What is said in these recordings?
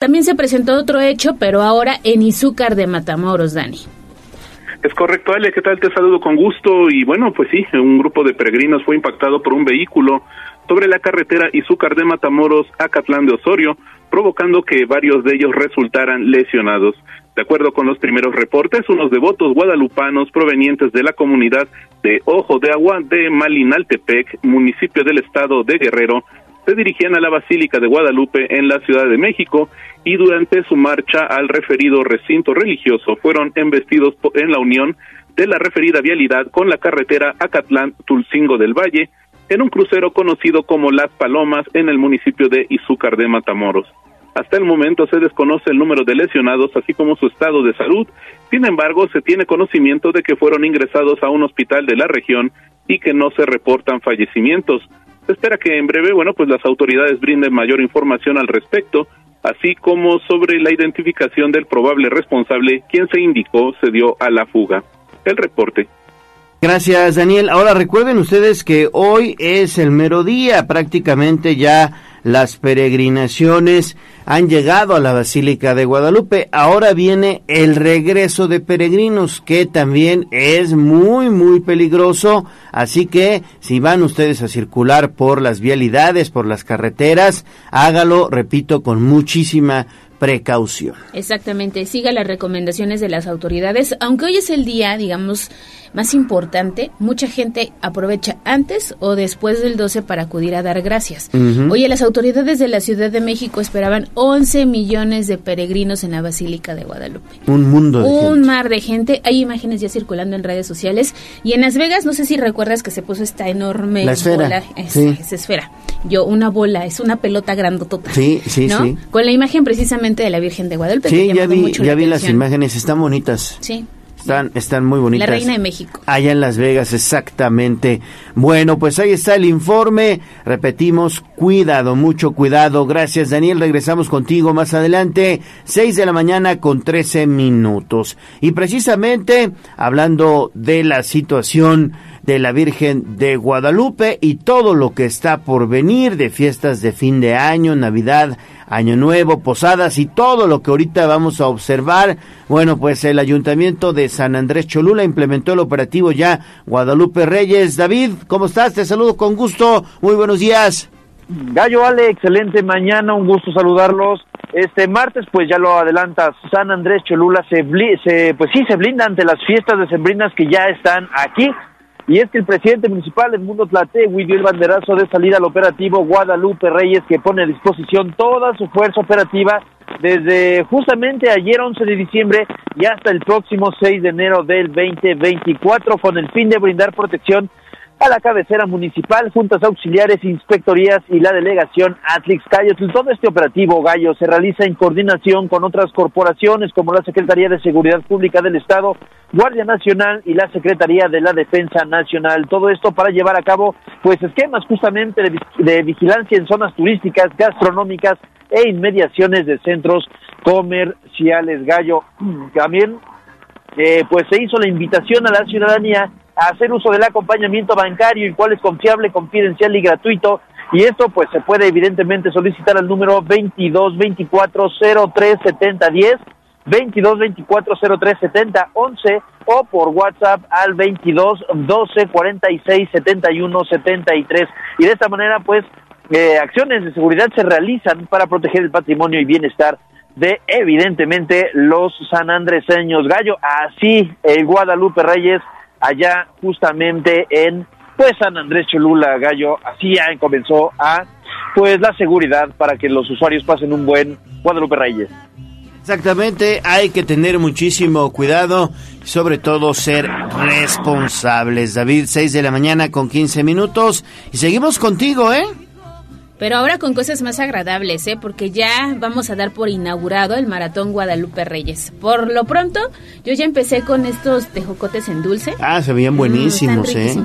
También se presentó otro hecho, pero ahora en Izúcar de Matamoros, Dani. Es correcto, Ale, ¿qué tal? Te saludo con gusto. Y bueno, pues sí, un grupo de peregrinos fue impactado por un vehículo sobre la carretera Izúcar de Matamoros a Catlán de Osorio, provocando que varios de ellos resultaran lesionados. De acuerdo con los primeros reportes, unos devotos guadalupanos provenientes de la comunidad de Ojo de Agua de Malinaltepec, municipio del estado de Guerrero, se dirigían a la Basílica de Guadalupe en la Ciudad de México y durante su marcha al referido recinto religioso fueron embestidos en la unión de la referida vialidad con la carretera Acatlán-Tulcingo del Valle en un crucero conocido como Las Palomas en el municipio de Izúcar de Matamoros. Hasta el momento se desconoce el número de lesionados así como su estado de salud, sin embargo se tiene conocimiento de que fueron ingresados a un hospital de la región y que no se reportan fallecimientos. Se espera que en breve, bueno, pues las autoridades brinden mayor información al respecto, así como sobre la identificación del probable responsable, quien se indicó se dio a la fuga. El reporte. Gracias, Daniel. Ahora recuerden ustedes que hoy es el mero día, prácticamente ya las peregrinaciones han llegado a la Basílica de Guadalupe. Ahora viene el regreso de peregrinos, que también es muy, muy peligroso. Así que si van ustedes a circular por las vialidades, por las carreteras, hágalo, repito, con muchísima precaución. Exactamente, siga las recomendaciones de las autoridades, aunque hoy es el día, digamos, más importante, mucha gente aprovecha antes o después del 12 para acudir a dar gracias. Oye, las autoridades de la Ciudad de México esperaban 11 millones de peregrinos en la Basílica de Guadalupe. Un mundo de Un mar de gente. Hay imágenes ya circulando en redes sociales. Y en Las Vegas, no sé si recuerdas que se puso esta enorme la esfera. bola. Es, esfera. Yo, una bola, es una pelota grandotota. Sí, sí, ¿no? sí. Con la imagen precisamente de la Virgen de Guadalupe. Sí, ya vi, ya vi las imágenes, están bonitas. Sí. Están, están muy bonitas. La Reina de México. Allá en Las Vegas, exactamente. Bueno, pues ahí está el informe. Repetimos, cuidado, mucho cuidado. Gracias, Daniel. Regresamos contigo más adelante, 6 de la mañana con 13 minutos. Y precisamente, hablando de la situación de la Virgen de Guadalupe y todo lo que está por venir de fiestas de fin de año, Navidad, Año Nuevo, posadas y todo lo que ahorita vamos a observar. Bueno, pues el Ayuntamiento de San Andrés Cholula implementó el operativo ya Guadalupe Reyes. David, ¿cómo estás? Te saludo con gusto. Muy buenos días. Gallo Ale, excelente mañana, un gusto saludarlos. Este martes, pues ya lo adelanta, San Andrés Cholula se, se pues sí se blinda ante las fiestas decembrinas que ya están aquí. Y es que el presidente municipal del Mundo Tlategui dio el banderazo de salida al operativo Guadalupe Reyes que pone a disposición toda su fuerza operativa desde justamente ayer 11 de diciembre y hasta el próximo 6 de enero del 2024 con el fin de brindar protección a la cabecera municipal, juntas auxiliares, inspectorías y la delegación Atlix Cayotl. Todo este operativo Gallo se realiza en coordinación con otras corporaciones como la Secretaría de Seguridad Pública del Estado, Guardia Nacional y la Secretaría de la Defensa Nacional. Todo esto para llevar a cabo pues esquemas justamente de, de vigilancia en zonas turísticas, gastronómicas e inmediaciones de centros comerciales. Gallo también eh, pues se hizo la invitación a la ciudadanía hacer uso del acompañamiento bancario, el cual es confiable, confidencial y gratuito. Y esto pues se puede evidentemente solicitar al número 22 24 03 70 10, 22 24 03 70 11 o por WhatsApp al 22 12 46 71 73. Y de esta manera pues eh, acciones de seguridad se realizan para proteger el patrimonio y bienestar de evidentemente los sanandreseños. Gallo, así el Guadalupe Reyes allá justamente en pues San Andrés Cholula Gallo así ya comenzó a pues la seguridad para que los usuarios pasen un buen Guadalupe Reyes. Exactamente, hay que tener muchísimo cuidado, sobre todo ser responsables. David, 6 de la mañana con 15 minutos y seguimos contigo, ¿eh? Pero ahora con cosas más agradables, ¿eh? Porque ya vamos a dar por inaugurado el Maratón Guadalupe Reyes. Por lo pronto, yo ya empecé con estos tejocotes en dulce. Ah, se veían buenísimos, Mm, ¿eh?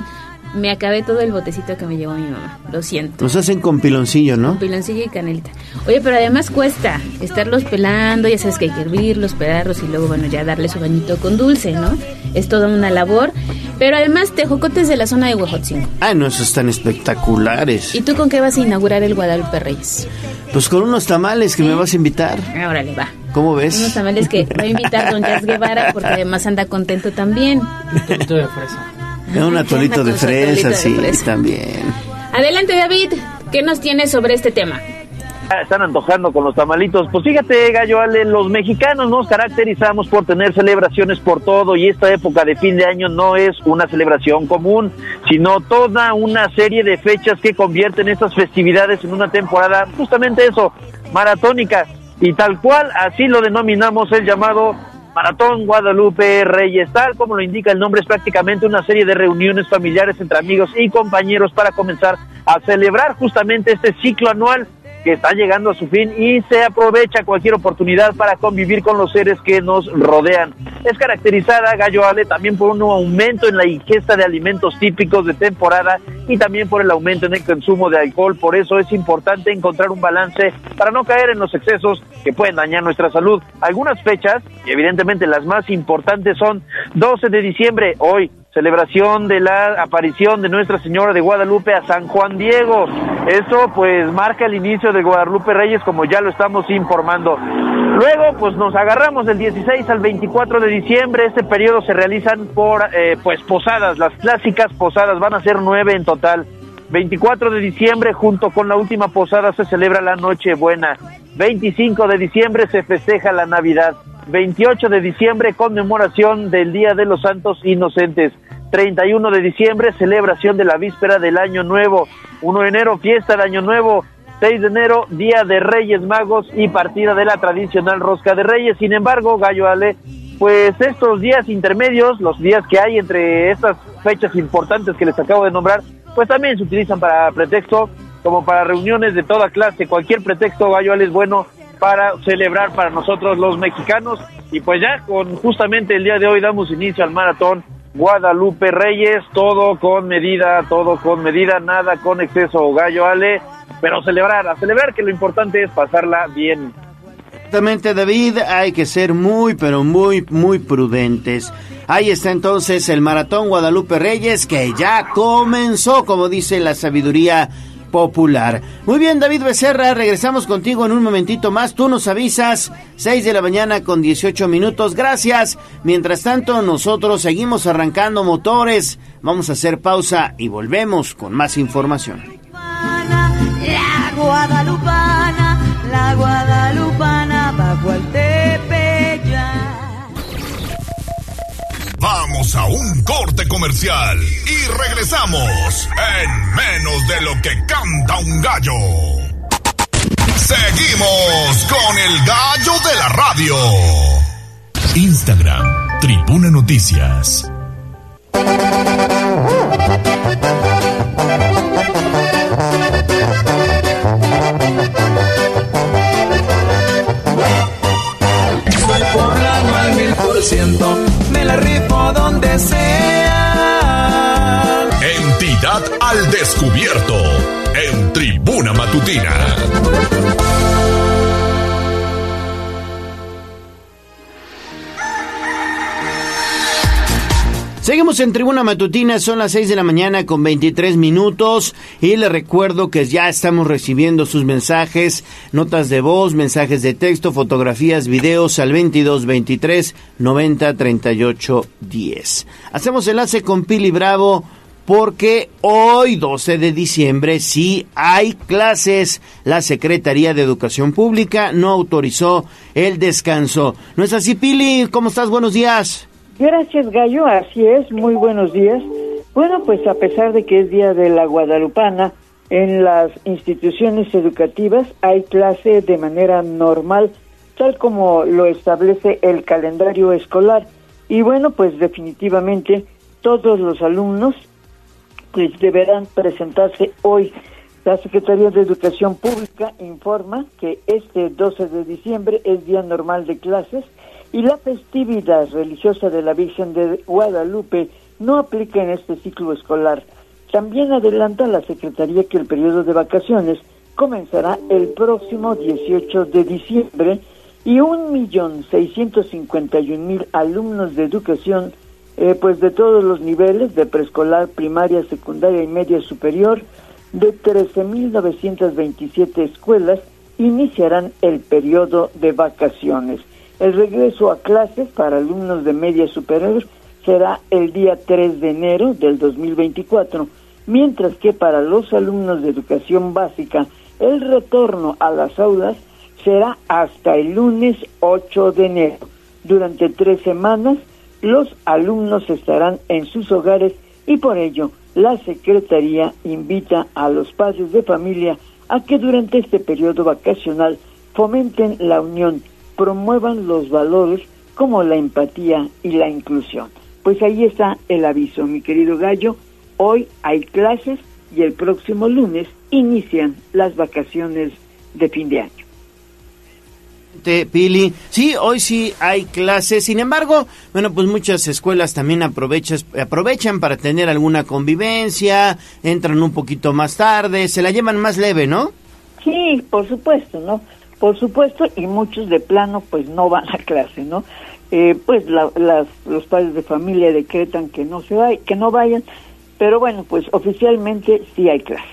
Me acabé todo el botecito que me llevó mi mamá. Lo siento. Los hacen con piloncillo, ¿no? Con piloncillo y canelita. Oye, pero además cuesta estarlos pelando, ya sabes que hay que hervirlos, pelarlos y luego, bueno, ya darle su bañito con dulce, ¿no? Es toda una labor. Pero además, tejocotes de la zona de Huejotzingo. Ah, no, esos están espectaculares. ¿Y tú con qué vas a inaugurar el Guadalupe Reyes? Pues con unos tamales que me vas a invitar. Órale, va. ¿Cómo ves? Unos tamales que va a invitar don Jazz Guevara porque además anda contento también. Atolito de fresa. Un atolito de fresa, sí, fresa. también. Adelante, David. ¿Qué nos tienes sobre este tema? Ah, Están antojando con los tamalitos. Pues fíjate, Gallo Ale, los mexicanos nos caracterizamos por tener celebraciones por todo y esta época de fin de año no es una celebración común, sino toda una serie de fechas que convierten estas festividades en una temporada, justamente eso, maratónica. Y tal cual, así lo denominamos el llamado Maratón Guadalupe Reyes, tal como lo indica el nombre, es prácticamente una serie de reuniones familiares entre amigos y compañeros para comenzar a celebrar justamente este ciclo anual que está llegando a su fin y se aprovecha cualquier oportunidad para convivir con los seres que nos rodean. Es caracterizada, Gallo Ale, también por un aumento en la ingesta de alimentos típicos de temporada y también por el aumento en el consumo de alcohol. Por eso es importante encontrar un balance para no caer en los excesos que pueden dañar nuestra salud. Algunas fechas, y evidentemente las más importantes, son 12 de diciembre, hoy, celebración de la aparición de Nuestra Señora de Guadalupe a San Juan Diego. Esto pues marca el inicio de Guadalupe Reyes como ya lo estamos informando. Luego pues nos agarramos del 16 al 24 de diciembre. Este periodo se realizan por eh, pues posadas, las clásicas posadas, van a ser nueve en total. 24 de diciembre junto con la última posada se celebra la Nochebuena. 25 de diciembre se festeja la Navidad. 28 de diciembre conmemoración del Día de los Santos Inocentes. 31 de diciembre celebración de la víspera del Año Nuevo. 1 de enero fiesta de Año Nuevo. 6 de enero Día de Reyes Magos y partida de la tradicional Rosca de Reyes. Sin embargo, Gallo Ale, pues estos días intermedios, los días que hay entre estas fechas importantes que les acabo de nombrar, pues también se utilizan para pretexto, como para reuniones de toda clase. Cualquier pretexto, Gallo Ale, es bueno para celebrar para nosotros los mexicanos. Y pues ya con justamente el día de hoy damos inicio al maratón Guadalupe Reyes, todo con medida, todo con medida, nada con exceso, Gallo Ale, pero celebrar, a celebrar que lo importante es pasarla bien. Exactamente, David, hay que ser muy, pero muy, muy prudentes. Ahí está entonces el Maratón Guadalupe Reyes que ya comenzó, como dice la sabiduría popular. Muy bien, David Becerra, regresamos contigo en un momentito más. Tú nos avisas, 6 de la mañana con 18 minutos. Gracias. Mientras tanto, nosotros seguimos arrancando motores. Vamos a hacer pausa y volvemos con más información. La guadalupana, la guadalupana bajo tepeyac. Vamos a un corte comercial y regresamos en menos de lo que canta un gallo. Seguimos con el gallo de la radio. Instagram, Tribuna Noticias. Ciento, me la rifo donde sea. Entidad al descubierto en Tribuna Matutina. Seguimos en Tribuna Matutina, son las 6 de la mañana con 23 minutos y les recuerdo que ya estamos recibiendo sus mensajes, notas de voz, mensajes de texto, fotografías, videos al 22 23 90 38 10. Hacemos enlace con Pili Bravo porque hoy 12 de diciembre sí hay clases. La Secretaría de Educación Pública no autorizó el descanso. ¿No es así, Pili? ¿Cómo estás? Buenos días. Gracias, Gallo. Así es. Muy buenos días. Bueno, pues a pesar de que es Día de la Guadalupana, en las instituciones educativas hay clase de manera normal, tal como lo establece el calendario escolar. Y bueno, pues definitivamente todos los alumnos pues deberán presentarse hoy. La Secretaría de Educación Pública informa que este 12 de diciembre es día normal de clases y la festividad religiosa de la Virgen de Guadalupe no aplica en este ciclo escolar. También adelanta la Secretaría que el periodo de vacaciones comenzará el próximo 18 de diciembre y un millón seiscientos cincuenta y un mil alumnos de educación, eh, pues de todos los niveles, de preescolar, primaria, secundaria y media superior, de 13.927 escuelas, iniciarán el periodo de vacaciones. El regreso a clases para alumnos de media superior será el día 3 de enero del 2024, mientras que para los alumnos de educación básica el retorno a las aulas será hasta el lunes 8 de enero. Durante tres semanas los alumnos estarán en sus hogares y por ello la Secretaría invita a los padres de familia a que durante este periodo vacacional fomenten la unión, promuevan los valores como la empatía y la inclusión. Pues ahí está el aviso, mi querido gallo. Hoy hay clases y el próximo lunes inician las vacaciones de fin de año. Pili. Sí, hoy sí hay clases. Sin embargo, bueno, pues muchas escuelas también aprovechan, aprovechan para tener alguna convivencia, entran un poquito más tarde, se la llevan más leve, ¿no? Sí, por supuesto, ¿no? Por supuesto, y muchos de plano pues no van a clase, ¿no? Eh, pues las, los padres de familia decretan que no se vaya, que no vayan, pero bueno, pues oficialmente sí hay clases.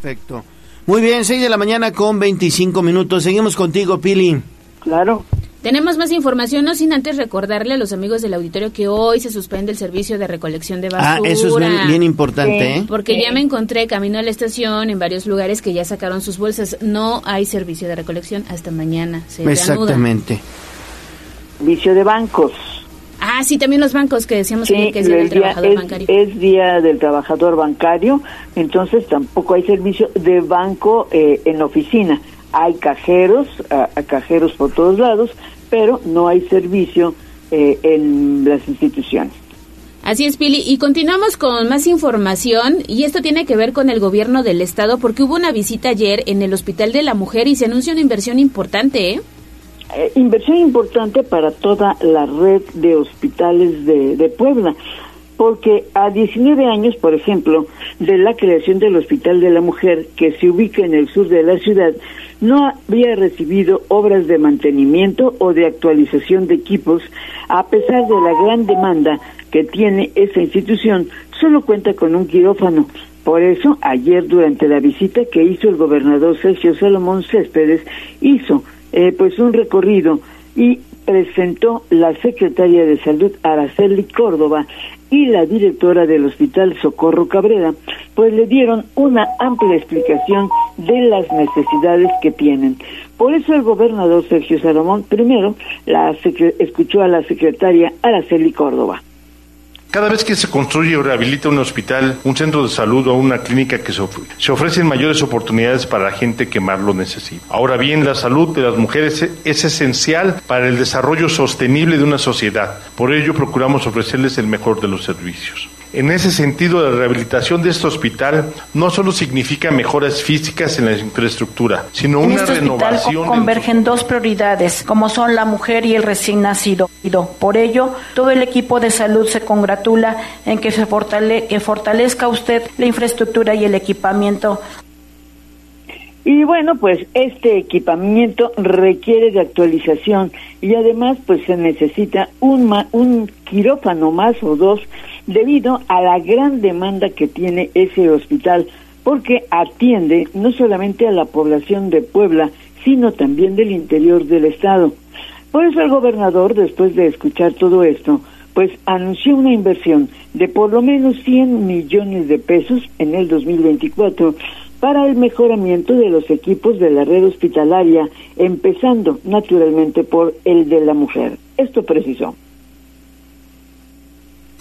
Perfecto. Muy bien, 6 de la mañana con 25 minutos. Seguimos contigo, Pili. Claro. Tenemos más información, no sin antes recordarle a los amigos del auditorio que hoy se suspende el servicio de recolección de basura. Ah, eso es bien, importante, ¿eh? Porque ya me encontré camino a la estación en varios lugares que ya sacaron sus bolsas. No hay servicio de recolección hasta mañana. Se Exactamente. Vicio de bancos. Ah, sí, también los bancos que decíamos que es Día del Trabajador es, Bancario. Es Día del Trabajador Bancario, entonces tampoco hay servicio de banco eh, en oficina. Hay cajeros, a, cajeros por todos lados, pero no hay servicio eh, en las instituciones. Así es, Pili. Y continuamos con más información y esto tiene que ver con el gobierno del estado porque hubo una visita ayer en el Hospital de la Mujer y se anuncia una inversión importante, ¿eh? Eh, inversión importante para toda la red de hospitales de, de Puebla porque a 19 años, por ejemplo, de la creación del Hospital de la Mujer, que se ubica en el sur de la ciudad, no había recibido obras de mantenimiento o de actualización de equipos, a pesar de la gran demanda que tiene esta institución, solo cuenta con un quirófano. Por eso, ayer durante la visita que hizo el gobernador Sergio Salomón Céspedes, hizo eh, pues un recorrido y presentó la secretaria de Salud Araceli Córdoba y la directora del Hospital Socorro Cabrera, pues le dieron una amplia explicación de las necesidades que tienen. Por eso el gobernador Sergio Salomón primero la escuchó a la secretaria Araceli Córdoba. Cada vez que se construye o rehabilita un hospital, un centro de salud o una clínica que se, ofrecen mayores oportunidades para la gente que más lo necesita. Ahora bien, la salud de las mujeres es esencial para el desarrollo sostenible de una sociedad. Por ello procuramos ofrecerles el mejor de los servicios. En ese sentido, la rehabilitación de este hospital no solo significa mejoras físicas en la infraestructura, sino en una este renovación. convergen dos prioridades, como son la mujer y el recién nacido. Por ello, todo el equipo de salud se congratula en que se fortale que fortalezca usted la infraestructura y el equipamiento y bueno, pues este equipamiento requiere de actualización y además pues se necesita un, un quirófano más o dos debido a la gran demanda que tiene ese hospital porque atiende no solamente a la población de Puebla, sino también del interior del estado. Por eso el gobernador, después de escuchar todo esto, pues anunció una inversión de por lo menos 100 millones de pesos en el 2024 para el mejoramiento de los equipos de la red hospitalaria, empezando naturalmente por el de la mujer. Esto precisó.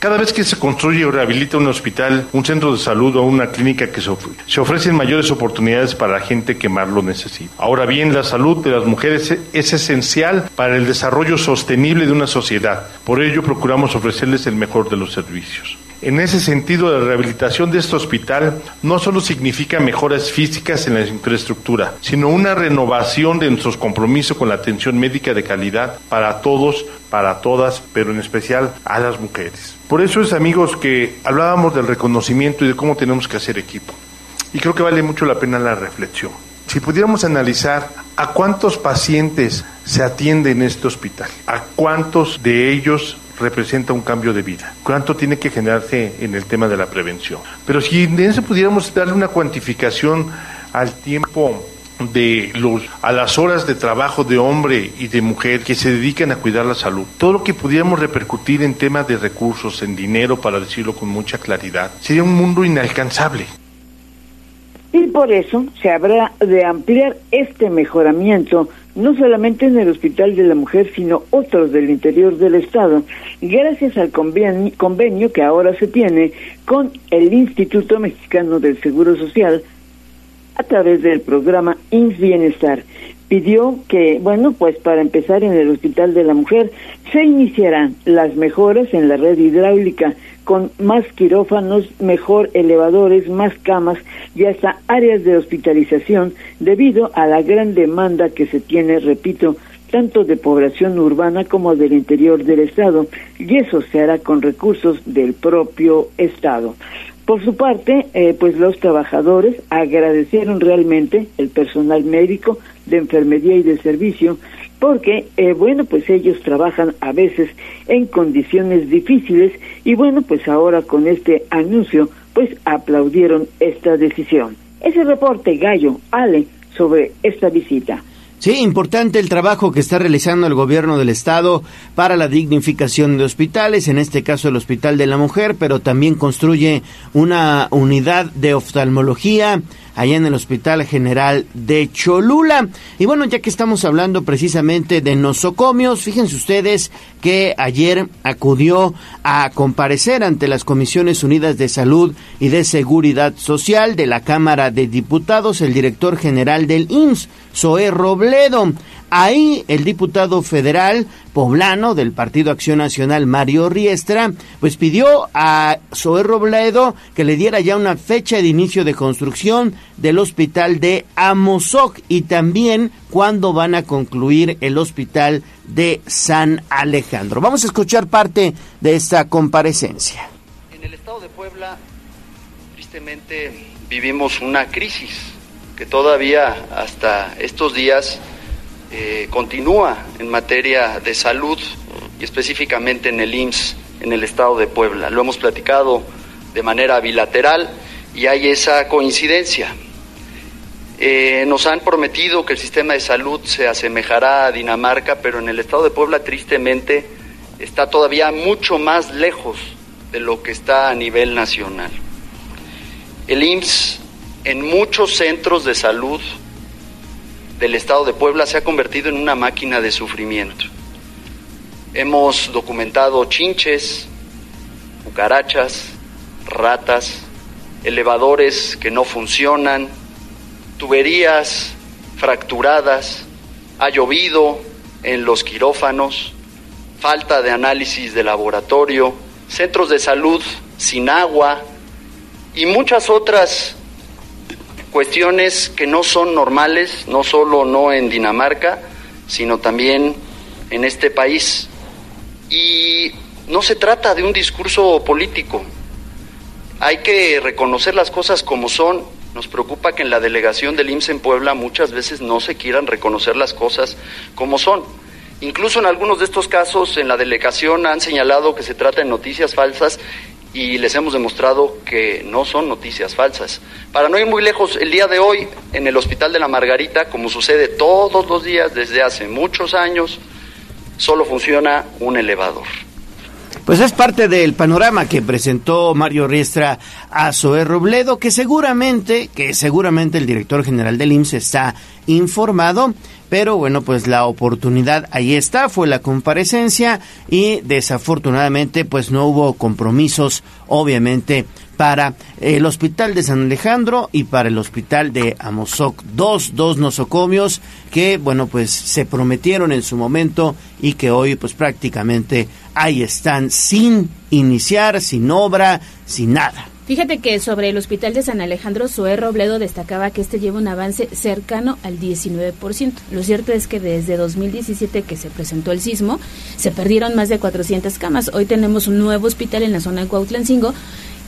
Cada vez que se construye o rehabilita un hospital, un centro de salud o una clínica que se, ofrecen mayores oportunidades para la gente que más lo necesita. Ahora bien, la salud de las mujeres es esencial para el desarrollo sostenible de una sociedad. Por ello procuramos ofrecerles el mejor de los servicios. En ese sentido, la rehabilitación de este hospital no solo significa mejoras físicas en la infraestructura, sino una renovación de nuestros compromisos con la atención médica de calidad para todos, para todas, pero en especial a las mujeres. Por eso es, amigos, que hablábamos del reconocimiento y de cómo tenemos que hacer equipo. Y creo que vale mucho la pena la reflexión. Si pudiéramos analizar a cuántos pacientes se atiende en este hospital, a cuántos de ellos representa un cambio de vida. ¿Cuánto tiene que generarse en el tema de la prevención? Pero si en eso pudiéramos darle una cuantificación al tiempo de los a las horas de trabajo de hombre y de mujer que se dedican a cuidar la salud. Todo lo que pudiéramos repercutir en temas de recursos, en dinero, para decirlo con mucha claridad, sería un mundo inalcanzable. Y por eso se habrá de ampliar este mejoramiento no solamente en el Hospital de la Mujer, sino otros del interior del Estado, gracias al convenio, que ahora se tiene con el Instituto Mexicano del Seguro Social a través del programa INS Bienestar. Pidió que, bueno, pues para empezar en el Hospital de la Mujer se iniciarán las mejoras en la red hidráulica con más quirófanos, mejor elevadores, más camas y hasta áreas de hospitalización debido a la gran demanda que se tiene, repito, tanto de población urbana como del interior del Estado, y eso se hará con recursos del propio Estado. Por su parte, eh, pues los trabajadores agradecieron realmente el personal médico de enfermería y de servicio porque, eh, bueno, pues ellos trabajan a veces en condiciones difíciles y bueno, pues ahora con este anuncio, pues aplaudieron esta decisión. Ese reporte, Gallo, Ale, sobre esta visita. Sí, importante el trabajo que está realizando el gobierno del estado para la dignificación de hospitales, en este caso el Hospital de la Mujer, pero también construye una unidad de oftalmología allá en el Hospital General de Cholula. Y bueno, ya que estamos hablando precisamente de nosocomios, fíjense ustedes que ayer acudió a comparecer ante las Comisiones Unidas de Salud y de Seguridad Social de la Cámara de Diputados el director general del IMSS, Zoé Robledo. Ahí el diputado federal poblano del Partido Acción Nacional, Mario Riestra, pues pidió a Zoé Robledo que le diera ya una fecha de inicio de construcción del hospital de Amozoc y también cuándo van a concluir el hospital de San Alejandro. Vamos a escuchar parte de esta comparecencia. En el estado de Puebla, tristemente, vivimos una crisis que todavía hasta estos días eh, continúa en materia de salud y específicamente en el IMSS en el estado de Puebla. Lo hemos platicado de manera bilateral y hay esa coincidencia. Eh, nos han prometido que el sistema de salud se asemejará a Dinamarca, pero en el estado de Puebla tristemente está todavía mucho más lejos de lo que está a nivel nacional. El IMSS en muchos centros de salud del estado de Puebla se ha convertido en una máquina de sufrimiento. Hemos documentado chinches, cucarachas, ratas, elevadores que no funcionan, tuberías fracturadas, ha llovido en los quirófanos, falta de análisis de laboratorio, centros de salud sin agua y muchas otras cuestiones que no son normales, no solo no en Dinamarca, sino también en este país. Y no se trata de un discurso político. Hay que reconocer las cosas como son. Nos preocupa que en la delegación del IMSS en Puebla muchas veces no se quieran reconocer las cosas como son. Incluso en algunos de estos casos en la delegación han señalado que se trata de noticias falsas y les hemos demostrado que no son noticias falsas. Para no ir muy lejos, el día de hoy en el Hospital de la Margarita, como sucede todos los días desde hace muchos años, solo funciona un elevador. Pues es parte del panorama que presentó Mario Riestra a Zoé Robledo, que seguramente, que seguramente el director general del IMSS está informado, pero bueno, pues la oportunidad ahí está, fue la comparecencia y desafortunadamente pues no hubo compromisos, obviamente, para el Hospital de San Alejandro y para el Hospital de Amozoc. Dos, dos nosocomios que, bueno, pues se prometieron en su momento y que hoy pues prácticamente ahí están sin iniciar, sin obra, sin nada. Fíjate que sobre el Hospital de San Alejandro, Zoé Robledo destacaba que este lleva un avance cercano al 19%. Lo cierto es que desde 2017 que se presentó el sismo, se perdieron más de 400 camas. Hoy tenemos un nuevo hospital en la zona de Cuautlancingo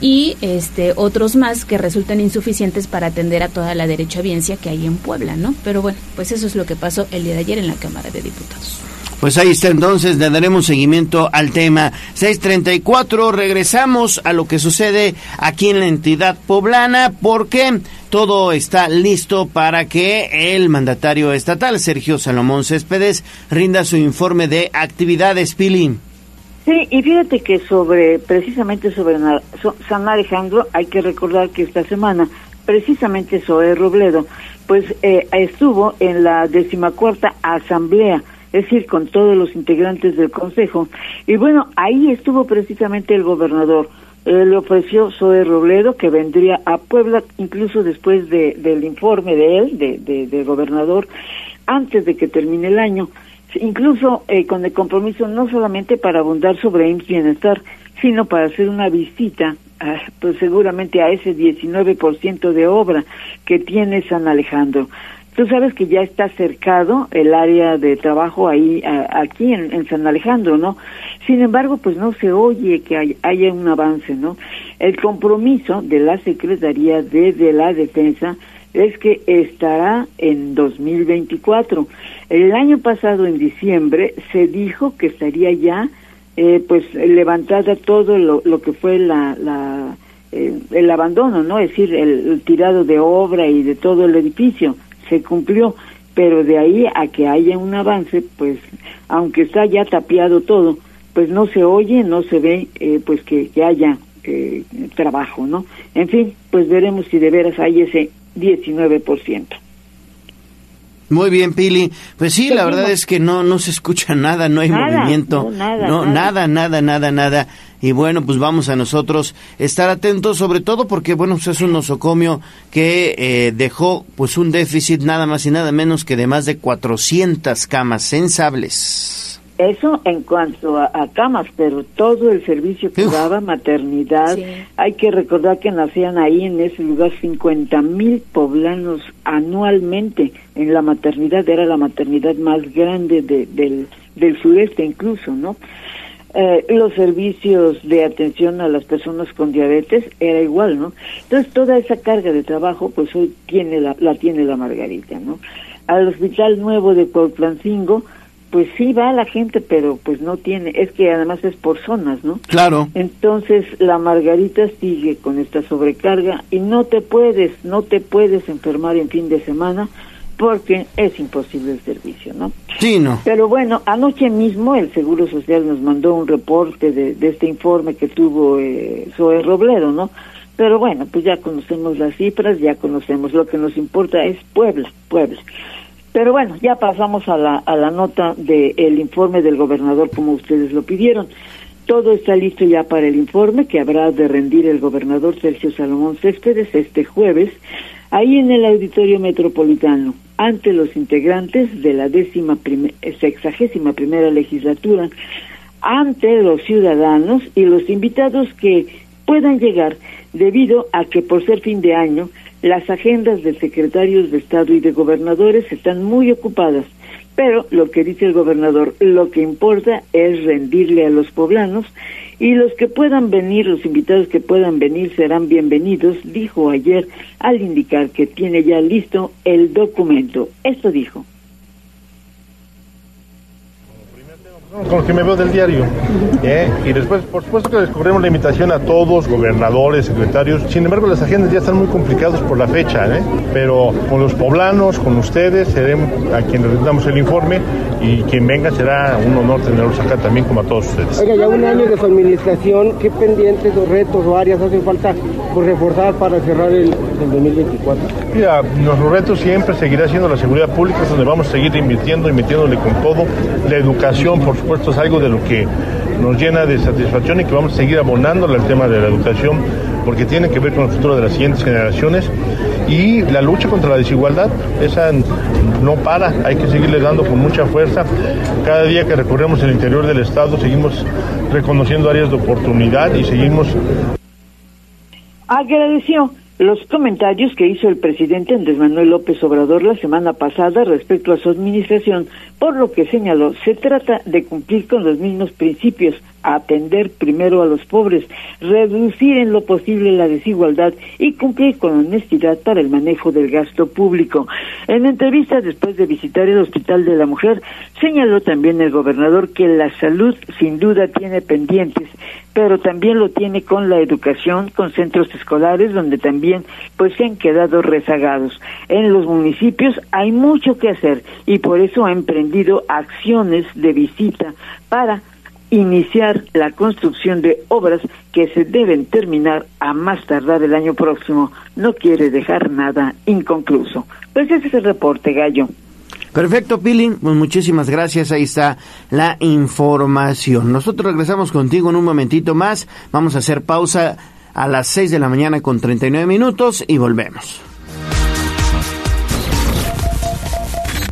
y este otros más que resultan insuficientes para atender a toda la derechohabiencia que hay en Puebla, ¿no? Pero bueno, pues eso es lo que pasó el día de ayer en la Cámara de Diputados. Pues ahí está entonces, le daremos seguimiento al tema. 634, regresamos a lo que sucede aquí en la entidad poblana porque todo está listo para que el mandatario estatal, Sergio Salomón Céspedes, rinda su informe de actividades, Pili. Sí, y fíjate que sobre, precisamente sobre San Alejandro, hay que recordar que esta semana, precisamente Zoé Robledo, pues eh, estuvo en la decimacuarta asamblea, es decir, con todos los integrantes del consejo, y bueno, ahí estuvo precisamente el gobernador, Eh, le ofreció Zoé Robledo que vendría a Puebla, incluso después de, del informe de él, de, de- del gobernador, antes de que termine el año, incluso eh, con el compromiso no solamente para abundar sobre IMSS Bienestar, sino para hacer una visita, ah, pues seguramente a ese 19% de obra que tiene San Alejandro. Tú sabes que ya está cercado el área de trabajo ahí, aquí en, San Alejandro, ¿no? Sin embargo, pues no se oye que hay- haya un avance, ¿no? El compromiso de la Secretaría de, la Defensa es que estará en 2024. El año pasado, en diciembre, se dijo que estaría ya, eh, pues, levantada todo lo, que fue la, la eh, el abandono, ¿no? Es decir, el tirado de obra y de todo el edificio se cumplió, pero de ahí a que haya un avance, pues, aunque está ya tapiado todo, pues no se oye, no se ve, eh, pues que, que haya eh, trabajo, ¿no? En fin, pues veremos si de veras hay ese 19%. Muy bien, Pili. Pues sí, la verdad es que no no se escucha nada, no hay Nada, movimiento. no, nada, no, nada. nada, nada, nada, nada. Y bueno, pues vamos a nosotros estar atentos, sobre todo porque, bueno, pues es un nosocomio que eh, dejó pues un déficit nada más y nada menos que de más de 400 camas sensables. Eso en cuanto a, a camas, pero todo el servicio que daba, maternidad, hay que recordar que nacían ahí en ese lugar 50 mil poblanos anualmente en la maternidad, era la maternidad más grande de- del, del sureste incluso, ¿no? Eh, los servicios de atención a las personas con diabetes era igual, ¿no? Entonces toda esa carga de trabajo, pues hoy tiene la, la tiene la Margarita, ¿no? Al hospital nuevo de Cuautlancingo, pues sí va la gente, pero pues no tiene, es que además es por zonas, ¿no? Claro. Entonces la Margarita sigue con esta sobrecarga y no te puedes, no te puedes enfermar en fin de semana porque es imposible el servicio, ¿no? Sí, no. Pero bueno, anoche mismo el Seguro Social nos mandó un reporte de, de este informe que tuvo eh, Zoe Robledo, ¿no? Pero bueno, pues ya conocemos las cifras, ya conocemos. Lo que nos importa es Puebla, Puebla. Pero bueno, ya pasamos a la, a la nota del informe del gobernador como ustedes lo pidieron. Todo está listo ya para el informe que habrá de rendir el gobernador Sergio Salomón Céspedes este jueves, ahí en el Auditorio Metropolitano, ante los integrantes de la décima sexagésima primera legislatura, ante los ciudadanos y los invitados que puedan llegar debido a que por ser fin de año las agendas de secretarios de Estado y de gobernadores están muy ocupadas. Pero lo que dice el gobernador, lo que importa es rendirle a los poblanos y los que puedan venir, los invitados que puedan venir serán bienvenidos, dijo ayer al indicar que tiene ya listo el documento. Esto dijo. Con los que me veo del diario. ¿eh? Y después, por supuesto que descubrimos la invitación a todos, gobernadores, secretarios. Sin embargo, las agendas ya están muy complicadas por la fecha, ¿eh? pero con los poblanos, con ustedes, seremos a quienes les damos el informe y quien venga será un honor tenerlos acá también como a todos ustedes. Oiga, ya un año de su administración, ¿qué pendientes o retos o áreas hacen falta por reforzar para cerrar el, el 2024? Mira, nuestro reto siempre seguirá siendo la seguridad pública, donde vamos a seguir invirtiendo y metiéndole con todo. La educación, por supuesto, es algo de lo que nos llena de satisfacción y que vamos a seguir abonándole al tema de la educación, porque tiene que ver con el futuro de las siguientes generaciones. Y la lucha contra la desigualdad, esa no para, hay que seguirle dando con mucha fuerza. Cada día que recorremos el interior del Estado seguimos reconociendo áreas de oportunidad y seguimos agradeció los comentarios que hizo el presidente Andrés Manuel López Obrador la semana pasada respecto a su administración por lo que señaló, se trata de cumplir con los mismos principios, atender primero a los pobres, reducir en lo posible la desigualdad y cumplir con honestidad para el manejo del gasto público. En entrevista después de visitar el Hospital de la Mujer, señaló también el gobernador que la salud sin duda tiene pendientes, pero también lo tiene con la educación, con centros escolares donde también pues se han quedado rezagados. En los municipios hay mucho que hacer y por eso ha emprendido acciones de visita para iniciar la construcción de obras que se deben terminar a más tardar el año próximo. No quiere dejar nada inconcluso. Pues ese es el reporte, Gallo. Perfecto, Pili. Pues muchísimas gracias. Ahí está la información. Nosotros regresamos contigo en un momentito más. Vamos a hacer pausa a las 6 de la mañana con 39 minutos y volvemos.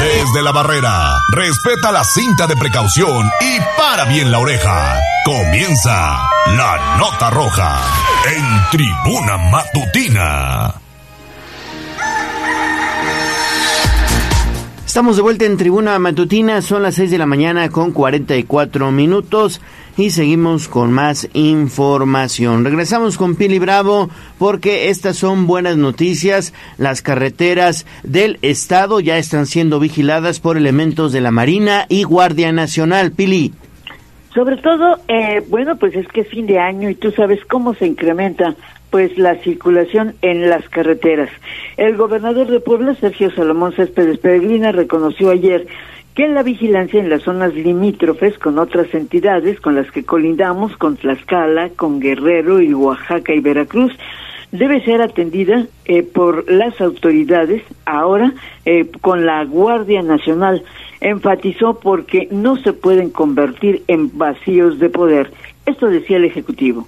Desde la barrera, respeta la cinta de precaución y para bien la oreja. Comienza la nota roja en tribuna matutina. Estamos de vuelta en Tribuna Matutina, son las 6 de la mañana con 44 minutos y seguimos con más información. Regresamos con Pili Bravo porque estas son buenas noticias. Las carreteras del estado ya están siendo vigiladas por elementos de la Marina y Guardia Nacional. Pili. Sobre todo, eh, bueno, pues es que es fin de año y tú sabes cómo se incrementa pues la circulación en las carreteras. El gobernador de Puebla, Sergio Salomón Céspedes Peregrina, reconoció ayer que la vigilancia en las zonas limítrofes con otras entidades con las que colindamos, con Tlaxcala, con Guerrero y Oaxaca y Veracruz, debe ser atendida eh, por las autoridades ahora eh, con la Guardia Nacional. Enfatizó porque no se pueden convertir en vacíos de poder. Esto decía el Ejecutivo.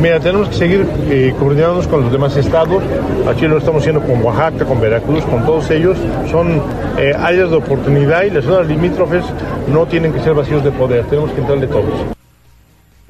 Mira, tenemos que seguir eh, coordinándonos con los demás estados. Aquí lo estamos haciendo con Oaxaca, con Veracruz, con todos ellos. Son eh, áreas de oportunidad y las zonas limítrofes no tienen que ser vacíos de poder. Tenemos que entrarle todos.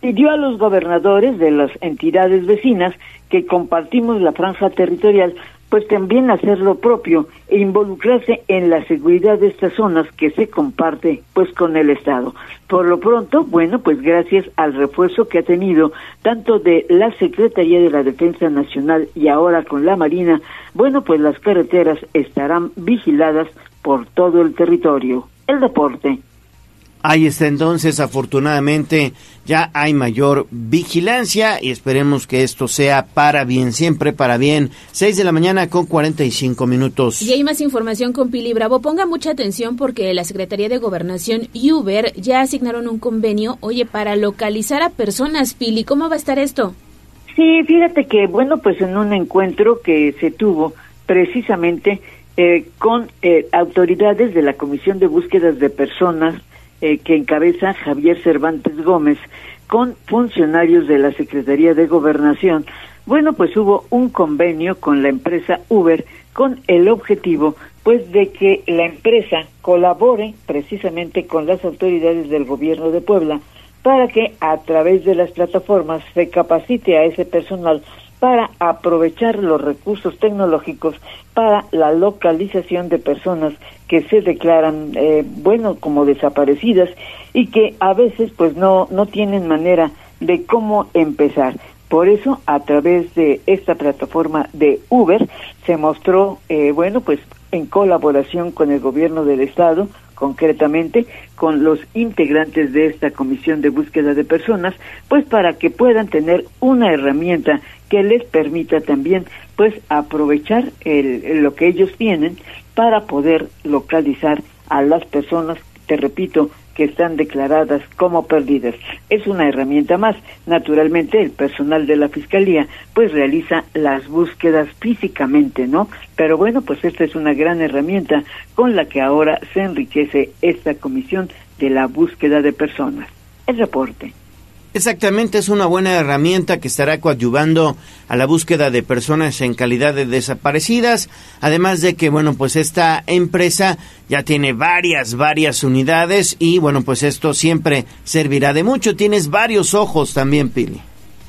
Pidió a los gobernadores de las entidades vecinas que compartimos la franja territorial, pues también hacer lo propio e involucrarse en la seguridad de estas zonas que se comparte pues con el Estado. Por lo pronto, bueno, pues gracias al refuerzo que ha tenido tanto de la Secretaría de la Defensa Nacional y ahora con la Marina, bueno, pues las carreteras estarán vigiladas por todo el territorio. El deporte. Ahí está entonces, afortunadamente ya hay mayor vigilancia y esperemos que esto sea para bien, siempre para bien. 6 de la mañana con 45 minutos. Y hay más información con Pili Bravo. Ponga mucha atención porque la Secretaría de Gobernación y Uber ya asignaron un convenio, oye, para localizar a personas. Pili, ¿cómo va a estar esto? Sí, fíjate que, bueno, pues en un encuentro que se tuvo precisamente eh, con eh, autoridades de la Comisión de Búsquedas de Personas eh, que encabeza Javier Cervantes Gómez con funcionarios de la Secretaría de Gobernación. Bueno, pues hubo un convenio con la empresa Uber con el objetivo pues de que la empresa colabore precisamente con las autoridades del gobierno de Puebla para que a través de las plataformas se capacite a ese personal para aprovechar los recursos tecnológicos para la localización de personas que se declaran, eh, bueno, como desaparecidas y que a veces pues no, no tienen manera de cómo empezar. Por eso, a través de esta plataforma de Uber, se mostró, eh, bueno, pues en colaboración con el gobierno del Estado, concretamente con los integrantes de esta comisión de búsqueda de personas, pues para que puedan tener una herramienta que les permita también pues aprovechar el, lo que ellos tienen para poder localizar a las personas, te repito, que están declaradas como perdidas. Es una herramienta más. Naturalmente, el personal de la Fiscalía pues realiza las búsquedas físicamente, ¿no? Pero bueno, pues esta es una gran herramienta con la que ahora se enriquece esta comisión de la búsqueda de personas. El reporte. Exactamente, es una buena herramienta que estará coadyuvando a la búsqueda de personas en calidad de desaparecidas, además de que, bueno, pues esta empresa ya tiene varias, varias unidades y, bueno, pues esto siempre servirá de mucho. Tienes varios ojos también, Pili.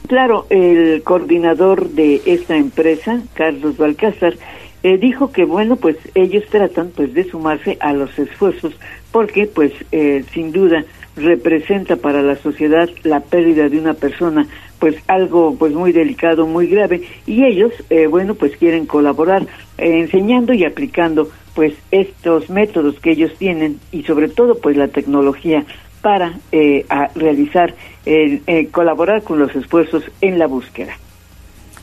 Claro, el coordinador de esta empresa, Carlos Balcázar, eh, dijo que bueno, pues ellos tratan pues de sumarse a los esfuerzos porque pues eh, sin duda representa para la sociedad la pérdida de una persona pues algo pues muy delicado muy grave y ellos eh, bueno pues quieren colaborar eh, enseñando y aplicando pues estos métodos que ellos tienen y sobre todo pues la tecnología para eh, realizar eh, colaborar con los esfuerzos en la búsqueda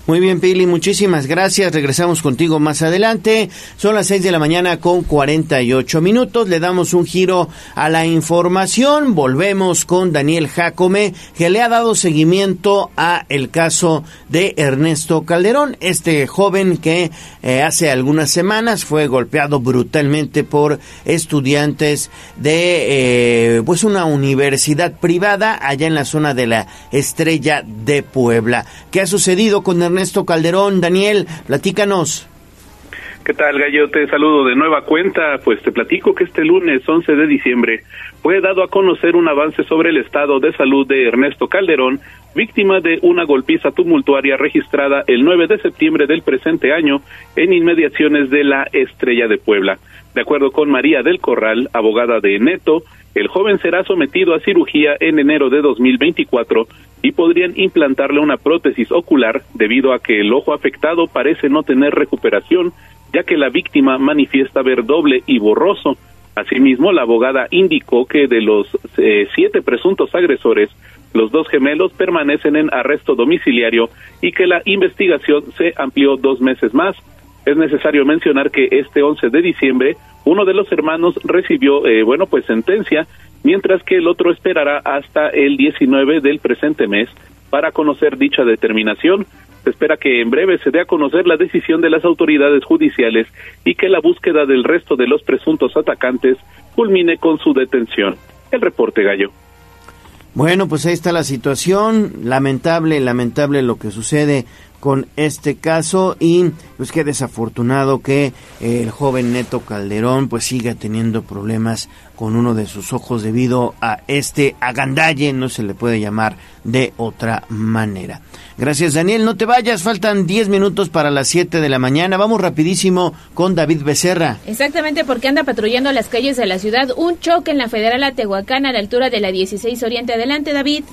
Muy bien, Pili, muchísimas gracias. Regresamos contigo más adelante. Son las 6 de la mañana con 48 minutos. Le damos un giro a la información. Volvemos con Daniel Jacome, que le ha dado seguimiento a el caso de Ernesto Calderón, este joven que eh, hace algunas semanas fue golpeado brutalmente por estudiantes de eh, pues una universidad privada allá en la zona de la Estrella de Puebla. ¿Qué ha sucedido con Ernesto Calderón? Daniel, platícanos. ¿Qué tal, Gallo? Te saludo de nueva cuenta. Pues te platico que este lunes 11 de diciembre fue dado a conocer un avance sobre el estado de salud de Ernesto Calderón, víctima de una golpiza tumultuaria registrada el 9 de septiembre del presente año en inmediaciones de la Estrella de Puebla. De acuerdo con María del Corral, abogada de Neto, el joven será sometido a cirugía en enero de 2024 y podrían implantarle una prótesis ocular debido a que el ojo afectado parece no tener recuperación, ya que la víctima manifiesta ver doble y borroso. Asimismo, la abogada indicó que de los eh, siete presuntos agresores, los dos gemelos permanecen en arresto domiciliario y que la investigación se amplió dos meses más. Es necesario mencionar que este 11 de diciembre uno de los hermanos recibió, eh, bueno, pues sentencia, mientras que el otro esperará hasta el 19 del presente mes para conocer dicha determinación. Se espera que en breve se dé a conocer la decisión de las autoridades judiciales y que la búsqueda del resto de los presuntos atacantes culmine con su detención. El reporte gallo. Bueno, pues ahí está la situación. Lamentable, lamentable lo que sucede con este caso y pues qué desafortunado que eh, el joven Neto Calderón pues siga teniendo problemas con uno de sus ojos debido a este agandalle, no se le puede llamar de otra manera. Gracias Daniel, no te vayas, faltan 10 minutos para las 7 de la mañana, vamos rapidísimo con David Becerra. Exactamente porque anda patrullando las calles de la ciudad un choque en la Federal a Tehuacán a la altura de la 16 Oriente. Adelante David.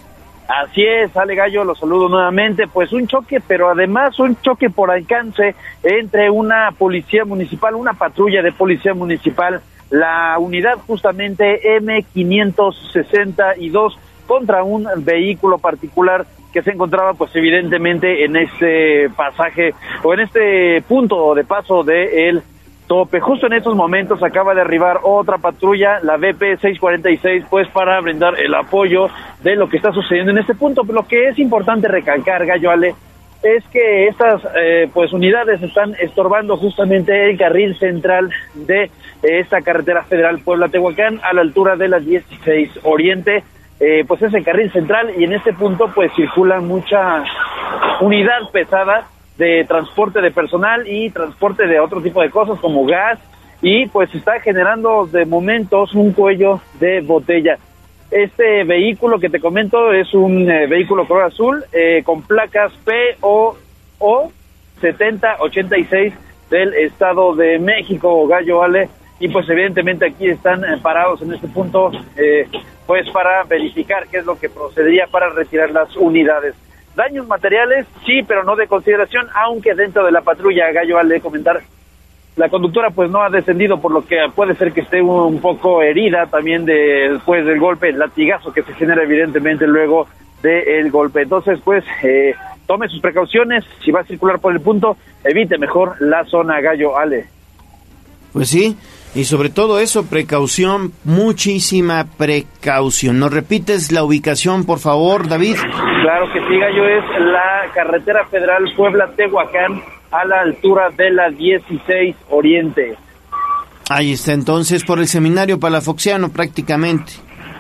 Así es, Ale Gallo, lo saludo nuevamente. Pues un choque, pero además un choque por alcance entre una policía municipal, una patrulla de policía municipal, la unidad justamente M562 contra un vehículo particular que se encontraba pues evidentemente en este pasaje o en este punto de paso de el tope. Justo en estos momentos acaba de arribar otra patrulla, la BP 646, pues para brindar el apoyo de lo que está sucediendo en este punto. Lo que es importante recalcar, Gallo Ale, es que estas eh, pues unidades están estorbando justamente el carril central de eh, esta carretera federal Puebla-Tehuacán a la altura de las 16 Oriente. Eh, pues es el carril central y en este punto pues circula mucha unidad pesada de transporte de personal y transporte de otro tipo de cosas como gas y pues está generando de momentos un cuello de botella. Este vehículo que te comento es un eh, vehículo color azul eh, con placas POO 7086 del Estado de México, Gallo Ale, y pues evidentemente aquí están eh, parados en este punto eh, pues para verificar qué es lo que procedería para retirar las unidades. Daños materiales, sí, pero no de consideración, aunque dentro de la patrulla, Gallo, al de comentar, la conductora pues no ha descendido, por lo que puede ser que esté un, poco herida también de, después del golpe, el latigazo que se genera evidentemente luego del golpe. Entonces, pues, eh, tome sus precauciones, si va a circular por el punto, evite mejor la zona Gallo Ale. Pues sí, Y sobre todo eso, precaución, muchísima precaución. ¿Nos repites la ubicación, por favor, David? Claro que sí, Gallo, es la carretera federal Puebla-Tehuacán a la altura de la 16 Oriente. Ahí está entonces por el seminario palafoxiano prácticamente.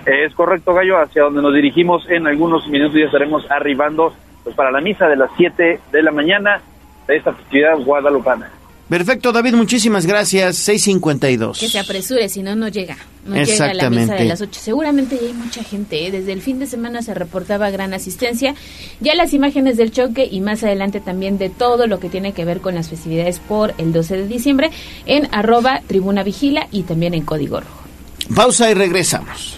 Es correcto, Gallo, hacia donde nos dirigimos en algunos minutos ya estaremos arribando pues, para la misa de las 7 de la mañana de esta festividad guadalupana. Perfecto, David, muchísimas gracias. 652. Que se apresure, si no, no llega. No llega a la Exactamente. misa de las 8. Seguramente ya hay mucha gente. ¿eh? Desde el fin de semana se reportaba gran asistencia. Ya las imágenes del choque y más adelante también de todo lo que tiene que ver con las festividades por el 12 de diciembre en arroba tribuna vigila y también en código rojo. Pausa y regresamos.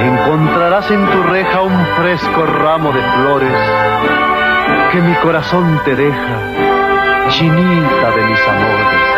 Encontrarás en tu reja un fresco ramo de flores que mi corazón te deja, chinita de mis amores.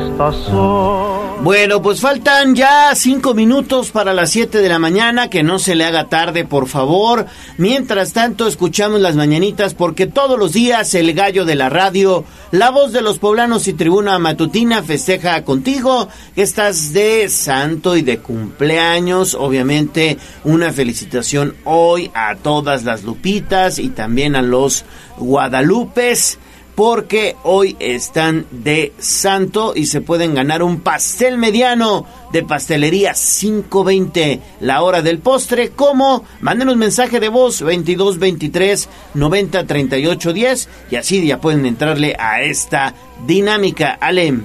Estas son Bueno, pues faltan ya cinco minutos para las 7 de la mañana, que no se le haga tarde, por favor. Mientras tanto, escuchamos las mañanitas, porque todos los días el gallo de la radio, la voz de los poblanos y tribuna matutina festeja contigo que estás de santo y de cumpleaños. Obviamente, una felicitación hoy a todas las lupitas y también a los guadalupes porque hoy están de santo y se pueden ganar un pastel mediano de pastelería 520 la hora del postre como manden un mensaje de voz 22 23 90 38 10 y así ya pueden entrarle a esta dinámica. Alem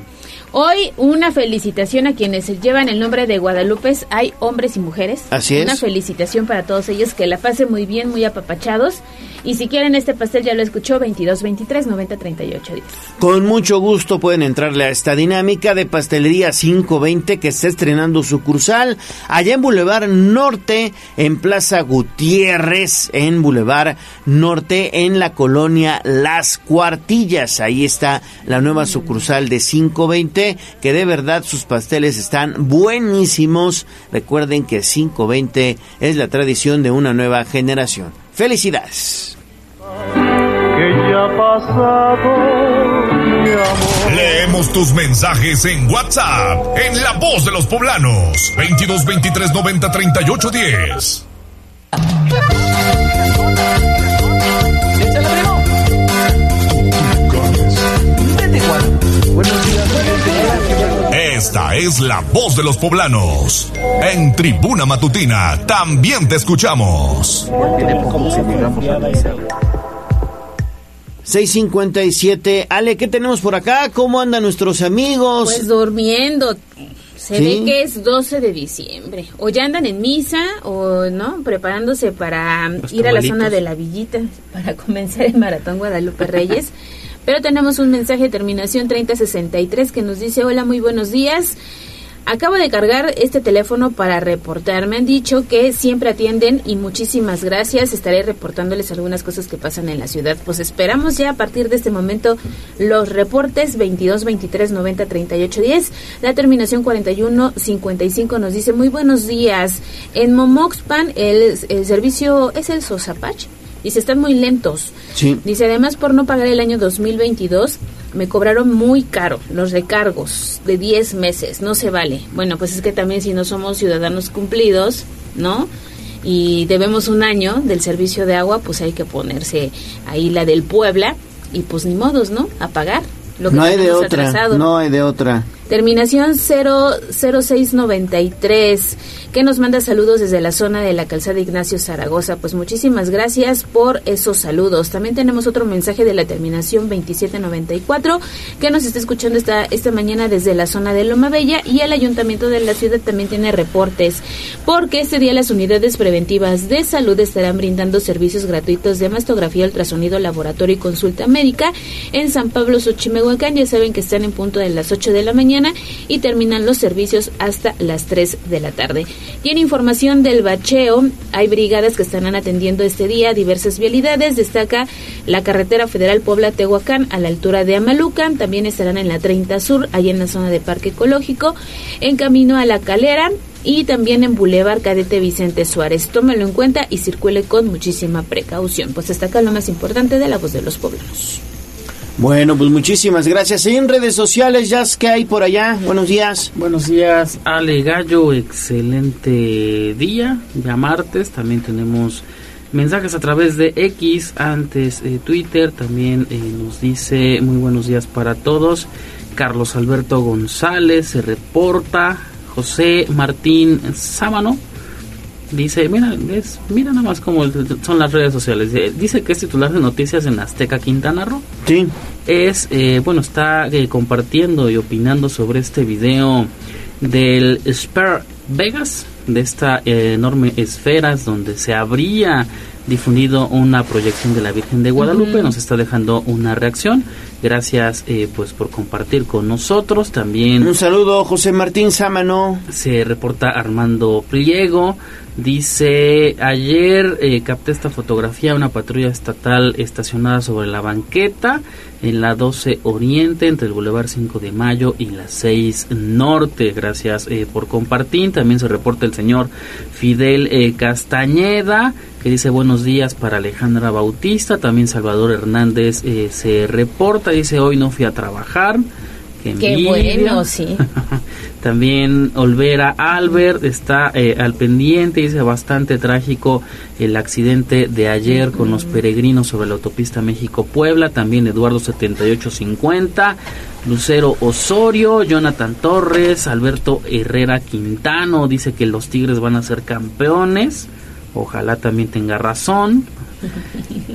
Hoy una felicitación a quienes llevan el nombre de Guadalupe. Hay hombres y mujeres. Así es. Una felicitación para todos ellos, que la pasen muy bien, muy apapachados. Y si quieren este pastel, ya lo escuchó, 22 23 90 38 10. Con mucho gusto pueden entrarle a esta dinámica de Pastelería 520 que está estrenando sucursal allá en Boulevard Norte, en Plaza Gutiérrez, en Boulevard Norte, en la colonia Las Cuartillas. Ahí está la nueva sucursal de 520 que de verdad sus pasteles están buenísimos. Recuerden que 520 es la tradición de una nueva generación. Felicidades. que ya ha pasado, mi amor. Leemos tus mensajes en WhatsApp, en La Voz de los Poblanos, 22 23 90 38 10. Esta es La Voz de los Poblanos. En Tribuna Matutina también te escuchamos. 657. Ale, ¿qué tenemos por acá? ¿Cómo andan nuestros amigos? Pues durmiendo. Se ¿Sí? ve que es 12 de diciembre. O ya andan en misa o no, preparándose para Los ir a la zona de la villita para comenzar el maratón Guadalupe Reyes. Pero tenemos un mensaje de terminación 3063 que nos dice, hola, muy buenos días. Acabo de cargar este teléfono para reportar. Me han dicho que siempre atienden y muchísimas gracias. Estaré reportándoles algunas cosas que pasan en la ciudad. Pues esperamos ya a partir de este momento los reportes 22 23 90 38 10. La terminación 41 55 nos dice muy buenos días. En Momoxpan el, el servicio es el Sosapach. Dice, están muy lentos. Sí. Dice, además por no pagar el año 2022, me cobraron muy caro los recargos de 10 meses. No se vale. Bueno, pues es que también si no somos ciudadanos cumplidos, ¿no? Y debemos un año del servicio de agua, pues hay que ponerse ahí la del Puebla y pues ni modos, ¿no? A pagar lo que No hay de otra, atrasado. no hay de otra. Terminación 00693, que nos manda saludos desde la zona de la calzada Ignacio Zaragoza. Pues muchísimas gracias por esos saludos. También tenemos otro mensaje de la terminación 2794, que nos está escuchando esta, esta mañana desde la zona de Loma Bella y el ayuntamiento de la ciudad también tiene reportes, porque este día las unidades preventivas de salud estarán brindando servicios gratuitos de mastografía, ultrasonido, laboratorio y consulta médica en San Pablo, Xochimehuacán. Ya saben que están en punto de las 8 de la mañana y terminan los servicios hasta las 3 de la tarde. Y en información del bacheo, hay brigadas que estarán atendiendo este día diversas vialidades. Destaca la carretera federal Puebla-Tehuacán a la altura de Amalucan. También estarán en la 30 Sur, allá en la zona de Parque Ecológico, en camino a La Calera y también en Boulevard Cadete Vicente Suárez. Tómelo en cuenta y circule con muchísima precaución. Pues hasta acá lo más importante de la voz de los poblanos. Bueno, pues muchísimas gracias. En redes sociales, Jazz, ¿qué hay por allá? Buenos días. Buenos días, Ale Gallo. Excelente día, ya martes. También tenemos mensajes a través de X, antes eh, Twitter. También eh, nos dice muy buenos días para todos. Carlos Alberto González se reporta. José Martín Sámano dice, mira, es, mira nada más cómo son las redes sociales. Eh, Dice que es titular de noticias en Azteca Quintana Roo. Sí. Es, eh, bueno, está eh, compartiendo y opinando sobre este video del Spare Vegas, de esta eh, enorme esferas donde se habría difundido una proyección de la Virgen de Guadalupe. Nos está dejando una reacción. Gracias eh, pues por compartir con nosotros. También Un saludo, José Martín Sámano. se reporta Armando Pliego. Dice, ayer eh, capté esta fotografía, una patrulla estatal estacionada sobre la banqueta en la 12 Oriente, entre el Boulevard 5 de Mayo y la 6 Norte. Gracias eh, por compartir. También se reporta el señor Fidel eh, Castañeda, que dice buenos días para Alejandra Bautista. También Salvador Hernández eh, se reporta, dice hoy no fui a trabajar. Qué Qué bueno, sí. También Olvera Albert está eh, al pendiente, dice bastante trágico el accidente de ayer con los peregrinos sobre la autopista México-Puebla. También Eduardo 7850, Lucero Osorio, Jonathan Torres, Alberto Herrera Quintano dice que los Tigres van a ser campeones. Ojalá también tenga razón.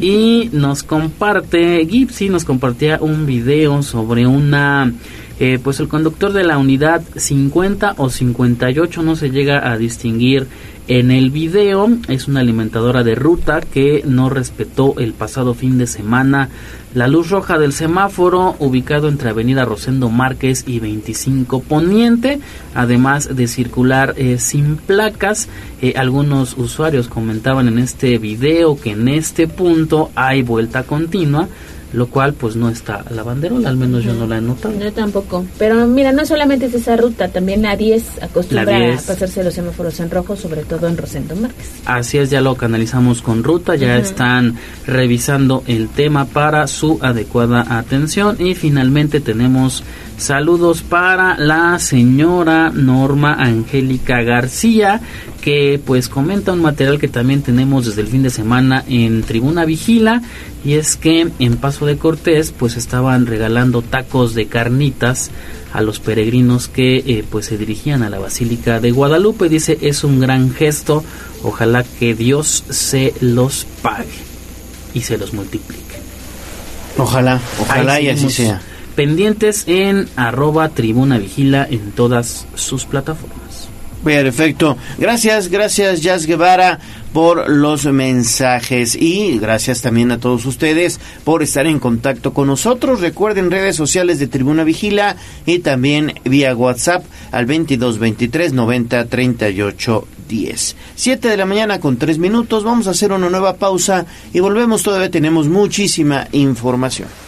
Y nos comparte, Gipsy nos compartía un video sobre una, eh, pues el conductor de la unidad 50 o 58 no se llega a distinguir en el video. Es una alimentadora de ruta que no respetó el pasado fin de semana la luz roja del semáforo ubicado entre Avenida Rosendo Márquez y 25 Poniente, además de circular eh, sin placas. Eh, algunos usuarios comentaban en este video que en este punto hay vuelta continua, lo cual pues no está la banderola, al menos yo no la he notado. Yo tampoco. Pero mira, no solamente es esa ruta, también la 10 acostumbra La 10. a pasarse los semáforos en rojo, sobre todo en Rosendo Márquez. Así es, ya lo canalizamos con ruta, ya están revisando el tema para su adecuada atención y finalmente tenemos saludos para la señora Norma Angélica García que pues comenta un material que también tenemos desde el fin de semana en Tribuna Vigila y es que en Paso de Cortés pues estaban regalando tacos de carnitas a los peregrinos que eh, pues se dirigían a la Basílica de Guadalupe. Dice, es un gran gesto, ojalá que Dios se los pague y se los multiplique. Ojalá, ojalá Ahí y así sea. Pendientes en arroba tribuna vigila en todas sus plataformas. Perfecto. Gracias, gracias Jazz Guevara por los mensajes y gracias también a todos ustedes por estar en contacto con nosotros. Recuerden redes sociales de Tribuna Vigila y también vía WhatsApp al 22 23 90 38 10. 7 de la mañana con 3 minutos. Vamos a hacer una nueva pausa y volvemos. Todavía tenemos muchísima información.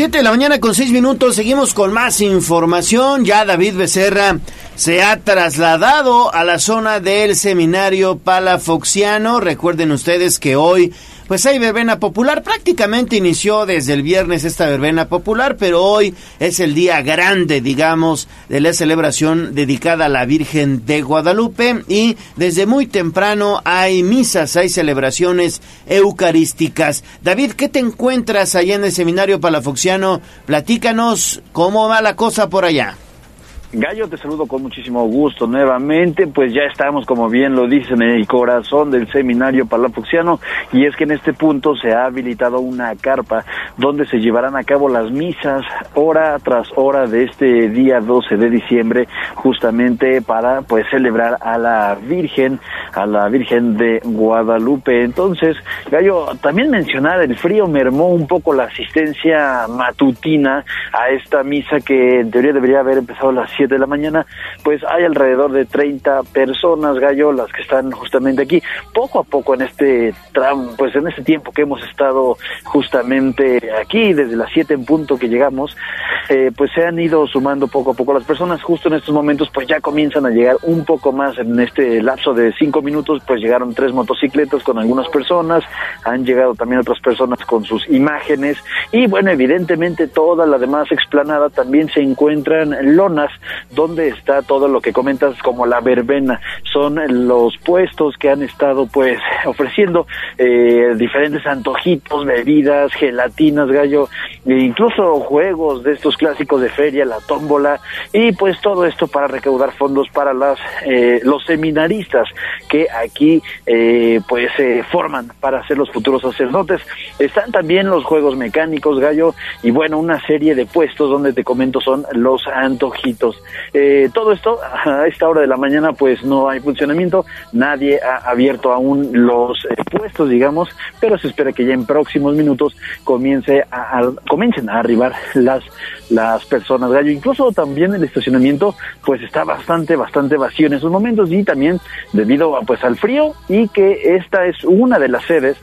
Siete de la mañana con seis minutos, seguimos con más información. Ya David Becerra se ha trasladado a la zona del seminario palafoxiano. Recuerden ustedes que hoy pues hay verbena popular. Prácticamente inició desde el viernes esta verbena popular, pero hoy es el día grande, digamos, de la celebración dedicada a la Virgen de Guadalupe y desde muy temprano hay misas, hay celebraciones eucarísticas. David, ¿qué te encuentras allá en el seminario palafoxiano? Platícanos cómo va la cosa por allá. Gallo, te saludo con muchísimo gusto nuevamente, pues ya estamos, como bien lo dicen, en el corazón del seminario palafoxiano y es que en este punto se ha habilitado una carpa donde se llevarán a cabo las misas hora tras hora de este día 12 de diciembre, justamente para pues celebrar a la Virgen, a la Virgen de Guadalupe. Entonces, Gallo, también mencionar, el frío mermó un poco la asistencia matutina a esta misa que en teoría debería haber empezado a las 7 de la mañana, pues hay alrededor de 30 personas, Gallo, las que están justamente aquí. Poco a poco en este tramo, pues en este tiempo que hemos estado justamente aquí, desde las 7 en punto que llegamos, eh, pues se han ido sumando poco a poco las personas. Justo en estos momentos, pues ya comienzan a llegar un poco más en este lapso de 5 minutos, pues llegaron tres motocicletas con algunas personas, han llegado también otras personas con sus imágenes y bueno, evidentemente toda la demás explanada también se encuentran lonas donde está todo lo que comentas como la verbena. Son los puestos que han estado pues ofreciendo eh, diferentes antojitos, bebidas, gelatinas, gallo, e incluso juegos de estos clásicos de feria, la tómbola y pues todo esto para recaudar fondos para las eh, los seminaristas que aquí eh, pues se forman para ser los futuros sacerdotes. Están también los juegos mecánicos, gallo, y bueno, una serie de puestos donde te comento son los antojitos. Eh, todo esto a esta hora de la mañana pues no hay funcionamiento, nadie ha abierto aún los eh, puestos, digamos, pero se espera que ya en próximos minutos comience a, comiencen a arribar las las personas gallo. Incluso también el estacionamiento pues está bastante bastante vacío en esos momentos y también debido a, pues al frío y que esta es una de las sedes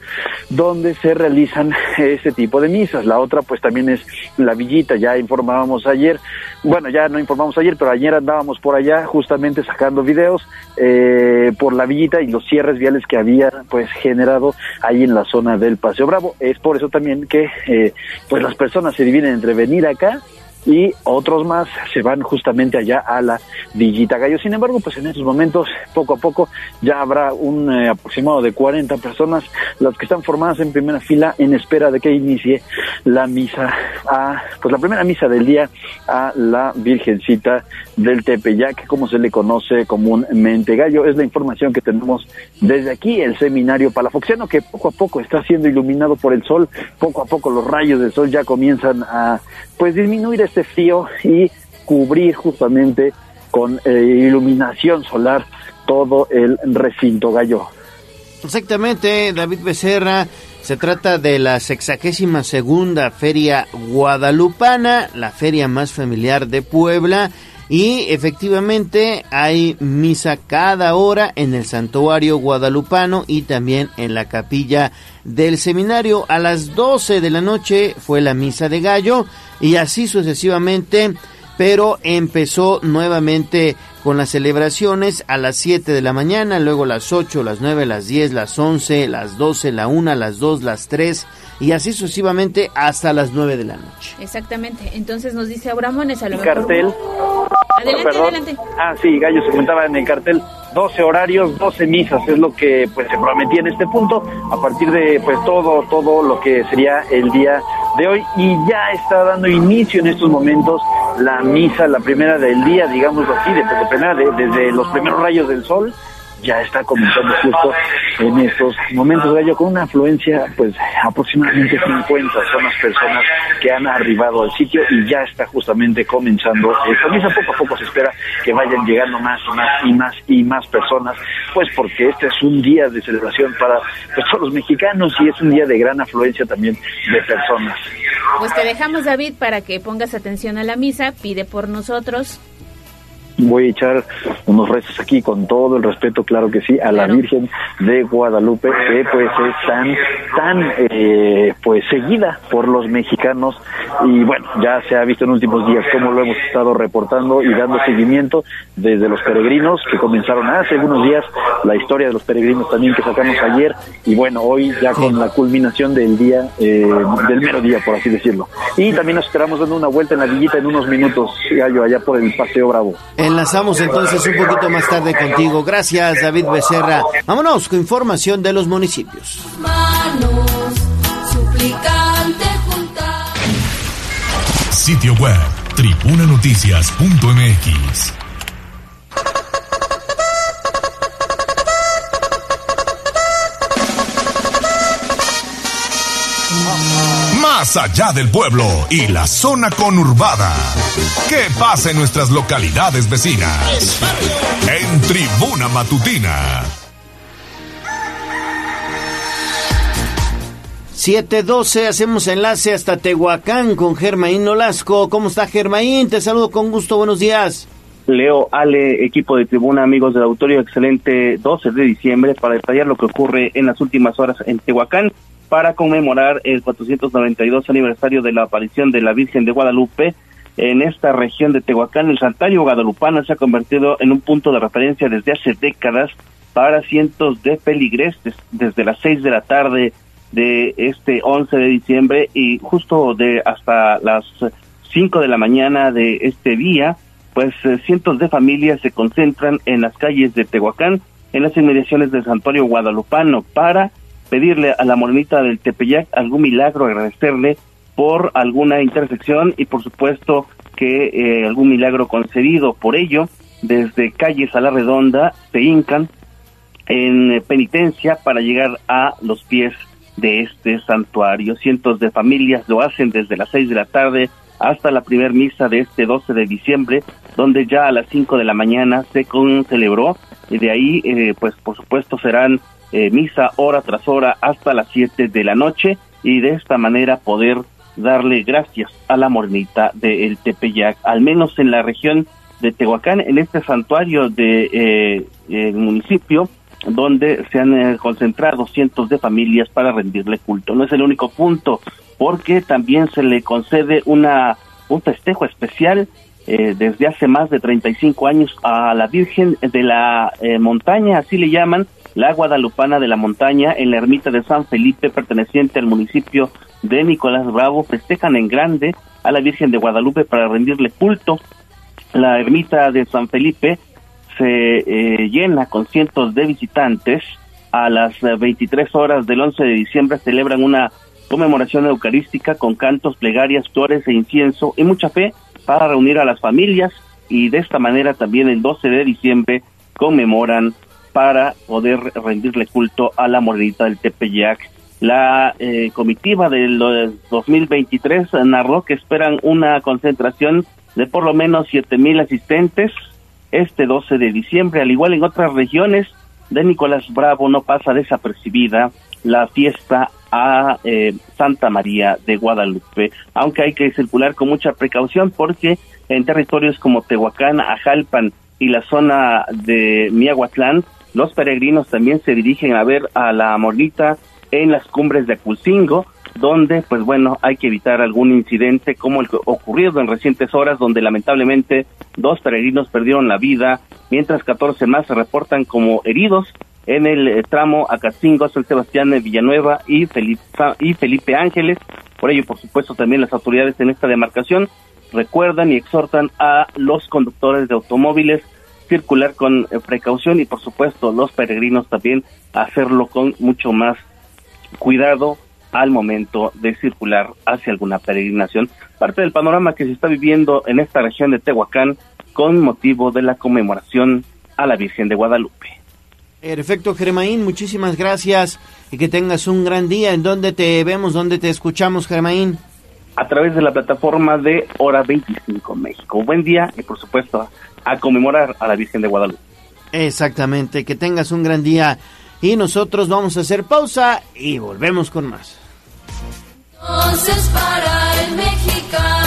donde se realizan este tipo de misas. La otra pues también es la villita, ya informábamos ayer, bueno ya no informamos ayer, pero ayer andábamos por allá justamente sacando videos eh, por la villita y los cierres viales que había pues generado ahí en la zona del Paseo Bravo. Es por eso también que eh, pues las personas se dividen entre venir acá y otros más se van justamente allá a la Villita Gallo. Sin embargo, pues en estos momentos, poco a poco, ya habrá un eh, aproximado de 40 personas, las que están formadas en primera fila en espera de que inicie la misa, a, pues la primera misa del día a la Virgencita del Tepeyac, como se le conoce comúnmente. Gallo, es la información que tenemos desde aquí, el seminario palafoxiano, que poco a poco está siendo iluminado por el sol, poco a poco los rayos del sol ya comienzan a pues disminuir este frío y cubrir justamente con eh, iluminación solar todo el recinto gallo. Exactamente, David Becerra. Se trata de la sexagésima segunda feria guadalupana, la feria más familiar de Puebla. Y efectivamente hay misa cada hora en el santuario guadalupano y también en la capilla del seminario. A las 12 de la noche fue la misa de gallo y así sucesivamente pero empezó nuevamente con las celebraciones a las 7 de la mañana, luego las 8, las 9, las 10, las 11, las 12, la 1, las 2, las 3 y así sucesivamente hasta las 9 de la noche. Exactamente. Entonces nos dice Abramones a lo mejor. cartel. Adelante, Perdón. adelante. Ah, sí, Gallo se comentaba en el cartel 12 horarios, 12 misas, es lo que pues se prometía en este punto, a partir de pues todo, todo lo que sería el día de hoy y ya está dando inicio en estos momentos la misa, la primera del día, digámoslo así, de, de primera, de- desde los primeros rayos del sol, ya está comenzando justo en estos momentos, Gallo, con una afluencia, pues aproximadamente 50 son las personas que han arribado al sitio y ya está justamente comenzando esta misa. Poco a poco se espera que vayan llegando más y más y más y más personas, pues porque este es un día de celebración para pues, todos los mexicanos y es un día de gran afluencia también de personas. Pues te dejamos, David, para que pongas atención a la misa. Pide por nosotros. Voy a echar unos rezos aquí con todo el respeto, claro que sí, a la Virgen de Guadalupe, que pues es tan, tan, eh, pues seguida por los mexicanos y bueno, ya se ha visto en últimos días cómo lo hemos estado reportando y dando seguimiento desde los peregrinos que comenzaron hace algunos días, la historia de los peregrinos también que sacamos ayer y bueno, hoy ya con la culminación del día, eh, del mero día, por así decirlo. Y también nos esperamos dando una vuelta en la villita en unos minutos, Gallo, allá por el Paseo Bravo. Enlazamos entonces un poquito más tarde contigo. Gracias, David Becerra. Vámonos con información de los municipios. manos, suplicante juntar. Sitio web tribunanoticias.mx. Más allá del pueblo y la zona conurbada. ¿Qué pasa en nuestras localidades vecinas? En Tribuna Matutina. 712, hacemos enlace hasta Tehuacán con Germaín Nolasco. ¿Cómo está Germaín? Te saludo con gusto, buenos días. Leo, Ale, equipo de tribuna, amigos del auditorio, excelente 12 de diciembre para detallar lo que ocurre en las últimas horas en Tehuacán para conmemorar el 492 aniversario de la aparición de la Virgen de Guadalupe. En esta región de Tehuacán, el santuario guadalupano se ha convertido en un punto de referencia desde hace décadas para cientos de peligrestes desde las 6 de la tarde de este 11 de diciembre y justo de hasta las 5 de la mañana de este día, pues eh, cientos de familias se concentran en las calles de Tehuacán, en las inmediaciones del santuario guadalupano, para pedirle a la morenita del Tepeyac algún milagro, agradecerle por alguna intersección y por supuesto que eh, algún milagro concedido. Por ello, desde calles a la redonda se hincan en eh, penitencia para llegar a los pies de este santuario. Cientos de familias lo hacen desde las seis de la tarde hasta la primer misa de este 12 de diciembre, donde ya a las 5 de la mañana se con celebró y de ahí, eh, pues por supuesto serán eh, misa hora tras hora hasta las 7 de la noche y de esta manera poder darle gracias a la mornita del Tepeyac, al menos en la región de Tehuacán, en este santuario de eh, el municipio, donde se han eh, concentrado cientos de familias para rendirle culto. No es el único punto, porque también se le concede una un festejo especial eh, desde hace más de 35 años a la Virgen de la eh, Montaña, así le llaman, la Guadalupana de la Montaña, en la ermita de San Felipe, perteneciente al municipio de Nicolás Bravo, festejan en grande a la Virgen de Guadalupe para rendirle culto. La ermita de San Felipe se eh, llena con cientos de visitantes. A las eh, 23 horas del 11 de diciembre celebran una conmemoración eucarística con cantos, plegarias, flores e incienso y mucha fe para reunir a las familias y de esta manera también el 12 de diciembre conmemoran para poder rendirle culto a la morenita del Tepeyac. La eh, comitiva del eh, 2023 narró que esperan una concentración de por lo menos siete mil asistentes este 12 de diciembre, al igual en otras regiones de Nicolás Bravo no pasa desapercibida la fiesta a eh, Santa María de Guadalupe, aunque hay que circular con mucha precaución porque en territorios como Tehuacán, Ajalpan y la zona de Miahuatlán, los peregrinos también se dirigen a ver a la mornita en las cumbres de Aculcingo, donde, pues bueno, hay que evitar algún incidente como el que ocurrido en recientes horas, donde lamentablemente dos peregrinos perdieron la vida, mientras 14 más se reportan como heridos en el eh, tramo Acatzingo, San Sebastián de Villanueva y Felipe, y Felipe Ángeles. Por ello, por supuesto, también las autoridades en esta demarcación recuerdan y exhortan a los conductores de automóviles circular con eh, precaución y, por supuesto, los peregrinos también hacerlo con mucho más cuidado al momento de circular hacia alguna peregrinación. Parte del panorama que se está viviendo en esta región de Tehuacán con motivo de la conmemoración a la Virgen de Guadalupe. Perfecto, Germaín, muchísimas gracias y que tengas un gran día. ¿En dónde te vemos, dónde te escuchamos, Germaín? A través de la plataforma de Hora 25 México. Buen día y, por supuesto, a conmemorar a la Virgen de Guadalupe. Exactamente, que tengas un gran día y nosotros vamos a hacer pausa y volvemos con más. Entonces para el mexicano.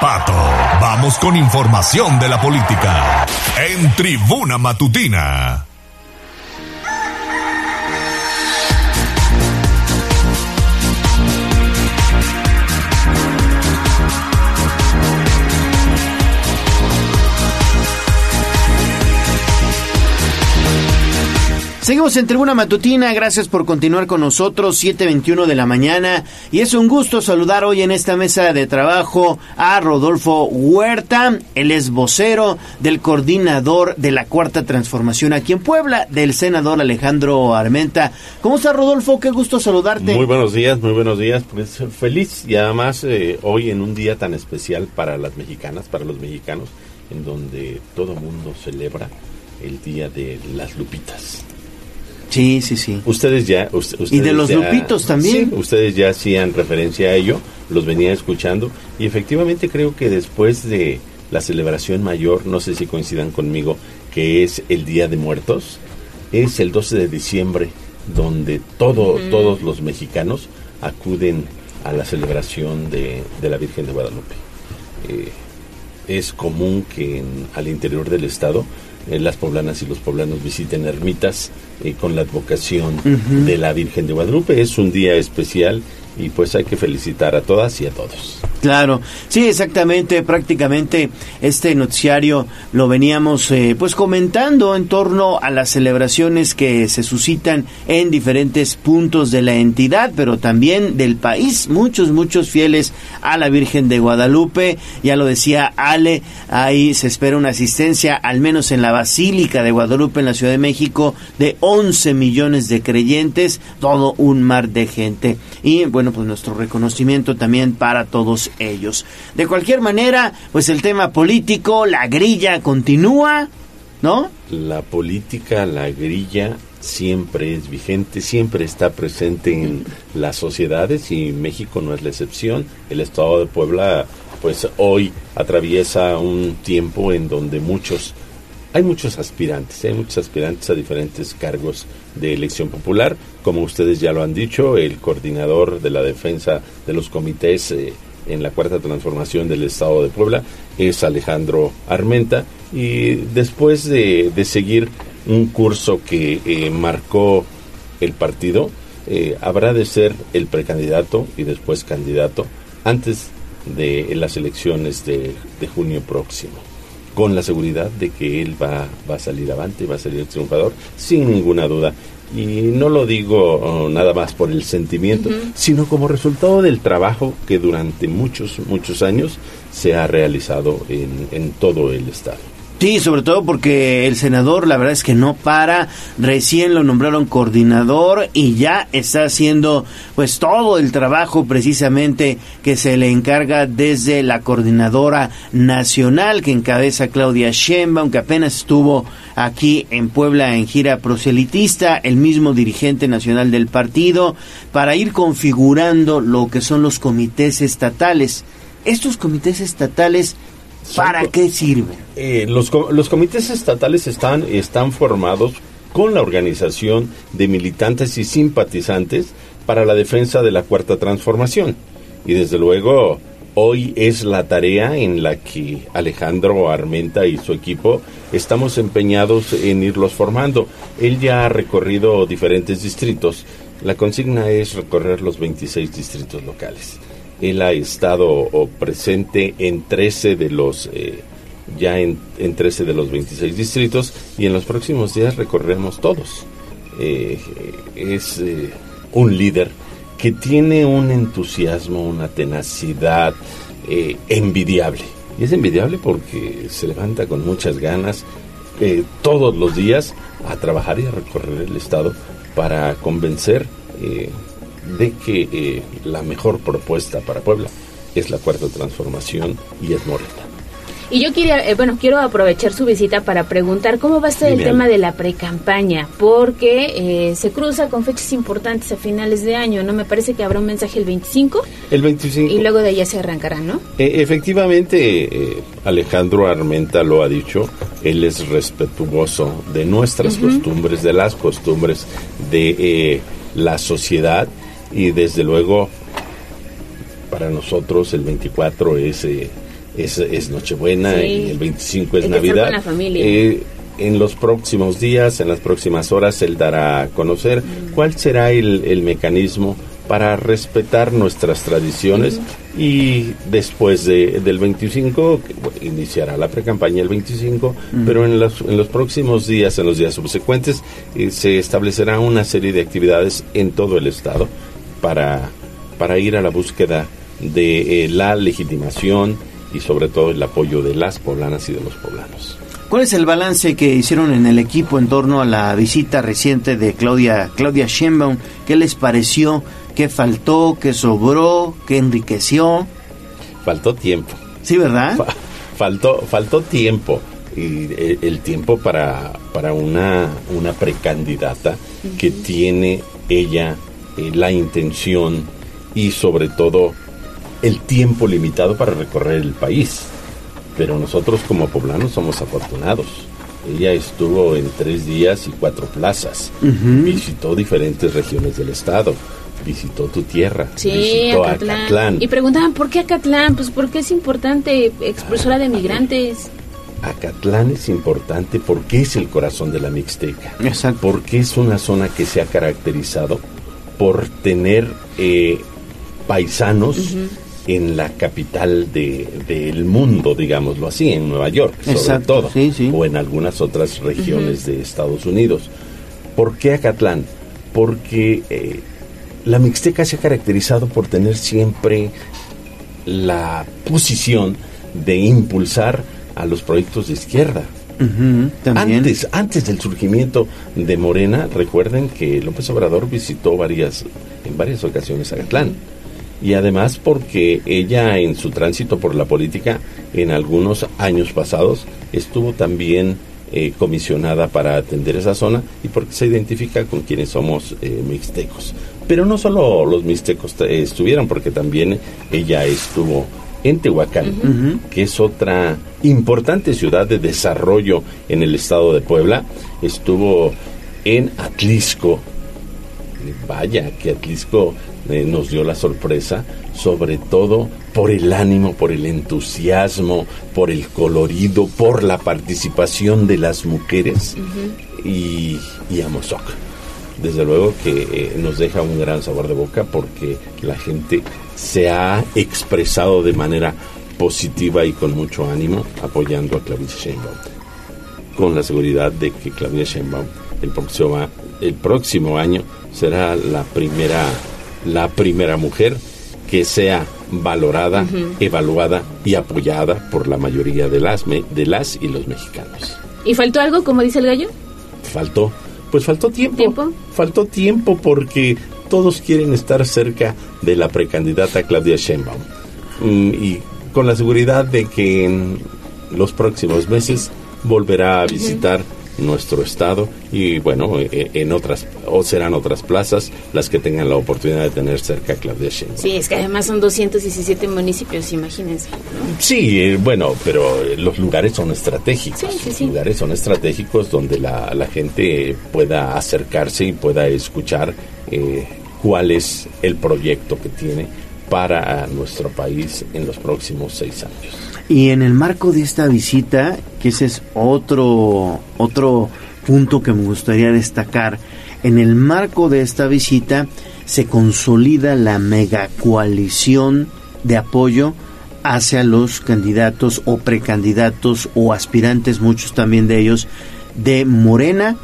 pato. Vamos con información de la política. En Tribuna Matutina. Seguimos en Tribuna Matutina, gracias por continuar con nosotros, 7.21 de la mañana, y es un gusto saludar hoy en esta mesa de trabajo a Rodolfo Huerta, él es vocero del coordinador de la Cuarta Transformación aquí en Puebla, del senador Alejandro Armenta. ¿Cómo está Rodolfo? Qué gusto saludarte. Muy buenos días, muy buenos días. Pues feliz y además eh, hoy en un día tan especial para las mexicanas, para los mexicanos, en donde todo mundo celebra el Día de las Lupitas. Sí, sí, sí. Ustedes ya... us- Y de ustedes los ya- lupitos también. Sí, ustedes ya hacían referencia a ello, los venía escuchando y efectivamente creo que después de la celebración mayor, no sé si coincidan conmigo, que es el Día de Muertos, es el 12 de diciembre donde todo, todos los mexicanos acuden a la celebración de, de la Virgen de Guadalupe. Eh, es común que en- al interior del estado eh, las poblanas y los poblanos visiten ermitas eh, con la advocación de la Virgen de Guadalupe. Es un día especial y pues hay que felicitar a todas y a todos. Claro, sí, exactamente, prácticamente este noticiario lo veníamos eh, pues comentando en torno a las celebraciones que se suscitan en diferentes puntos de la entidad, pero también del país, muchos, muchos fieles a la Virgen de Guadalupe, ya lo decía Ale, ahí se espera una asistencia, al menos en la Basílica de Guadalupe en la Ciudad de México, de 11 millones de creyentes, todo un mar de gente. Y pues nuestro reconocimiento también para todos ellos. De cualquier manera, pues el tema político, la grilla continúa, ¿no? La política, la grilla siempre es vigente, siempre está presente en las sociedades y México no es la excepción. El Estado de Puebla, pues hoy atraviesa un tiempo en donde muchos, hay muchos aspirantes, hay muchos aspirantes a diferentes cargos de elección popular. Como ustedes ya lo han dicho, el coordinador de la defensa de los comités eh, en la cuarta transformación del Estado de Puebla es Alejandro Armenta y después de, seguir un curso que eh, marcó el partido, eh, habrá de ser el precandidato y después candidato antes de las elecciones de junio próximo, con la seguridad de que él va, va a salir avante, va a salir triunfador, sin ninguna duda. Y no lo digo oh, nada más por el sentimiento, sino como resultado del trabajo que durante muchos, muchos años se ha realizado en, en todo el Estado. Sí, sobre todo porque el senador, la verdad es que no para, recién lo nombraron coordinador y ya está haciendo pues todo el trabajo precisamente que se le encarga desde la coordinadora nacional que encabeza Claudia Sheinbaum, que apenas estuvo aquí en Puebla en gira proselitista, el mismo dirigente nacional del partido, para ir configurando lo que son los comités estatales. Estos comités estatales, ¿para qué sirven? Eh, los, los comités estatales están, están formados con la organización de militantes y simpatizantes para la defensa de la cuarta transformación. Y desde luego, hoy es la tarea en la que Alejandro Armenta y su equipo estamos empeñados en irlos formando. Él ya ha recorrido diferentes distritos. La consigna es recorrer los 26 distritos locales. Él ha estado presente en 13 de los eh, ya en, en 13 de los 26 distritos y en los próximos días recorreremos todos. Eh, es eh, un líder que tiene un entusiasmo, una tenacidad envidiable. Y es envidiable porque se levanta con muchas ganas todos los días a trabajar y a recorrer el Estado para convencer de que eh, la mejor propuesta para Puebla es la cuarta transformación y es Morena. Y yo quería, eh, bueno, quiero aprovechar su visita para preguntar cómo va a estar el tema algo. de la precampaña, porque eh, se cruza con fechas importantes a finales de año, ¿no? Me parece que habrá un mensaje el 25 El 25. y luego de allá se arrancará, ¿no? Eh, efectivamente, eh, Alejandro Armenta lo ha dicho, él es respetuoso de nuestras costumbres, de las costumbres de eh, la sociedad y desde luego para nosotros el 24 es, eh, es, es Nochebuena Sí. y el 25 es Hay que estar Navidad. con la familia. Eh, en los próximos días, en las próximas horas, él dará a conocer Mm. cuál será el, el mecanismo para respetar nuestras tradiciones y después de, del 25 que, bueno, iniciará la precampaña el 25 Mm. pero en los, en los próximos días en los días subsecuentes eh, se establecerá una serie de actividades en todo el estado para, para ir a la búsqueda de eh, la legitimación y sobre todo el apoyo de las poblanas y de los poblanos ¿Cuál es el balance que hicieron en el equipo en torno a la visita reciente de Claudia, Claudia Sheinbaum? ¿Qué les pareció? ¿Qué faltó? ¿Qué sobró? ¿Qué enriqueció? faltó tiempo Sí, ¿verdad? Fa- faltó faltó tiempo y eh, el tiempo para para una una precandidata que tiene ella eh, la intención y sobre todo el tiempo limitado para recorrer el país pero nosotros como poblanos somos afortunados ella estuvo en tres días y cuatro plazas visitó diferentes regiones del estado visitó tu tierra Sí, visitó Acatlán. Acatlán. Y preguntaban, ¿por qué Acatlán? Pues porque es importante, expulsora de migrantes. Acatlán es importante porque es el corazón de la Mixteca. Porque es una zona que se ha caracterizado por tener eh, paisanos en la capital de- del mundo, digámoslo así, en Nueva York, sobre Exacto, todo, o en algunas otras regiones de Estados Unidos. ¿Por qué Acatlán? Porque eh, la Mixteca se ha caracterizado por tener siempre la posición de impulsar a los proyectos de izquierda. Antes, antes del surgimiento de Morena, recuerden que López Obrador visitó varias, en varias ocasiones Agatlán. Y además porque ella en su tránsito por la política en algunos años pasados estuvo también eh, comisionada para atender esa zona y porque se identifica con quienes somos eh, mixtecos. Pero no solo los mixtecos eh, estuvieron, porque también ella estuvo en Tehuacán, que es otra importante ciudad de desarrollo en el estado de Puebla. Estuvo en Atlisco. Vaya, que Atlisco eh, nos dio la sorpresa, sobre todo por el ánimo, por el entusiasmo, por el colorido, por la participación de las mujeres y, y Amozoc. Desde luego que eh, nos deja un gran sabor de boca porque la gente se ha expresado de manera positiva y con mucho ánimo apoyando a Claudia Sheinbaum. Con la seguridad de que Claudia Sheinbaum el próximo, el próximo año será la primera, la primera mujer que sea valorada, evaluada y apoyada por la mayoría de las, de las y los mexicanos. ¿Y faltó algo, como dice el gallo? Faltó, pues faltó tiempo. Faltó tiempo porque todos quieren estar cerca de la precandidata Claudia Sheinbaum. Mm, y con la seguridad de que en los próximos meses volverá a visitar nuestro estado y bueno, eh, en otras o serán otras plazas las que tengan la oportunidad de tener cerca a Claudia Sheinbaum. Sí, es que además son 217 municipios, imagínense. ¿no? Sí, bueno, pero los lugares son estratégicos. Sí, sí, Los sí. lugares son estratégicos donde la, la gente pueda acercarse y pueda escuchar eh, cuál es el proyecto que tiene para nuestro país en los próximos seis años. Y en el marco de esta visita, que ese es otro, otro punto que me gustaría destacar, en el marco de esta visita se consolida la mega coalición de apoyo hacia los candidatos o precandidatos o aspirantes, muchos también de ellos, de Morena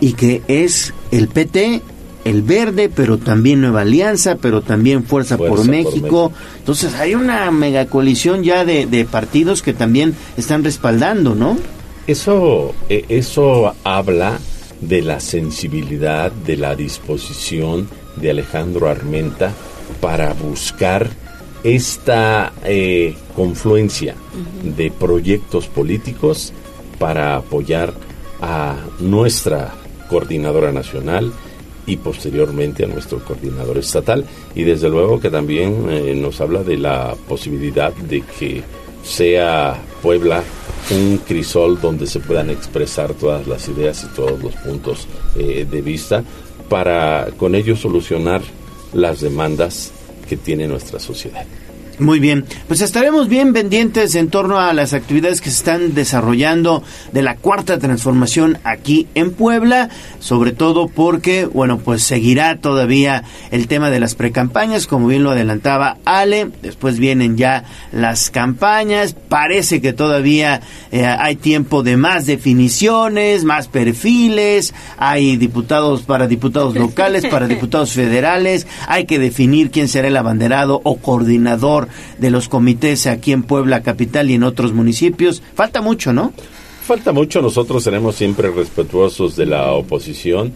y que es el PT, el Verde, pero también Nueva Alianza, pero también Fuerza, Fuerza por, por México. Entonces hay una mega coalición ya de, de partidos que también están respaldando, ¿no? Eso, eh, eso habla de la sensibilidad, de la disposición de Alejandro Armenta para buscar esta eh, confluencia de proyectos políticos para apoyar a nuestra coordinadora nacional y posteriormente a nuestro coordinador estatal y desde luego que también eh, nos habla de la posibilidad de que sea Puebla un crisol donde se puedan expresar todas las ideas y todos los puntos eh, de vista para con ello solucionar las demandas que tiene nuestra sociedad. Muy bien, pues estaremos bien pendientes en torno a las actividades que se están desarrollando de la cuarta transformación aquí en Puebla, sobre todo porque, bueno, pues seguirá todavía el tema de las precampañas, como bien lo adelantaba Ale, después vienen ya las campañas, parece que todavía eh, hay tiempo de más definiciones, más perfiles, hay diputados para diputados locales, para diputados federales, hay que definir quién será el abanderado o coordinador de los comités aquí en Puebla capital y en otros municipios. Falta mucho, ¿no? Falta mucho, nosotros seremos siempre respetuosos de la oposición,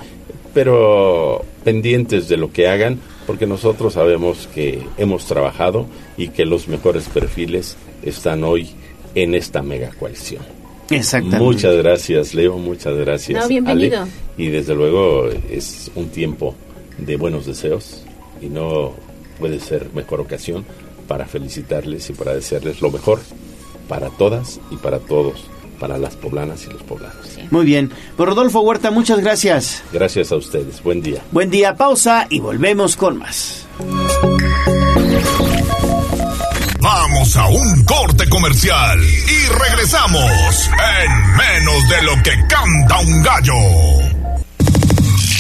pero pendientes de lo que hagan, porque nosotros sabemos que hemos trabajado y que los mejores perfiles están hoy en esta mega coalición. Exactamente. Muchas gracias, Leo, muchas gracias. No, bienvenido. Ale. Y desde luego es un tiempo de buenos deseos y no puede ser mejor ocasión para felicitarles y para desearles lo mejor para todas y para todos, para las poblanas y los poblanos. Muy bien. Pues Rodolfo Huerta, muchas gracias. Gracias a ustedes. Buen día. Buen día, pausa y volvemos con más. Vamos a un corte comercial y regresamos en menos de lo que canta un gallo.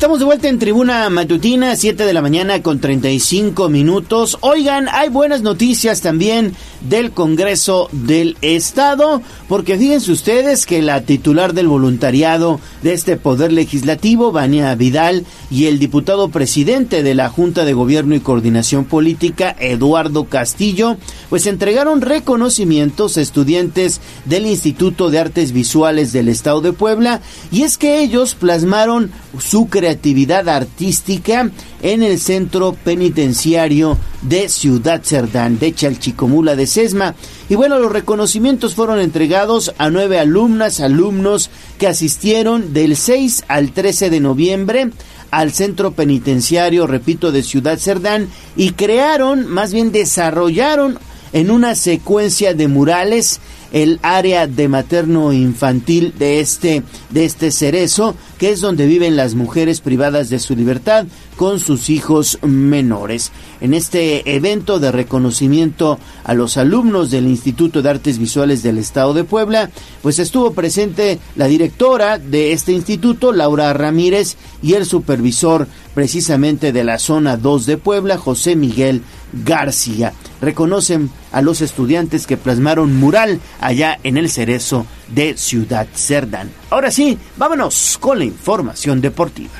Estamos de vuelta en tribuna matutina, 7 de la mañana con 35 minutos. Oigan, hay buenas noticias también del Congreso del Estado, porque fíjense ustedes que la titular del voluntariado de este Poder Legislativo, Vania Vidal, y el diputado presidente de la Junta de Gobierno y Coordinación Política, Eduardo Castillo, pues entregaron reconocimientos a estudiantes del Instituto de Artes Visuales del Estado de Puebla, y es que ellos plasmaron su creatividad artística en el centro penitenciario de Ciudad Cerdán, de Chalchicomula de Sesma. Y bueno, los reconocimientos fueron entregados a nueve alumnas, alumnos que asistieron del 6 al 13 de noviembre al centro penitenciario, repito, de Ciudad Cerdán y crearon, más bien desarrollaron en una secuencia de murales el área de materno infantil de este de este cerezo, que es donde viven las mujeres privadas de su libertad con sus hijos menores. En este evento de reconocimiento a los alumnos del Instituto de Artes Visuales del Estado de Puebla, pues estuvo presente la directora de este instituto, Laura Ramírez, y el supervisor precisamente de la zona 2 de Puebla, José Miguel García. Reconocen a los estudiantes que plasmaron mural allá en el cerezo de Ciudad Cerdán. Ahora sí, vámonos con la información deportiva.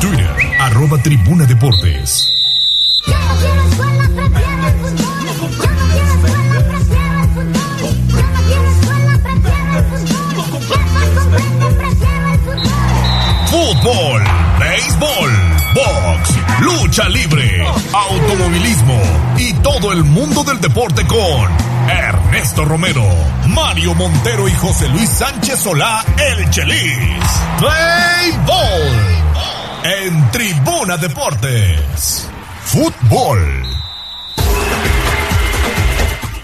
Twitter, arroba Tribuna Deportes. Libre, automovilismo y todo el mundo del deporte con Ernesto Romero, Mario Montero y José Luis Sánchez Solá, el Chelis. Play Ball en Tribuna Deportes. Fútbol.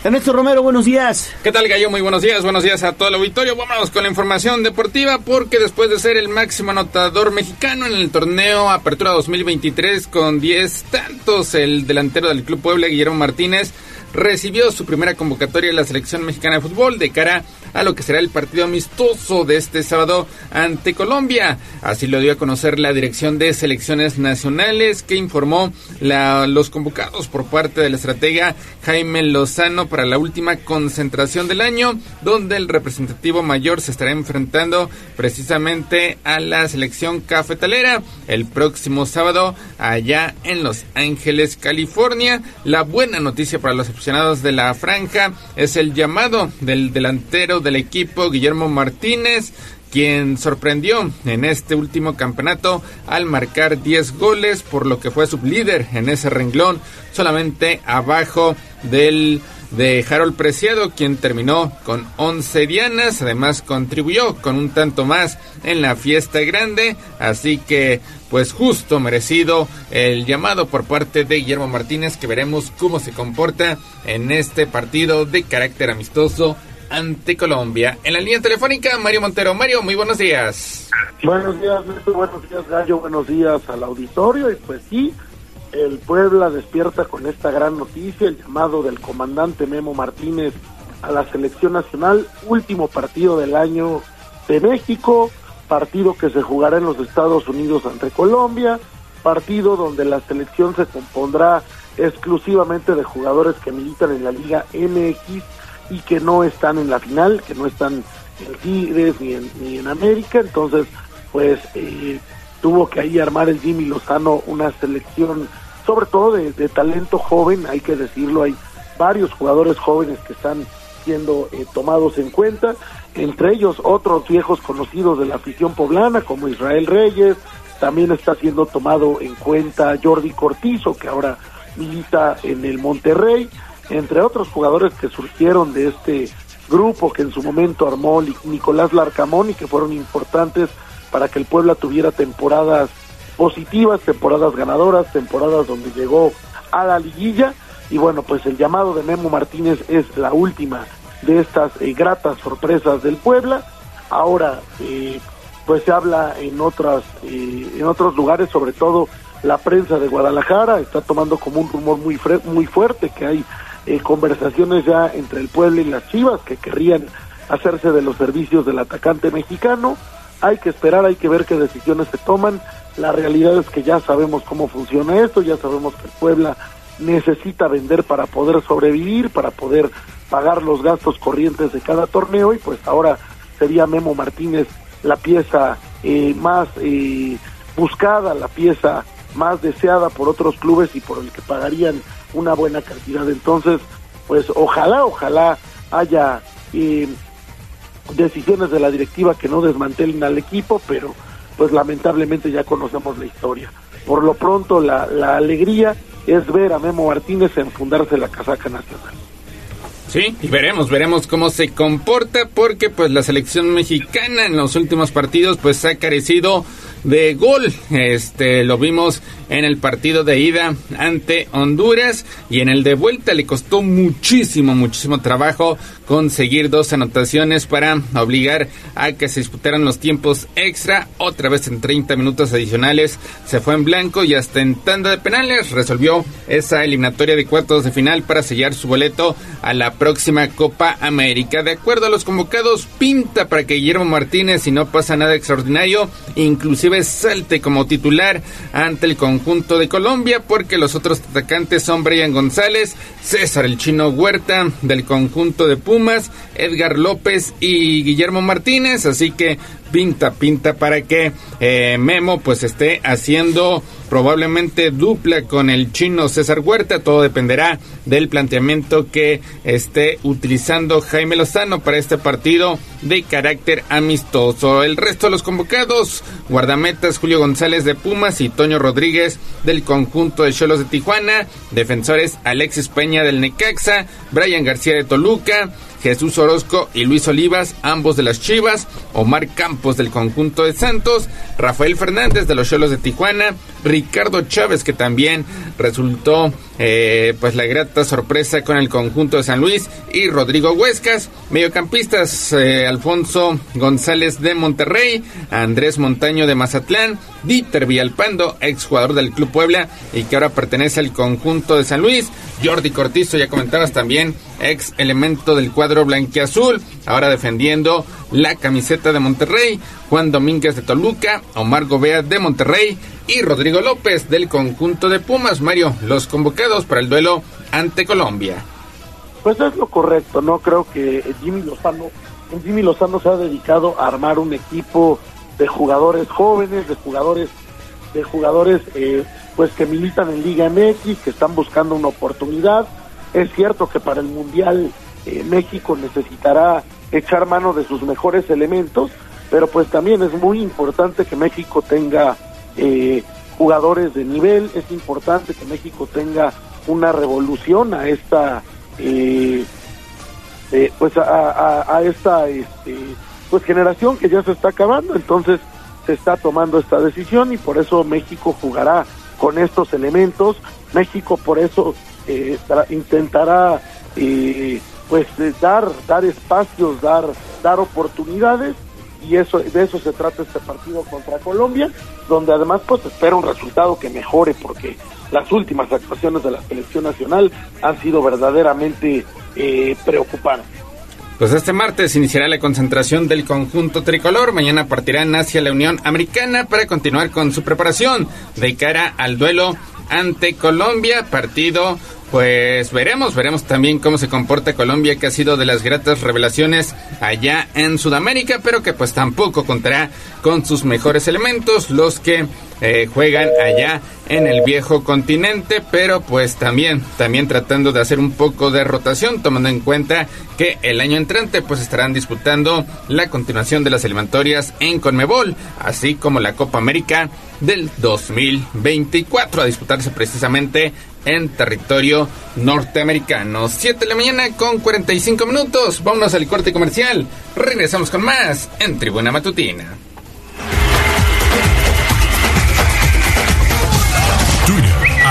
Ernesto Romero, buenos días. ¿Qué tal, Gallo? Muy buenos días, buenos días a todo el auditorio. Vámonos con la información deportiva porque después de ser el máximo anotador mexicano en el torneo Apertura 2023 con 10 tantos, el delantero del Club Puebla, Guillermo Martínez, recibió su primera convocatoria en la selección mexicana de fútbol de cara a lo que será el partido amistoso de este sábado ante Colombia. Así lo dio a conocer la Dirección de Selecciones Nacionales que informó la, los convocados por parte del estratega Jaime Lozano para la última concentración del año, donde el representativo mayor se estará enfrentando precisamente a la selección cafetalera el próximo sábado allá en Los Ángeles, California. La buena noticia para los de la franja es el llamado del delantero del equipo Guillermo Martínez quien sorprendió en este último campeonato al marcar 10 goles, por lo que fue sublíder en ese renglón, solamente abajo del de Harold Preciado, quien terminó con 11 dianas, además contribuyó con un tanto más en la fiesta grande, así que pues justo merecido el llamado por parte de Guillermo Martínez, que veremos cómo se comporta en este partido de carácter amistoso ante Colombia. En la línea telefónica, Mario Montero. Mario, muy buenos días. Buenos días, Neto, buenos días, Gallo, buenos días al auditorio. Y pues sí, el Puebla despierta con esta gran noticia, el llamado del comandante Memo Martínez a la selección nacional, último partido del año de México, partido que se jugará en los Estados Unidos ante Colombia, partido donde la selección se compondrá exclusivamente de jugadores que militan en la Liga MX y que no están en la final, que no están en Tigres ni en, América, entonces pues eh, tuvo que ahí armar el Jimmy Lozano una selección sobre todo de talento joven, hay que decirlo, hay varios jugadores jóvenes que están siendo eh, tomados en cuenta, entre ellos otros viejos conocidos de la afición poblana como Israel Reyes, también está siendo tomado en cuenta Jordi Cortizo, que ahora milita en el Monterrey, entre otros jugadores que surgieron de este grupo que en su momento armó Nicolás Larcamón y que fueron importantes para que el Puebla tuviera temporadas positivas, temporadas ganadoras, temporadas donde llegó a la liguilla y bueno, pues el llamado de Memo Martínez es la última de estas eh, gratas sorpresas del Puebla. Ahora, eh, pues se habla en otras eh, en otros lugares, sobre todo la prensa de Guadalajara está tomando como un rumor muy fre- muy fuerte que hay eh, conversaciones ya entre el pueblo y las Chivas que querrían hacerse de los servicios del atacante mexicano. Hay que esperar, hay que ver qué decisiones se toman. La realidad es que ya sabemos cómo funciona esto, ya sabemos que el Puebla necesita vender para poder sobrevivir, para poder pagar los gastos corrientes de cada torneo y pues ahora sería Memo Martínez la pieza eh, más eh, buscada, la pieza más deseada por otros clubes y por el que pagarían una buena cantidad. Entonces, pues ojalá, ojalá haya eh, decisiones de la directiva que no desmantelen al equipo, pero pues lamentablemente ya conocemos la historia. Por lo pronto la, la alegría es ver a Memo Martínez enfundarse la casaca nacional. Sí, y veremos, veremos cómo se comporta porque pues la selección mexicana en los últimos partidos pues ha carecido de gol. Este lo vimos en el partido de ida ante Honduras y en el de vuelta le costó muchísimo, muchísimo trabajo conseguir dos anotaciones para obligar a que se disputaran los tiempos extra. Otra vez en 30 minutos adicionales se fue en blanco y hasta en tanda de penales resolvió esa eliminatoria de cuartos de final para sellar su boleto a la próxima Copa América. De acuerdo a los convocados, pinta para que Guillermo Martínez, si no pasa nada extraordinario, inclusive salte como titular ante el conjunto de Colombia, porque los otros atacantes son Brian González, César el Chino Huerta del conjunto de Pumas, Edgar López y Guillermo Martínez, así que pinta, pinta para que eh, Memo pues esté haciendo probablemente dupla con el chino César Huerta, todo dependerá del planteamiento que esté utilizando Jaime Lozano para este partido de carácter amistoso. El resto de los convocados, guardametas Julio González de Pumas y Toño Rodríguez del conjunto de Cholos de Tijuana, defensores Alexis Peña del Necaxa, Brian García de Toluca, Jesús Orozco y Luis Olivas, ambos de las Chivas, Omar Campos del conjunto de Santos, Rafael Fernández de los Cholos de Tijuana, Ricardo Chávez que también resultó eh, pues la grata sorpresa con el conjunto de San Luis y Rodrigo Huescas. Mediocampistas eh, Alfonso González de Monterrey, Andrés Montaño de Mazatlán, Dieter Villalpando, exjugador del Club Puebla y que ahora pertenece al conjunto de San Luis, Jordi Cortizo, ya comentabas también, ex elemento del cuadro blanquiazul, ahora defendiendo la camiseta de Monterrey, Juan Domínguez de Toluca, Omar Gobea de Monterrey y Rodrigo López del conjunto de Pumas. Mario, los convocados para el duelo ante Colombia. Pues es lo correcto, ¿no? Creo que Jimmy Lozano, Jimmy Lozano se ha dedicado a armar un equipo de jugadores jóvenes, de jugadores, de jugadores eh, pues que militan en Liga MX, que están buscando una oportunidad. Es cierto que para el Mundial eh, México necesitará echar mano de sus mejores elementos, pero pues también es muy importante que México tenga eh, jugadores de nivel, es importante que México tenga una revolución a esta eh, pues a esta este, pues generación que ya se está acabando entonces se está tomando esta decisión y por eso México jugará con estos elementos. México por eso eh, intentará eh, pues eh, dar dar espacios dar dar oportunidades y eso de eso se trata este partido contra Colombia donde además pues espera un resultado que mejore porque las últimas actuaciones de la selección nacional han sido verdaderamente eh, preocupantes Pues este martes iniciará la concentración del conjunto tricolor. Mañana partirán hacia la Unión Americana para continuar con su preparación de cara al duelo ante Colombia. Partido, pues veremos, veremos también cómo se comporta Colombia, que ha sido de las gratas revelaciones allá en Sudamérica, pero que pues tampoco contará con sus mejores elementos, los que eh, juegan allá en el viejo continente, pero pues también, también tratando de hacer un poco de rotación, tomando en cuenta que el año entrante pues estarán disputando la continuación de las eliminatorias en Conmebol, así como la Copa América del 2024 a disputarse precisamente en territorio norteamericano. 7 de la mañana con 45 minutos. Vámonos al corte comercial. Regresamos con más en Tribuna Matutina.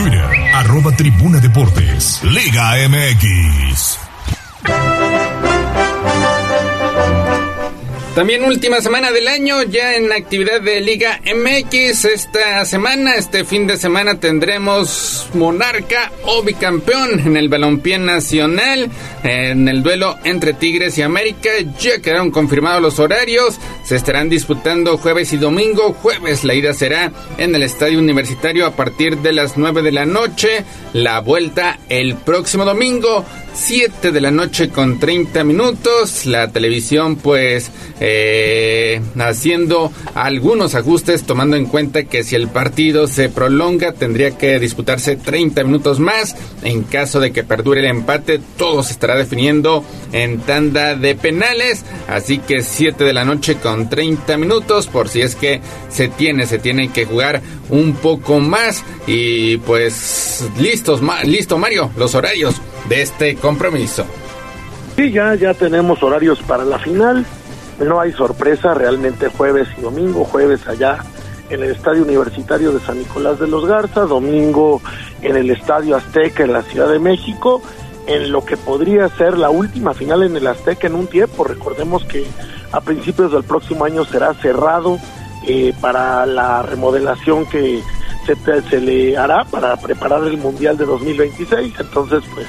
Twitter, arroba Tribuna Deportes, Liga MX. También última semana del año, ya en actividad de Liga MX. Esta semana, este fin de semana, tendremos monarca o bicampeón en el balompié nacional. En el duelo entre Tigres y América, ya quedaron confirmados los horarios. Se estarán disputando jueves y domingo. Jueves la ida será en el estadio universitario a partir de las 9 de la noche. La vuelta el próximo domingo. 7 de la noche con 30 minutos. La televisión pues eh, haciendo algunos ajustes tomando en cuenta que si el partido se prolonga tendría que disputarse 30 minutos más. En caso de que perdure el empate todo se estará definiendo en tanda de penales. Así que 7 de la noche con 30 minutos por si es que se tiene, se tiene que jugar un poco más. Y pues listos, listo Mario, los horarios de este compromiso. Sí, ya, ya tenemos horarios para la final. No hay sorpresa, realmente jueves y domingo. Jueves allá en el Estadio Universitario de San Nicolás de los Garza, domingo en el Estadio Azteca en la Ciudad de México, en lo que podría ser la última final en el Azteca en un tiempo. Recordemos que a principios del próximo año será cerrado eh, para la remodelación que se, se le hará para preparar el Mundial de 2026. Entonces, pues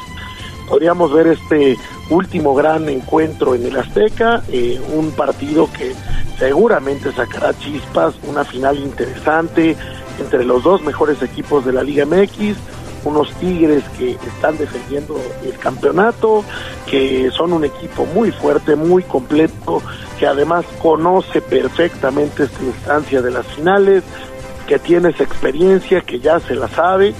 podríamos ver este último gran encuentro en el Azteca, eh, un partido que seguramente sacará chispas, una final interesante entre los dos mejores equipos de la Liga MX, unos Tigres que están defendiendo el campeonato, que son un equipo muy fuerte, muy completo, que además conoce perfectamente esta instancia de las finales, que tiene esa experiencia, que ya se la sabe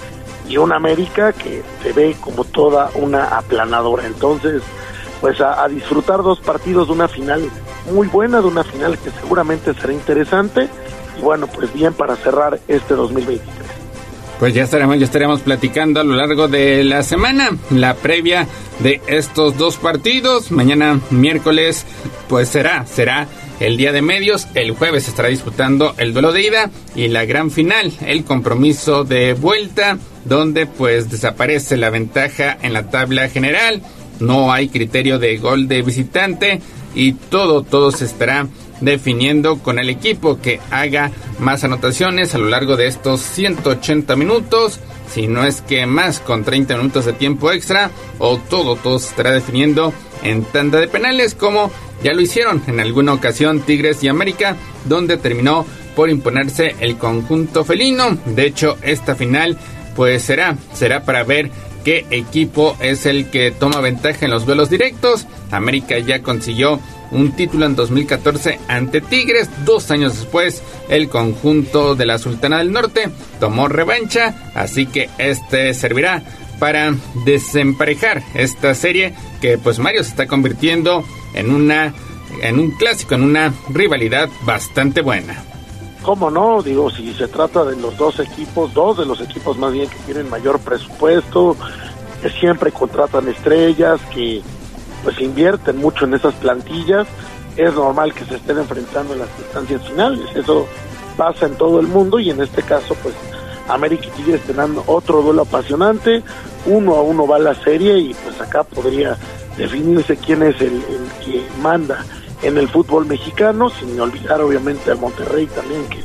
y un América que se ve como toda una aplanadora. Entonces, pues a, a disfrutar dos partidos de una final muy buena, de una final que seguramente será interesante y bueno, pues bien para cerrar este 2023. Pues ya estaremos, ya estaremos platicando a lo largo de la semana la previa de estos dos partidos. Mañana miércoles, pues será, será el día de medios. El jueves estará disputando el duelo de ida y la gran final, el compromiso de vuelta, donde pues desaparece la ventaja en la tabla general. No hay criterio de gol de visitante y todo, todo se estará definiendo con el equipo que haga más anotaciones a lo largo de estos 180 minutos, si no es que más con 30 minutos de tiempo extra, o todo, todo se estará definiendo en tanda de penales como ya lo hicieron en alguna ocasión Tigres y América, donde terminó por imponerse el conjunto felino. De hecho, esta final pues será, será para ver qué equipo es el que toma ventaja en los duelos directos. América ya consiguió un título en 2014 ante Tigres. Dos años después, el conjunto de la Sultana del Norte tomó revancha, así que este servirá para desemparejar esta serie que pues Mario se está convirtiendo en una en un clásico, en una rivalidad bastante buena. ¿Cómo no? Digo, si se trata de los dos equipos, dos de los equipos más bien que tienen mayor presupuesto, que siempre contratan estrellas, que pues invierten mucho en esas plantillas, es normal que se estén enfrentando en las instancias finales. Eso pasa en todo el mundo y en este caso, pues América y Tigres tendrán otro duelo apasionante, uno a uno va la serie y pues acá podría definirse quién es el, que manda en el fútbol mexicano, sin olvidar obviamente al Monterrey también que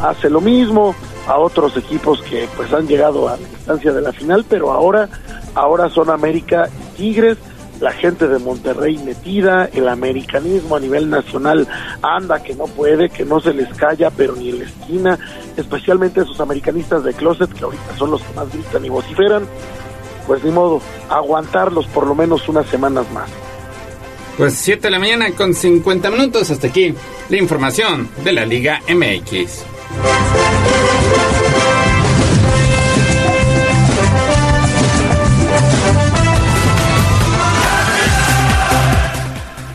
hace lo mismo, a otros equipos que pues han llegado a la instancia de la final, pero ahora, ahora son América y Tigres, la gente de Monterrey metida, el americanismo a nivel nacional anda que no puede, que no se les calla, pero ni en la esquina, especialmente esos americanistas de closet que ahorita son los que más gritan y vociferan, pues ni modo, aguantarlos por lo menos unas semanas más. Pues 7 de la mañana con 50 minutos. Hasta aquí la información de la Liga MX.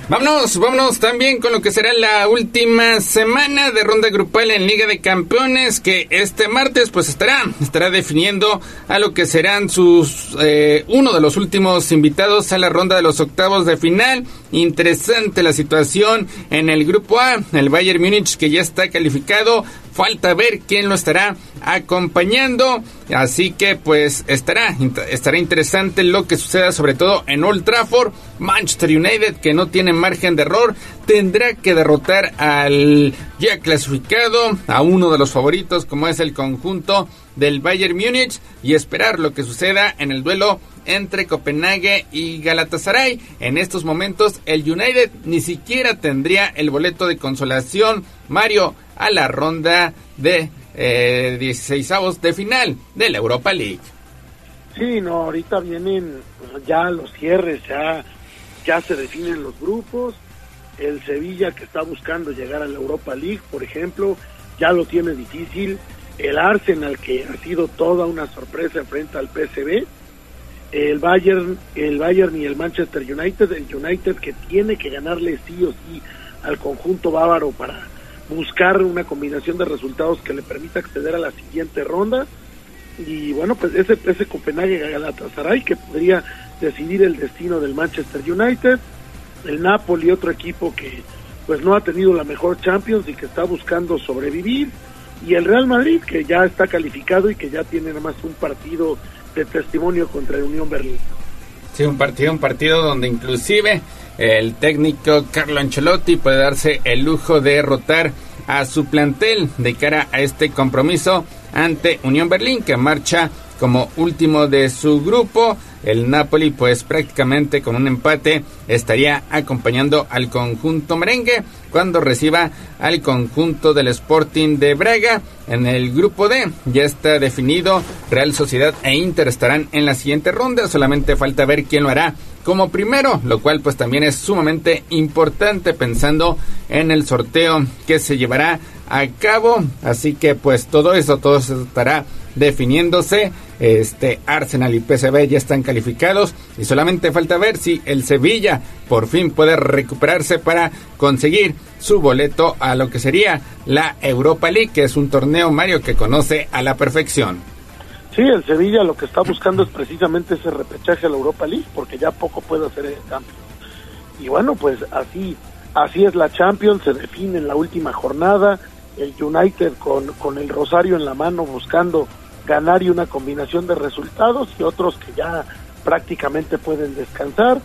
Vámonos, vámonos también con lo que será la última semana de ronda grupal en Liga de Campeones, que este martes pues estará, estará definiendo a lo que serán sus eh, uno de los últimos invitados a la ronda de los octavos de final. Interesante la situación en el grupo A, el Bayern Múnich que ya está calificado, falta ver quién lo estará acompañando, así que pues estará estará interesante lo que suceda sobre todo en Old Trafford, Manchester United que no tiene margen de error tendrá que derrotar al ya clasificado, a uno de los favoritos como es el conjunto del Bayern Múnich y esperar lo que suceda en el duelo entre Copenhague y Galatasaray. En estos momentos el United ni siquiera tendría el boleto de consolación, Mario, a la ronda de eh, 16 avos de final de la Europa League. Sí, no, ahorita vienen ya los cierres, ya, ya se definen los grupos. El Sevilla que está buscando llegar a la Europa League, por ejemplo, ya lo tiene difícil. El Arsenal que ha sido toda una sorpresa frente al PSV. El Bayern, el Bayern y el Manchester United, el United que tiene que ganarle sí o sí al conjunto bávaro para buscar una combinación de resultados que le permita acceder a la siguiente ronda. Y bueno pues ese ese Copenhague Galatasaray que podría decidir el destino del Manchester United. El Napoli otro equipo que pues no ha tenido la mejor Champions y que está buscando sobrevivir. Y el Real Madrid que ya está calificado y que ya tiene nada más un partido de testimonio contra el Unión Berlín Sí, un partido, un partido donde inclusive el técnico Carlo Ancelotti puede darse el lujo de derrotar a su plantel de cara a este compromiso ante Unión Berlín que marcha como último de su grupo. El Napoli pues prácticamente con un empate estaría acompañando al conjunto merengue cuando reciba al conjunto del Sporting de Braga en el grupo D. Ya está definido, Real Sociedad e Inter estarán en la siguiente ronda, solamente falta ver quién lo hará como primero, lo cual pues también es sumamente importante pensando en el sorteo que se llevará a cabo, así que pues todo eso, todo eso estará definiéndose. Este Arsenal y PSV ya están calificados y solamente falta ver si el Sevilla por fin puede recuperarse para conseguir su boleto a lo que sería la Europa League, que es un torneo Mario que conoce a la perfección. Sí, el Sevilla lo que está buscando es precisamente ese repechaje a la Europa League, porque ya poco puede hacer el Champions. Y bueno, pues así, así es la Champions, se define en la última jornada, el United con, con el Rosario en la mano buscando ganar y una combinación de resultados y otros que ya prácticamente pueden descansar.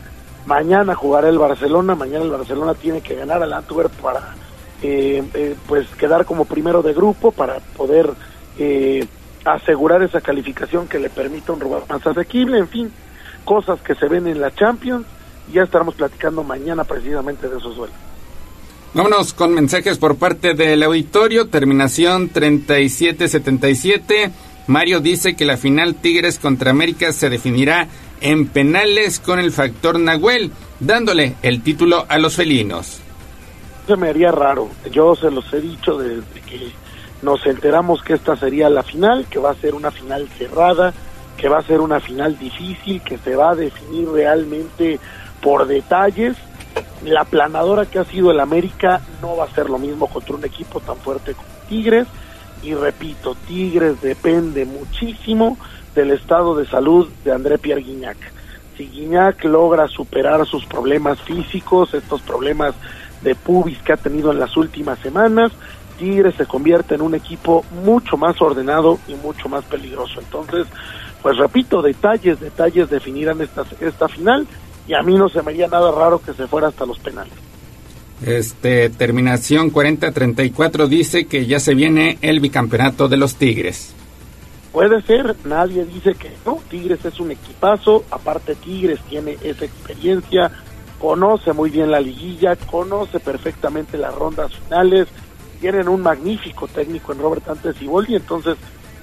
Mañana jugará el Barcelona, mañana el Barcelona tiene que ganar al Antwerp para eh, eh, pues quedar como primero de grupo para poder eh, asegurar esa calificación que le permita un lugar más asequible, en fin, cosas que se ven en la Champions y ya estaremos platicando mañana precisamente de esos duelos. Vámonos con mensajes por parte del auditorio. Terminación 3777. Mario dice que la final Tigres contra América se definirá en penales con el factor Nahuel, dándole el título a los felinos. Se me haría raro. Yo se los he dicho desde que nos enteramos que esta sería la final, que va a ser una final cerrada, que va a ser una final difícil, que se va a definir realmente por detalles. La planadora que ha sido el América no va a ser lo mismo contra un equipo tan fuerte como Tigres. Y repito, Tigres depende muchísimo del estado de salud de André Pierre Guignac. Si Guignac logra superar sus problemas físicos, estos problemas de pubis que ha tenido en las últimas semanas, Tigres se convierte en un equipo mucho más ordenado y mucho más peligroso. Entonces, pues repito, detalles, detalles definirán esta, esta final y a mí no se me haría nada raro que se fuera hasta los penales. Este, terminación 40-34 dice que ya se viene el bicampeonato de los Tigres. Puede ser, nadie dice que no, Tigres es un equipazo, aparte Tigres tiene esa experiencia, conoce muy bien la liguilla, conoce perfectamente las rondas finales, tienen un magnífico técnico en Robert Antes y Boldi, entonces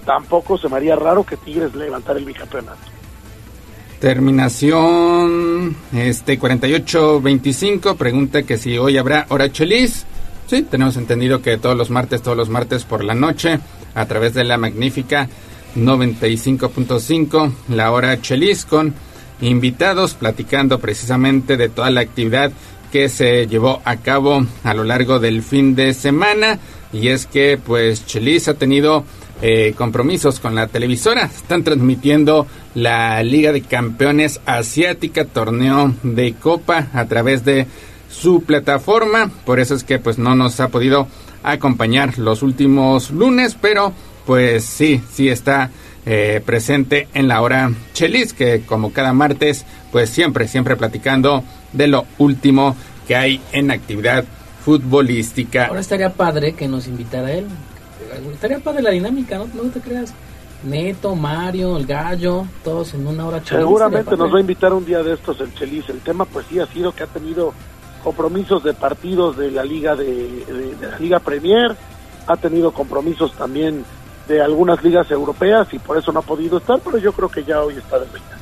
tampoco se me haría raro que Tigres levantara el bicampeonato. Terminación este 48-25 pregunta que si hoy habrá hora chelis. Sí, tenemos entendido que todos los martes, todos los martes por la noche, a través de la magnífica 95.5, la hora chelis con invitados platicando precisamente de toda la actividad que se llevó a cabo a lo largo del fin de semana. Y es que pues Chelis ha tenido eh, compromisos con la televisora. Están transmitiendo la Liga de Campeones Asiática, torneo de Copa a través de su plataforma. Por eso es que pues no nos ha podido acompañar los últimos lunes, pero pues sí, sí está eh, presente en la hora Chelis, que como cada martes, pues siempre, siempre platicando de lo último que hay en actividad futbolística. Ahora estaría padre que nos invitara él. Estaría padre la dinámica, ¿no? No te creas. Neto, Mario, el Gallo, todos en una hora Chelis, Seguramente nos va a invitar un día de estos el Chelis. El tema pues sí ha sido que ha tenido compromisos de partidos de la Liga de, de- de la Liga Premier, ha tenido compromisos también de algunas ligas europeas y por eso no ha podido estar, pero yo creo que ya hoy está de vuelta.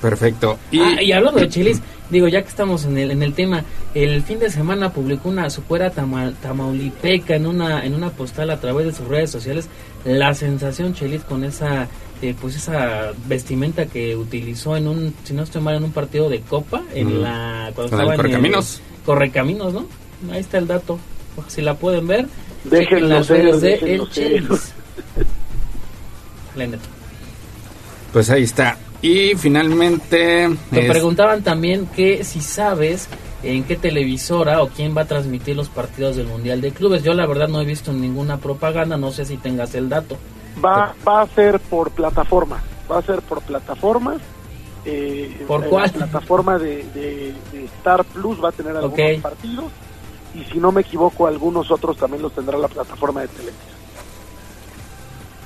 Perfecto. Y, Ah, y hablando de chilis, digo, ya que estamos en el, en el tema, el fin de semana publicó una supuera tama- tamaulipeca en una, en una postal a través de sus redes sociales la sensación chilis con esa eh, pues esa vestimenta que utilizó en un, si no estoy mal, en un partido de copa, en la cuando estaba en Correcaminos. Correcaminos, ¿no? Ahí está el dato. Si la pueden ver, Déjenlo chequen las redes de El. Chelis. Pues ahí está. Y finalmente... Te es- preguntaban también que si sabes en qué televisora o quién va a transmitir los partidos del Mundial de Clubes. Yo la verdad no he visto ninguna propaganda, no sé si tengas el dato. Va, va a ser por plataformas, va a ser por plataformas. eh, ¿Por cuál? La plataforma de, de- de Star Plus va a tener algunos partidos y si no me equivoco algunos otros también los tendrá la plataforma de televisión.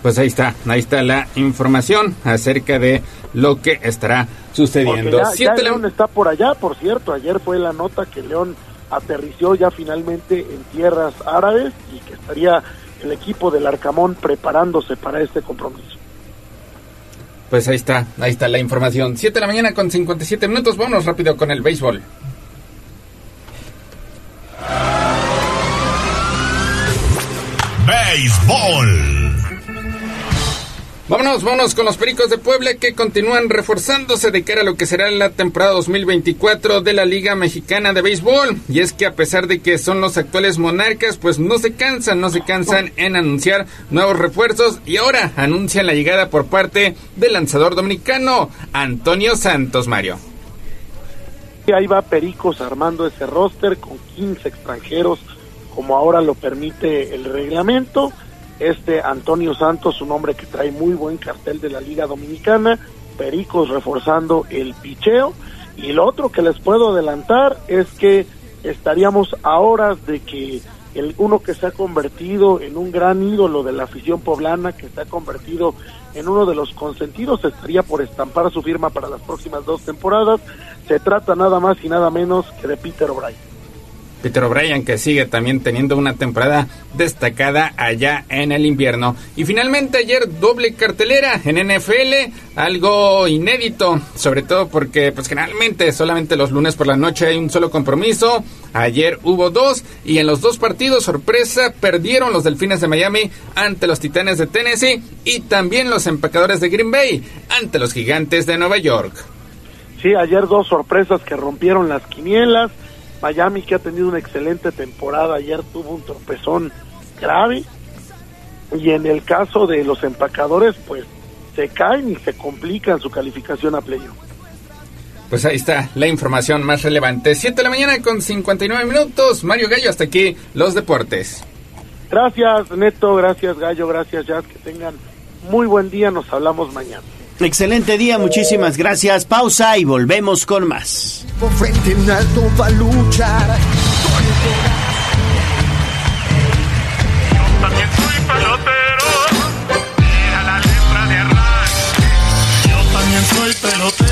Pues ahí está, ahí está la información acerca de lo que estará sucediendo. ya, León está por allá, por cierto, ayer fue la nota que León aterrició ya finalmente en tierras árabes y que estaría el equipo del Arcamón preparándose para este compromiso. Pues ahí está, ahí está la información. 7 de la mañana con 57 minutos. Vámonos rápido con el béisbol. Béisbol. Vámonos, vámonos con los Pericos de Puebla que continúan reforzándose de cara a lo que será la temporada 2024 de la Liga Mexicana de Béisbol. Y es que a pesar de que son los actuales monarcas, pues no se cansan, no se cansan en anunciar nuevos refuerzos y ahora anuncian la llegada por parte del lanzador dominicano Antonio Santos Mario. Y ahí va Pericos armando ese roster con 15 extranjeros, como ahora lo permite el reglamento. Este Antonio Santos, un hombre que trae muy buen cartel de la Liga Dominicana. Pericos reforzando el picheo. Y lo otro que les puedo adelantar es que estaríamos a horas de que el uno que se ha convertido en un gran ídolo de la afición poblana, que se ha convertido en uno de los consentidos, estaría por estampar su firma para las próximas dos temporadas. Se trata nada más y nada menos que de Peter O'Brien. Peter O'Brien que sigue también teniendo una temporada destacada allá en el invierno. Y finalmente ayer doble cartelera en NFL, algo inédito, sobre todo porque pues generalmente solamente los lunes por la noche hay un solo compromiso. Ayer hubo dos y en los dos partidos sorpresa perdieron los Delfines de Miami ante los Titanes de Tennessee y también los Empacadores de Green Bay ante los Gigantes de Nueva York. Sí, ayer dos sorpresas que rompieron las quinielas. Miami que ha tenido una excelente temporada, ayer tuvo un tropezón grave y en el caso de los empacadores pues se caen y se complican su calificación a playoff. Pues ahí está la información más relevante. 7 de la mañana con 59 minutos. Mario Gallo, hasta aquí los deportes. Gracias Neto, gracias Gallo, gracias Jazz, que tengan muy buen día, nos hablamos mañana. Excelente día, muchísimas gracias. Pausa y volvemos con más. Frente en alto va a luchar. Pelotero. Mira la letra de arranque. Yo también soy pelotero.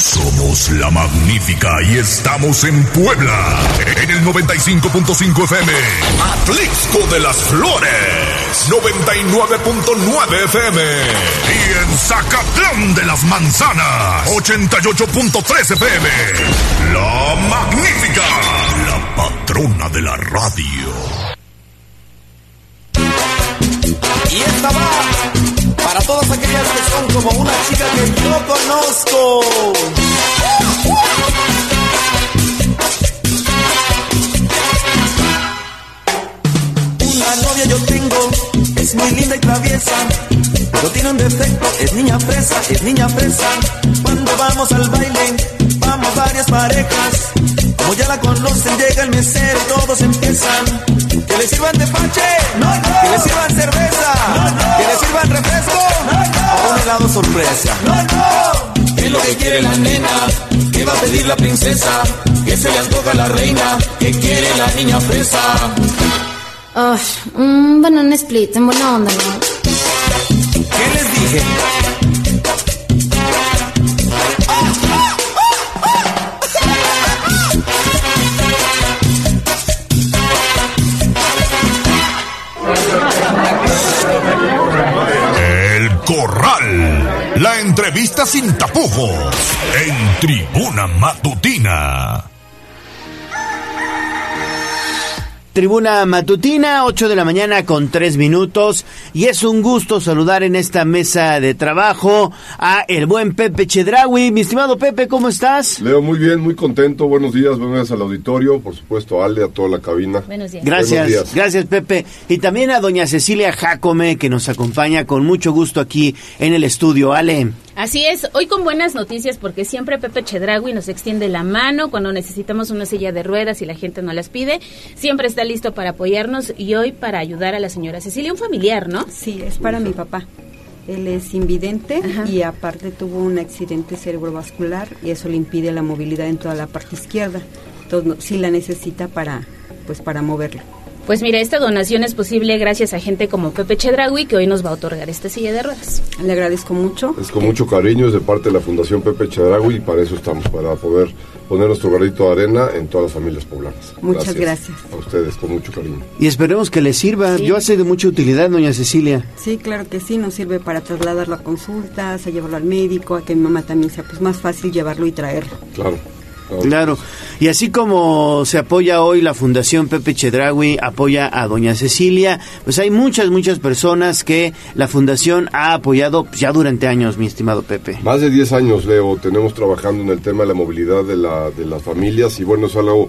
Somos la magnífica y estamos en Puebla, en el 95.5 FM. Atlixco de las Flores, 99.9 FM. Y en Zacatlán de las Manzanas, 88.3 FM. La magnífica, la patrona de la radio. Y esta va para todas aquellas que son como una chica que yo conozco. Una novia yo tengo, es muy linda y traviesa, pero tiene un defecto, es niña fresa, es niña fresa. Cuando vamos al baile, vamos varias parejas. Como ya la conocen, llega el mesero y todos empiezan. Que le sirvan de panche, que le sirvan cerveza, que le sirvan refresco o un helado sorpresa. ¿Qué es lo que quiere la nena? ¿Qué va a pedir la princesa? Que se le antoja a la reina? ¿Qué quiere la niña fresa? Ay, un banana split, en buena onda, ¿no? ¿Qué les dije? Corral. La entrevista sin tapujos. En Tribuna Matutina. Tribuna Matutina, 8 de la mañana con 3 minutos. Y es un gusto saludar en esta mesa de trabajo a el buen Pepe Chedraui. Mi estimado Pepe, ¿cómo estás? Leo, muy bien, muy contento. Buenos días, buenos días al auditorio. Por supuesto, a Ale, a toda la cabina. Buenos días. Gracias, Buenos días. gracias Pepe. Y también a doña Cecilia Jacome, que nos acompaña con mucho gusto aquí en el estudio. Ale. Así es, hoy con buenas noticias porque siempre Pepe Chedragui nos extiende la mano cuando necesitamos una silla de ruedas y la gente no las pide. Siempre está listo para apoyarnos y hoy para ayudar a la señora Cecilia, un familiar, ¿no? Sí, es para mi papá. Él es invidente y aparte tuvo un accidente cerebrovascular y eso le impide la movilidad en toda la parte izquierda. Entonces, sí la necesita para, pues, para moverlo. Pues mira, esta donación es posible gracias a gente como Pepe Chedragui, que hoy nos va a otorgar esta silla de ruedas. Le agradezco mucho. Es con mucho cariño, es de parte de la Fundación Pepe Chedragui y para eso estamos, para poder poner nuestro granito de arena en todas las familias poblanas. Muchas gracias. A ustedes, con mucho cariño. Y esperemos que les sirva. Yo hace de mucha utilidad, doña Cecilia. Sí, claro que sí, nos sirve para trasladarlo a consultas, a llevarlo al médico, a que mi mamá también sea pues más fácil llevarlo y traerlo. Claro. Claro, y así como se apoya hoy la Fundación Pepe Chedragui, apoya a Doña Cecilia, pues hay muchas, muchas personas que la Fundación ha apoyado pues, ya durante años, mi estimado Pepe. Más de 10 años, Leo, tenemos trabajando en el tema de la movilidad de, la, de las familias y bueno, es algo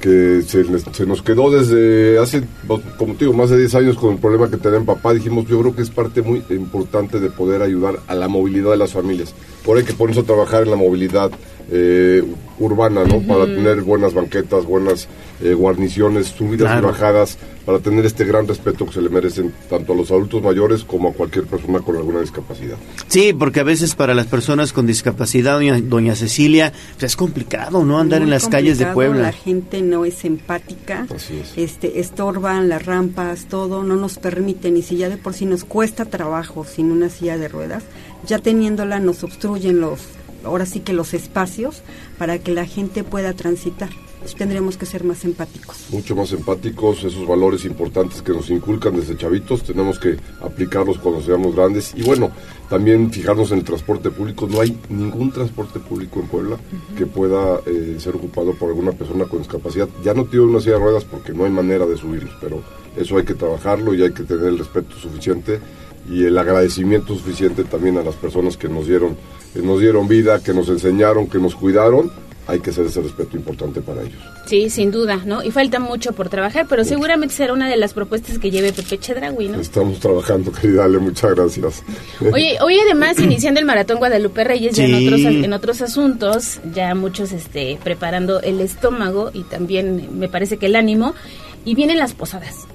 que se, se nos quedó desde hace, pues, como te digo, más de 10 años con el problema que tenía papá. Dijimos, yo creo que es parte muy importante de poder ayudar a la movilidad de las familias. Por ahí que ponerse a trabajar en la movilidad eh, urbana, ¿no? Para tener buenas banquetas, buenas eh, guarniciones, subidas Claro. y bajadas, para tener este gran respeto que se le merecen tanto a los adultos mayores como a cualquier persona con alguna discapacidad. Sí, porque a veces para las personas con discapacidad, doña, doña Cecilia, pues es complicado, ¿no? Andar en las calles de Puebla. La gente no es empática. Así es. Este, estorban las rampas, todo, no nos permiten. Y si ya de por sí nos cuesta trabajo sin una silla de ruedas, ya teniéndola nos obstruyen los, ahora sí que los espacios para que la gente pueda transitar. Tendremos que ser más empáticos. mucho más empáticos, esos valores importantes que nos inculcan desde chavitos, tenemos que aplicarlos cuando seamos grandes y bueno, también fijarnos en el transporte público, no hay ningún transporte público en Puebla que pueda eh, ser ocupado por alguna persona con discapacidad, ya no tiene una silla de ruedas porque no hay manera de subirlos, pero eso hay que trabajarlo y hay que tener el respeto suficiente y el agradecimiento suficiente también a las personas que nos dieron, nos dieron vida, que nos enseñaron, que nos cuidaron, hay que hacer ese respeto importante para ellos. Sí, sin duda, ¿no? Y falta mucho por trabajar, pero seguramente será una de las propuestas que lleve Pepe Chedragui, ¿no? Estamos trabajando, querida Ale, muchas gracias. Oye, hoy además iniciando el maratón Guadalupe Reyes ya en otros en otros asuntos, ya muchos este preparando el estómago y también me parece que el ánimo y vienen las posadas.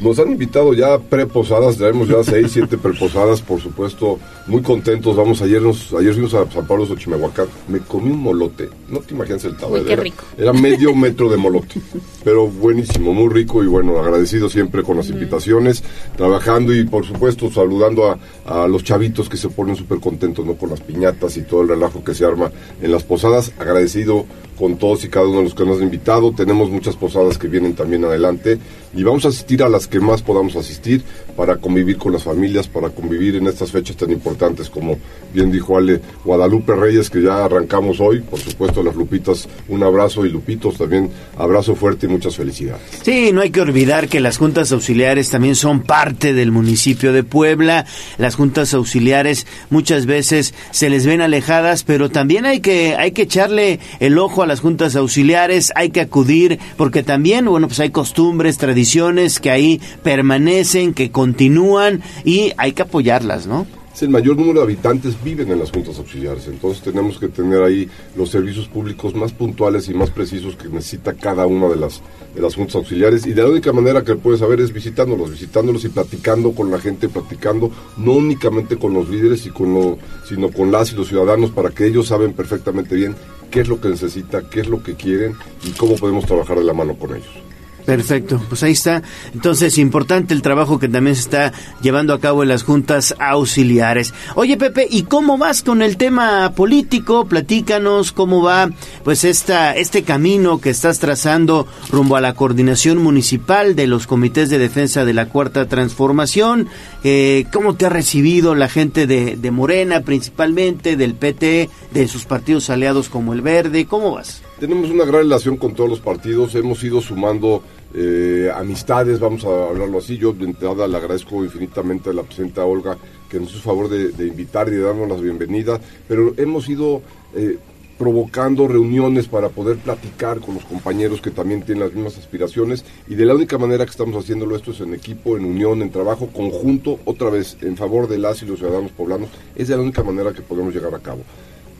Nos han invitado ya preposadas, traemos ya seis, siete preposadas, por supuesto, muy contentos. Vamos, ayer nos, ayer fuimos a San Pablo Xochimehuacán, me comí un molote, no te imaginas el tamaño. Era- rico. Era medio metro de molote, pero buenísimo, muy rico y bueno, agradecido siempre con las invitaciones, trabajando y por supuesto saludando a, a los chavitos que se ponen súper contentos, ¿no? Con las piñatas y todo el relajo que se arma en las posadas, agradecido con todos y cada uno de los que nos han invitado, tenemos muchas posadas que vienen también adelante y vamos a asistir a las que más podamos asistir para convivir con las familias, para convivir en estas fechas tan importantes como bien dijo Ale, Guadalupe Reyes que ya arrancamos hoy, por supuesto las Lupitas, un abrazo y Lupitos también, abrazo fuerte y muchas felicidades. Sí, no hay que olvidar que las juntas auxiliares también son parte del municipio de Puebla. Las juntas auxiliares muchas veces se les ven alejadas, pero también hay que hay que echarle el ojo a las juntas auxiliares, hay que acudir porque también, bueno, pues hay costumbres, tradiciones que ahí permanecen, que continúan y hay que apoyarlas, ¿no? El mayor número de habitantes viven en las juntas auxiliares, entonces tenemos que tener ahí los servicios públicos más puntuales y más precisos que necesita cada una de las de las juntas auxiliares y de la única manera que puedes saber es visitándolos, visitándolos y platicando con la gente, platicando no únicamente con los líderes y con lo, sino con las y los ciudadanos para que ellos saben perfectamente bien qué es lo que necesita, qué es lo que quieren y cómo podemos trabajar de la mano con ellos. Perfecto, pues ahí está. Entonces, importante el trabajo que también se está llevando a cabo en las juntas auxiliares. Oye, Pepe, ¿y cómo vas con el tema político? Platícanos cómo va pues esta este camino que estás trazando rumbo a la coordinación municipal de los comités de defensa de la Cuarta Transformación. Eh, ¿Cómo te ha recibido la gente de, de Morena principalmente, del PT, de sus partidos aliados como el Verde? ¿Cómo vas? Tenemos una gran relación con todos los partidos, hemos ido sumando eh, amistades, vamos a hablarlo así. Yo de entrada le agradezco infinitamente a la presidenta Olga que nos hizo favor de, invitar y de darnos la bienvenida, pero hemos ido eh, provocando reuniones para poder platicar con los compañeros que también tienen las mismas aspiraciones y de la única manera que estamos haciéndolo esto es en equipo, en unión, en trabajo conjunto, otra vez en favor de las y los ciudadanos poblanos, es la única manera que podemos llegar a cabo.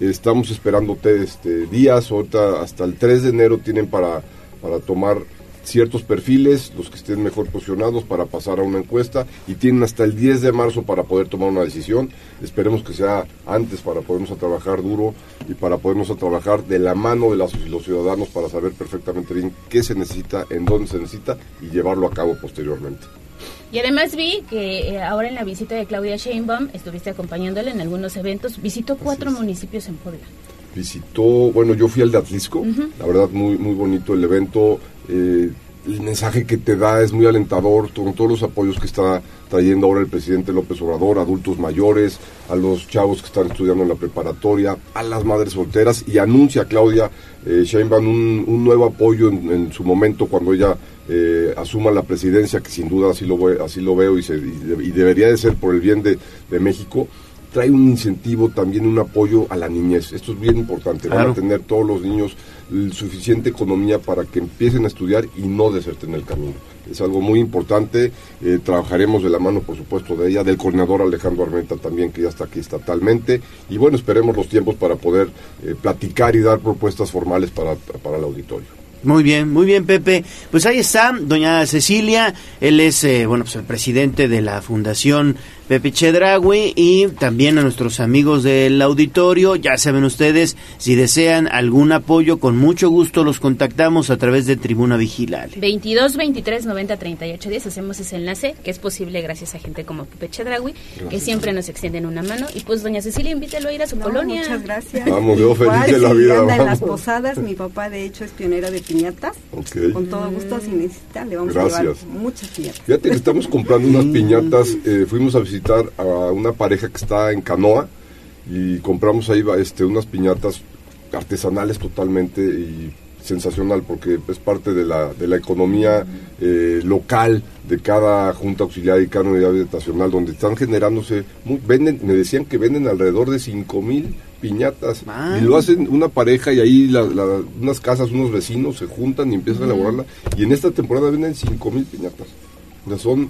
Estamos esperando este, días, ahorita hasta el 3 de enero tienen para, para tomar ciertos perfiles, los que estén mejor posicionados para pasar a una encuesta y tienen hasta el 10 de marzo para poder tomar una decisión. Esperemos que sea antes para podernos a trabajar duro y para podernos a trabajar de la mano de los ciudadanos para saber perfectamente bien qué se necesita, en dónde se necesita y llevarlo a cabo posteriormente. Y además vi que eh, ahora en la visita de Claudia Sheinbaum estuviste acompañándole en algunos eventos. Visitó cuatro municipios en Puebla. visitó, bueno, yo fui al de Atlisco, la verdad muy muy bonito el evento, eh, el mensaje que te da es muy alentador, con todos los apoyos que está trayendo ahora el presidente López Obrador, adultos mayores, a los chavos que están estudiando en la preparatoria, a las madres solteras, y anuncia Claudia eh, Sheinbaum un, un nuevo apoyo en, en su momento cuando ella eh, asuma la presidencia, que sin duda así lo, ve- así lo veo y, se- debería de ser por el bien de, de México, trae un incentivo, también un apoyo a la niñez. Esto es bien importante. Van Claro. a tener todos los niños suficiente economía para que empiecen a estudiar y no deserten el camino. Es algo muy importante. Eh, trabajaremos de la mano, por supuesto, de ella, del coordinador Alejandro Armenta también, que ya está aquí estatalmente. Y bueno, esperemos los tiempos para poder eh, platicar y dar propuestas formales para, para el auditorio. Muy bien, muy bien, Pepe. Pues ahí está, doña Cecilia. Él es, eh, bueno, pues el presidente de la Fundación Pepe Chedragui y también a nuestros amigos del auditorio. Ya saben ustedes, si desean algún apoyo, con mucho gusto los contactamos a través de Tribuna Vigilal. 22 23 90 38 10 hacemos ese enlace que es posible gracias a gente como Pepe Chedraui que siempre nos extienden una mano y pues doña Cecilia invítelo a ir a su No, colonia Muchas gracias. Vamos, yo feliz Igual, de la vida, anda en las posadas, mi papá de hecho es pionero de piñatas. Con todo gusto, si necesita, le vamos a Gracias. llevar muchas piñatas. Fíjate que estamos comprando unas piñatas. eh, fuimos a visitar a una pareja que está en Canoa y compramos ahí este, unas piñatas artesanales totalmente y sensacional porque es parte de la, de la economía eh, local de cada junta auxiliar y cada unidad habitacional donde están generándose, muy- venden, me decían que venden alrededor de 5 mil piñatas. Y lo hacen una pareja y ahí la- la- unas casas, unos vecinos se juntan y empiezan a elaborarla. Y en esta temporada venden 5 mil piñatas. O sea, son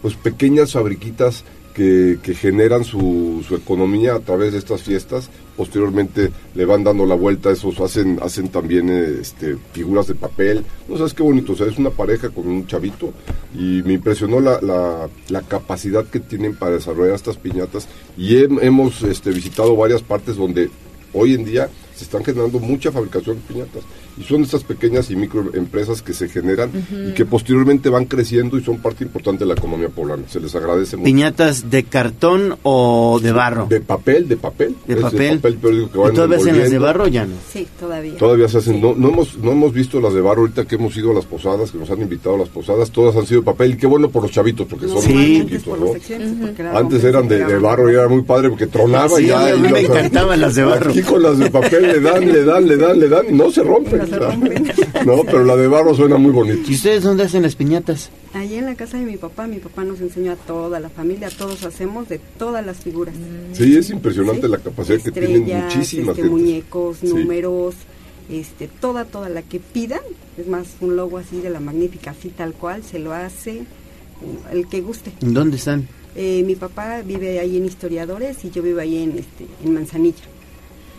pues pequeñas fabriquitas que, generan su, economía a través de estas fiestas. Posteriormente le van dando la vuelta, esos hacen, hacen también este, figuras de papel. No sabes qué bonito, o sea, es una pareja con un chavito y me impresionó la, la, capacidad que tienen para desarrollar estas piñatas. Y hem- hemos este, visitado varias partes donde hoy en día se están generando mucha fabricación de piñatas. Y son estas pequeñas y microempresas que se generan Ujú. y que posteriormente van creciendo y son parte importante de la economía poblana. Se les agradece mucho. ¿Piñatas de cartón o de barro? De papel, de papel. De Es papel. pero digo que ¿Y van todavía hacen las de barro o ya no? Sí, todavía. Todavía se hacen, no, no hemos no hemos visto las de barro ahorita que hemos ido a las posadas, que nos han invitado a las posadas, todas han sido de papel y qué bueno por los chavitos porque son Normalmente es chiquitos, por ¿no? la Antes eran de, de barro y era muy padre porque tronaba Sí, y ya. a mí y me o sea, encantaban las de barro. Aquí con las de papel le dan, le dan, le dan, le dan y no se rompen. No, pero la de barro suena muy bonito. ¿Y ustedes dónde hacen las piñatas? Ahí en la casa de mi papá, mi papá nos enseñó a toda la familia, todos hacemos de todas las figuras. Sí, es impresionante la capacidad que tienen muchísimas este, muñecos, Sí. números, este, toda, toda la que pidan. Es más, un logo así de la magnífica, así tal cual, se lo hace el que guste. ¿En ¿Dónde están? Eh, mi papá vive ahí en Historiadores y yo vivo ahí en, este, en Manzanilla.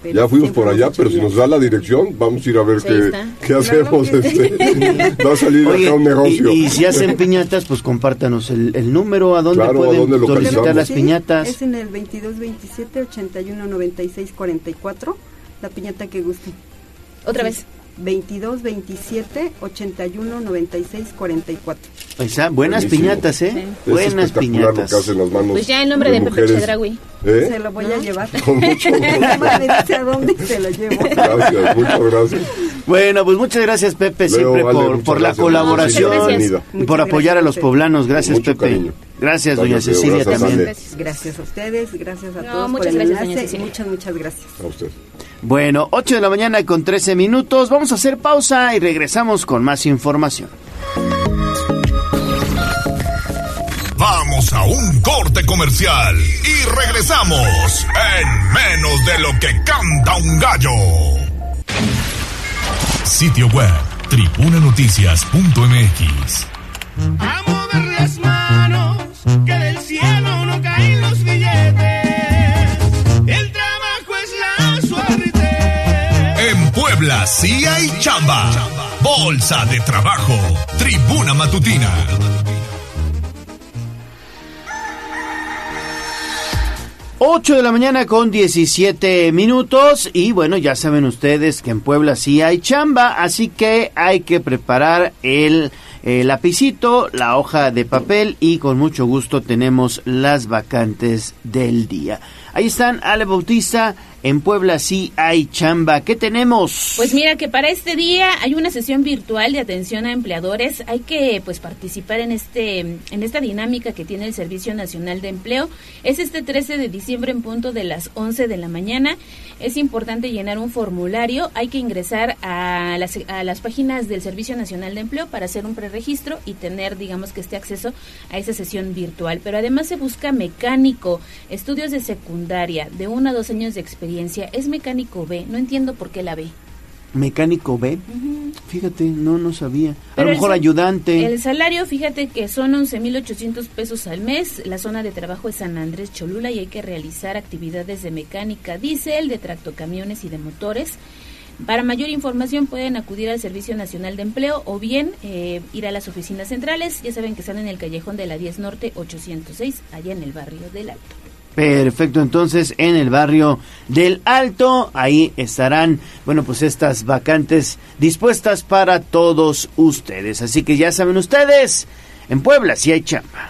Pero Ya fuimos por allá, pero si nos da la dirección, vamos a ir a ver Sí, qué, qué Claro hacemos. que este, va a salir Oye, acá un negocio. Y, y si hacen piñatas, pues compártanos el, el número, a dónde Claro, ¿a pueden dónde localizamos? solicitar las Sí, piñatas. Es en el 22 27 81 96 44, la piñata que guste. Otra Sí. vez. 22 27 81 96 44. Ahí está, buenas Buenísimo. piñatas, ¿eh? Es Buenas espectacular lo piñatas. que hacen las manos Pues ya en nombre de, Pepe mujeres. Chedraui. ¿Eh? Se lo voy a llevar. Con mucho gusto. A dónde se lo llevo. Gracias, muchas gracias. Bueno, pues muchas gracias Pepe Leo, siempre vale, por, por la gracias. colaboración gracias. y por Muchas apoyar a los gracias. poblanos. Gracias Mucho Pepe. cariño. Gracias doña Gracias, Cecilia gracias, también. Gracias a ustedes, gracias a No, todos muchas por el gracias, doña. Cecilia. Muchas, muchas gracias. A usted. Bueno, 8 de la mañana con 13 minutos. Vamos a hacer pausa y regresamos con más información. Vamos a un corte comercial y regresamos en menos de lo que canta un gallo. Sitio web tribunanoticias.mx A mover las manos, que sí hay chamba. Bolsa de Trabajo. Tribuna Matutina. Ocho de la mañana con 17 minutos y bueno, ya saben ustedes que en Puebla sí hay chamba, así que hay que preparar el, eh, lapicito, la hoja de papel y con mucho gusto tenemos las vacantes del día. Ahí están, Ale Bautista, en Puebla sí hay chamba. ¿Qué tenemos? Pues mira que para este día hay una sesión virtual de atención a empleadores. Hay que pues participar en este en esta dinámica que tiene el Servicio Nacional de Empleo. Es este 13 de diciembre en punto de las 11 de la mañana. Es importante llenar un formulario. Hay que ingresar a las, a las páginas del Servicio Nacional de Empleo para hacer un preregistro y tener, digamos, que este acceso a esa sesión virtual. Pero además se busca mecánico, estudios de secundaria, de uno a dos años de experiencia. Es mecánico B. No entiendo por qué la B. Mecánico B. Fíjate, no, no sabía. A lo mejor ayudante. El salario, fíjate que son 11.800 pesos al mes. La zona de trabajo es San Andrés Cholula y hay que realizar actividades de mecánica diésel, de tractocamiones y de motores. Para mayor información pueden acudir al Servicio Nacional de Empleo o bien eh, ir a las oficinas centrales. Ya saben que están en el callejón de la 10 Norte 806, allá en el barrio del Alto. Perfecto, entonces en el barrio del Alto, ahí estarán, bueno, pues estas vacantes dispuestas para todos ustedes. Así que ya saben ustedes, en Puebla sí hay chamba.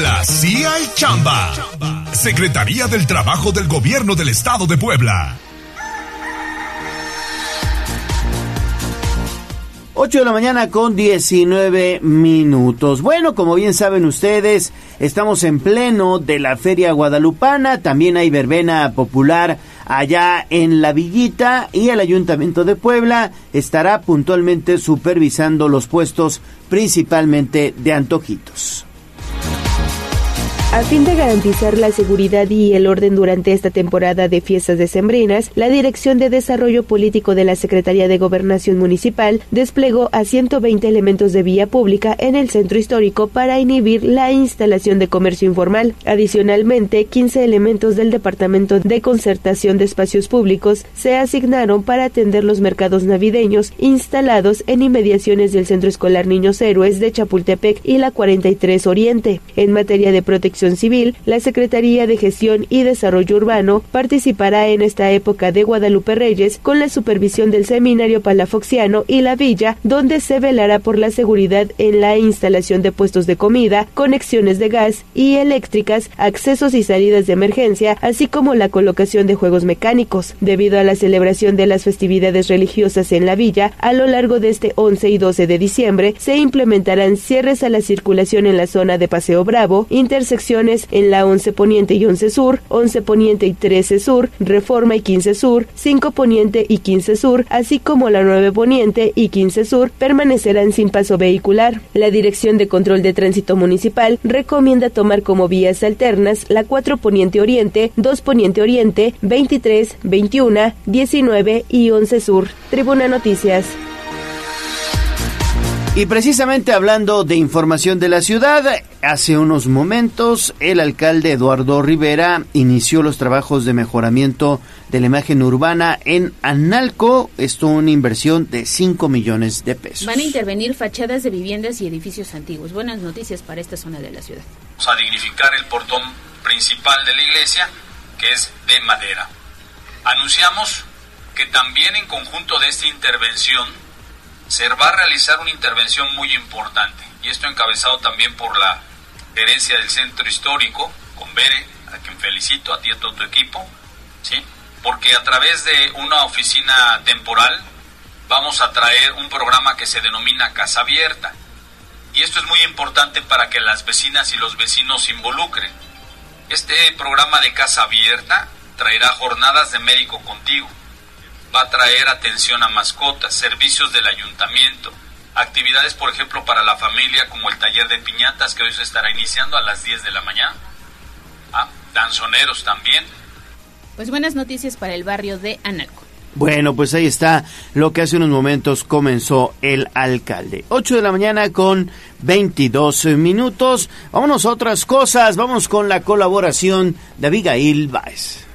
Puebla sí hay chamba. Secretaría del Trabajo del Gobierno del Estado de Puebla. 8 de la mañana con 19 minutos. Bueno, como bien saben ustedes, estamos en pleno de la Feria Guadalupana, también hay verbena popular allá en La Villita y el Ayuntamiento de Puebla estará puntualmente supervisando los puestos principalmente de antojitos. A fin de garantizar la seguridad y el orden durante esta temporada de fiestas decembrinas, la Dirección de Desarrollo Político de la Secretaría de Gobernación Municipal desplegó a 120 elementos de vía pública en el centro histórico para inhibir la instalación de comercio informal. Adicionalmente, 15 elementos del Departamento de Concertación de Espacios Públicos se asignaron para atender los mercados navideños instalados en inmediaciones del Centro Escolar Niños Héroes de Chapultepec y la 43 Oriente. En materia de protección civil, la Secretaría de Gestión y Desarrollo Urbano participará en esta época de Guadalupe Reyes con la supervisión del Seminario Palafoxiano y la Villa, donde se velará por la seguridad en la instalación de puestos de comida, conexiones de gas y eléctricas, accesos y salidas de emergencia, así como la colocación de juegos mecánicos. Debido a la celebración de las festividades religiosas en la villa, a lo largo de este 11 y 12 de diciembre se implementarán cierres a la circulación en la zona de Paseo Bravo, en la 11 Poniente y 11 Sur, 11 Poniente y 13 Sur, Reforma y 15 Sur, 5 Poniente y 15 Sur, así como la 9 Poniente y 15 Sur permanecerán sin paso vehicular. La Dirección de Control de Tránsito Municipal recomienda tomar como vías alternas la 4 Poniente Oriente, 2 Poniente Oriente, 23, 21, 19 y 11 Sur. Tribuna Noticias. Y precisamente hablando de información de la ciudad, hace unos momentos el alcalde Eduardo Rivera inició los trabajos de mejoramiento de la imagen urbana en Analco. Esto una inversión de 5 millones de pesos. Van a intervenir fachadas de viviendas y edificios antiguos. Buenas noticias para esta zona de la ciudad. Vamos a dignificar el portón principal de la iglesia, que es de madera. Anunciamos que también en conjunto de esta intervención se va a realizar una intervención muy importante, y esto encabezado también por la herencia del centro histórico, con Bere, a quien felicito, a ti y a todo tu equipo, ¿sí? porque a través de una oficina temporal vamos a traer un programa que se denomina Casa Abierta. Y esto es muy importante para que las vecinas y los vecinos se involucren. Este programa de Casa Abierta traerá jornadas de médico contigo, va a traer atención a mascotas, servicios del ayuntamiento, actividades, por ejemplo, para la familia, como el taller de piñatas que hoy se estará iniciando a las 10 de la mañana, ¿ah? danzoneros también. Pues buenas noticias para el barrio de Analco. Bueno, pues ahí está lo que hace unos momentos comenzó el alcalde. 8 de la mañana con 22 minutos. Vámonos a otras cosas. Vamos con la colaboración de Abigail Baez.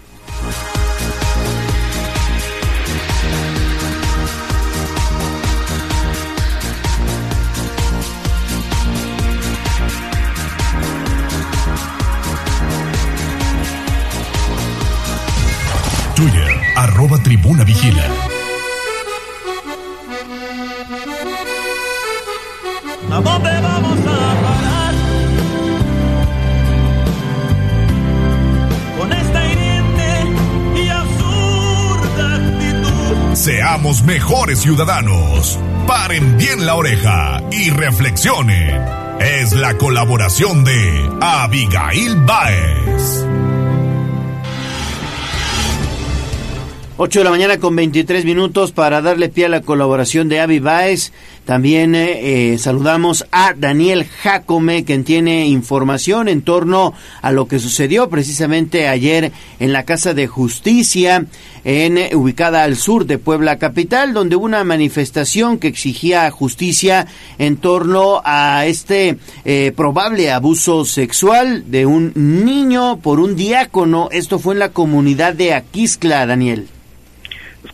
Arroba tribuna vigila. ¿A dónde vamos a parar? Con esta hiriente y absurda actitud. Seamos mejores ciudadanos. Paren bien la oreja y reflexionen. Es la colaboración de Abigail Baez. 8 de la mañana con 23 minutos para darle pie a la colaboración de Avi Baez. También eh, eh, saludamos a Daniel Jacome, quien tiene información en torno a lo que sucedió precisamente ayer en la Casa de Justicia, en, eh, ubicada al sur de Puebla Capital, donde hubo una manifestación que exigía justicia en torno a este eh, probable abuso sexual de un niño por un diácono. Esto fue en la comunidad de Aquiscla, Daniel.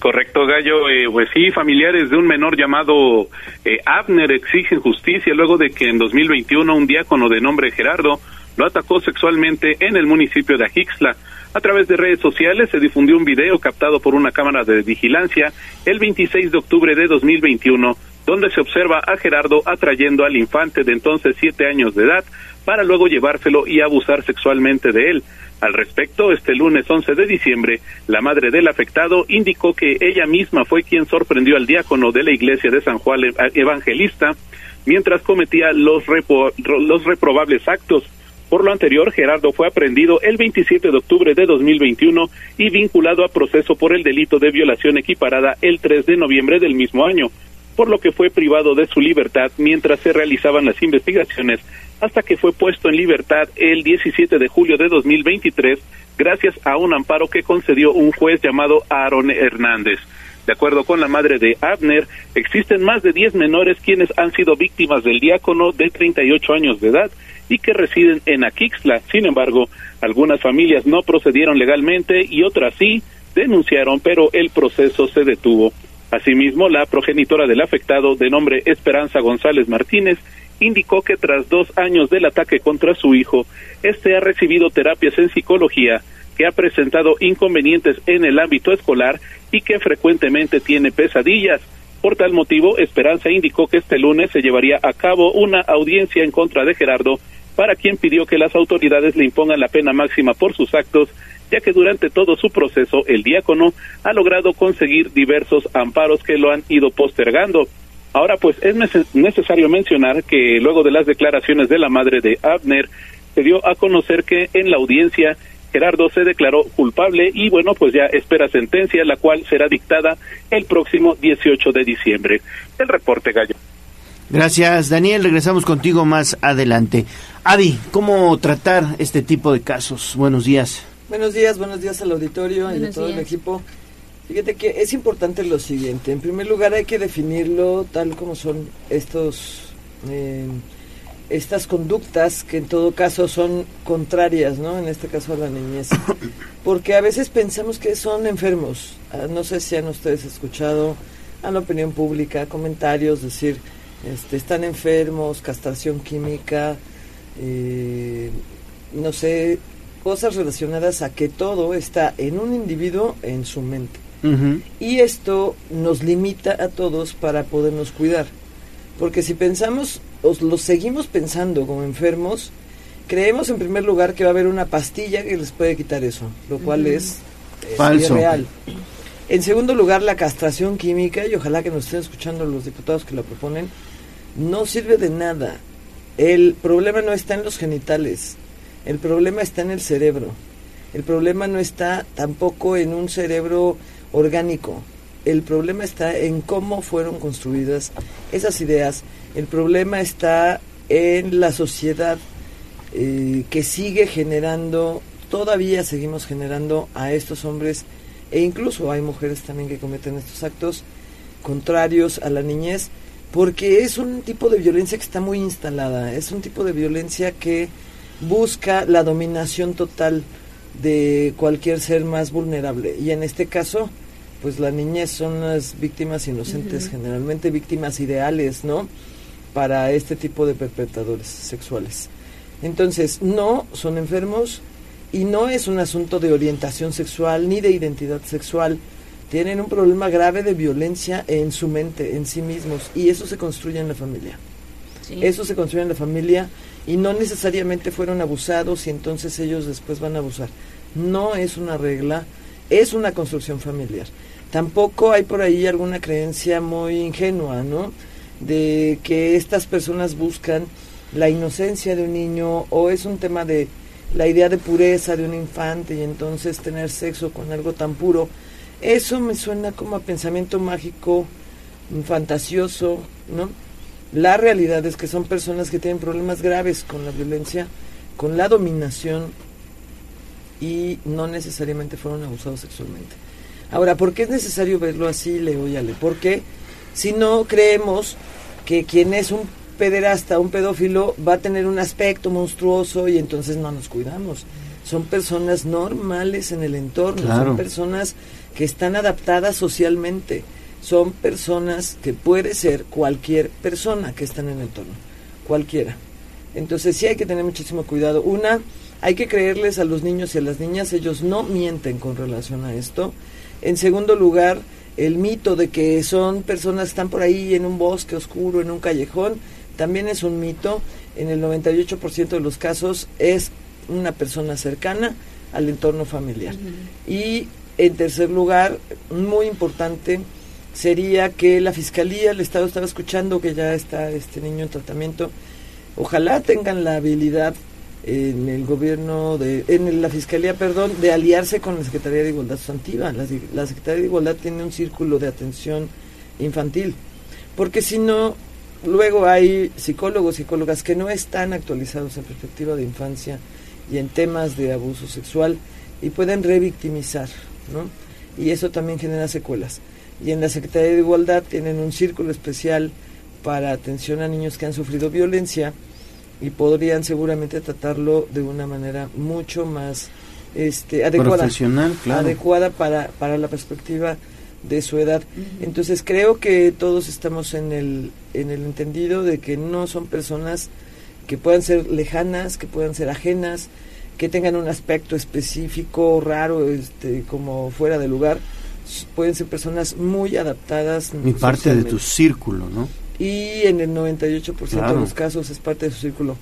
Correcto, Gallo. Eh, pues sí, familiares de un menor llamado eh, Abner exigen justicia luego de que en 2021 un diácono de nombre Gerardo lo atacó sexualmente en el municipio de Ajixla. A través de redes sociales se difundió un video captado por una cámara de vigilancia el 26 de octubre de 2021, donde se observa a Gerardo atrayendo al infante de entonces siete años de edad para luego llevárselo y abusar sexualmente de él. Al respecto, este lunes 11 de diciembre, la madre del afectado indicó que ella misma fue quien sorprendió al diácono de la iglesia de San Juan Evangelista mientras cometía los, los reprobables actos. Por lo anterior, Gerardo fue aprendido el 27 de octubre de 2021 y vinculado a proceso por el delito de violación equiparada el 3 de noviembre del mismo año, por lo que fue privado de su libertad mientras se realizaban las investigaciones hasta que fue puesto en libertad el 17 de julio de 2023 gracias a un amparo que concedió un juez llamado Aaron Hernández. De acuerdo con la madre de Abner, existen más de 10 menores quienes han sido víctimas del diácono de 38 años de edad y que residen en Aquixla. Sin embargo, algunas familias no procedieron legalmente y otras sí denunciaron, pero el proceso se detuvo. Asimismo, la progenitora del afectado, de nombre Esperanza González Martínez, indicó que tras dos años del ataque contra su hijo, este ha recibido terapias en psicología, que ha presentado inconvenientes en el ámbito escolar y que frecuentemente tiene pesadillas. Por tal motivo, Esperanza indicó que este lunes se llevaría a cabo una audiencia en contra de Gerardo, para quien pidió que las autoridades le impongan la pena máxima por sus actos, ya que durante todo su proceso el diácono ha logrado conseguir diversos amparos que lo han ido postergando. Ahora, pues es nece- necesario mencionar que luego de las declaraciones de la madre de Abner, se dio a conocer que en la audiencia Gerardo se declaró culpable y bueno, pues ya espera sentencia, la cual será dictada el próximo 18 de diciembre. El reporte, Gallo. Gracias, Daniel. Regresamos contigo más adelante. Adi, ¿cómo tratar este tipo de casos? Buenos días. Buenos días, buenos días al auditorio y a todo el equipo. Fíjate que es importante lo siguiente. En primer lugar hay que definirlo tal como son estos eh, estas conductas que en todo caso son contrarias, ¿no? En este caso a la niñez. Porque a veces pensamos que son enfermos. Ah, No sé si han ustedes escuchado a la opinión pública comentarios decir este, están enfermos, castración química, eh, no sé, cosas relacionadas a que todo está en un individuo en su mente. Y esto nos limita a todos para podernos cuidar. Porque si pensamos, o lo seguimos pensando como enfermos, creemos en primer lugar que va a haber una pastilla que les puede quitar eso, lo cual es, es Falso. irreal. En segundo lugar, la castración química, y ojalá que nos estén escuchando los diputados que la proponen, no sirve de nada. El problema no está en los genitales, el problema está en el cerebro. El problema no está tampoco en un cerebro orgánico. El problema está en cómo fueron construidas esas ideas. El problema está en la sociedad eh, que sigue generando todavía seguimos generando a estos hombres e incluso hay mujeres también que cometen estos actos contrarios a la niñez porque es un tipo de violencia que está muy instalada, es un tipo de violencia que busca la dominación total de cualquier ser más vulnerable y en este caso pues la niñez son las víctimas inocentes, generalmente víctimas ideales, ¿no? Para este tipo de perpetradores sexuales. Entonces, no son enfermos y no es un asunto de orientación sexual ni de identidad sexual. Tienen un problema grave de violencia en su mente, en sí mismos, y eso se construye en la familia. Sí. Eso se construye en la familia y no necesariamente fueron abusados y entonces ellos después van a abusar. No es una regla, es una construcción familiar. Tampoco hay por ahí alguna creencia muy ingenua, ¿no? De que estas personas buscan la inocencia de un niño o es un tema de la idea de pureza de un infante y entonces tener sexo con algo tan puro. Eso me suena como a pensamiento mágico, fantasioso, ¿no? La realidad es que son personas que tienen problemas graves con la violencia, con la dominación y no necesariamente fueron abusados sexualmente. Ahora, ¿por qué es necesario verlo así, Leo y Ale? Porque si no creemos que quien es un pederasta, un pedófilo, va a tener un aspecto monstruoso y entonces no nos cuidamos. Son personas normales en el entorno, Claro. son personas que están adaptadas socialmente, son personas que puede ser cualquier persona que está en el entorno, cualquiera. Entonces sí hay que tener muchísimo cuidado. Una, hay que creerles a los niños y a las niñas, ellos no mienten con relación a esto. En segundo lugar, el mito de que son personas que están por ahí en un bosque oscuro, en un callejón, también es un mito. En el 98% de los casos es una persona cercana al entorno familiar. Y en tercer lugar, muy importante, sería que la Fiscalía, el Estado estaba escuchando que ya está este niño en tratamiento, ojalá tengan la habilidad en el gobierno de en la fiscalía perdón de aliarse con la secretaría de igualdad sustantiva. La, la secretaría de igualdad tiene un círculo de atención infantil porque si no luego hay psicólogos psicólogas que no están actualizados en perspectiva de infancia y en temas de abuso sexual y pueden revictimizar no y eso también genera secuelas y en la secretaría de igualdad tienen un círculo especial para atención a niños que han sufrido violencia y podrían seguramente tratarlo de una manera mucho más este adecuada. Profesional, claro. adecuada para, para la perspectiva de su edad. Entonces creo que todos estamos en el en el entendido de que no son personas que puedan ser lejanas que puedan ser ajenas que tengan un aspecto específico raro este como fuera de lugar pueden ser personas muy adaptadas Y parte de tu círculo, ¿no? y en el 98% Claro. de los casos es parte de su círculo.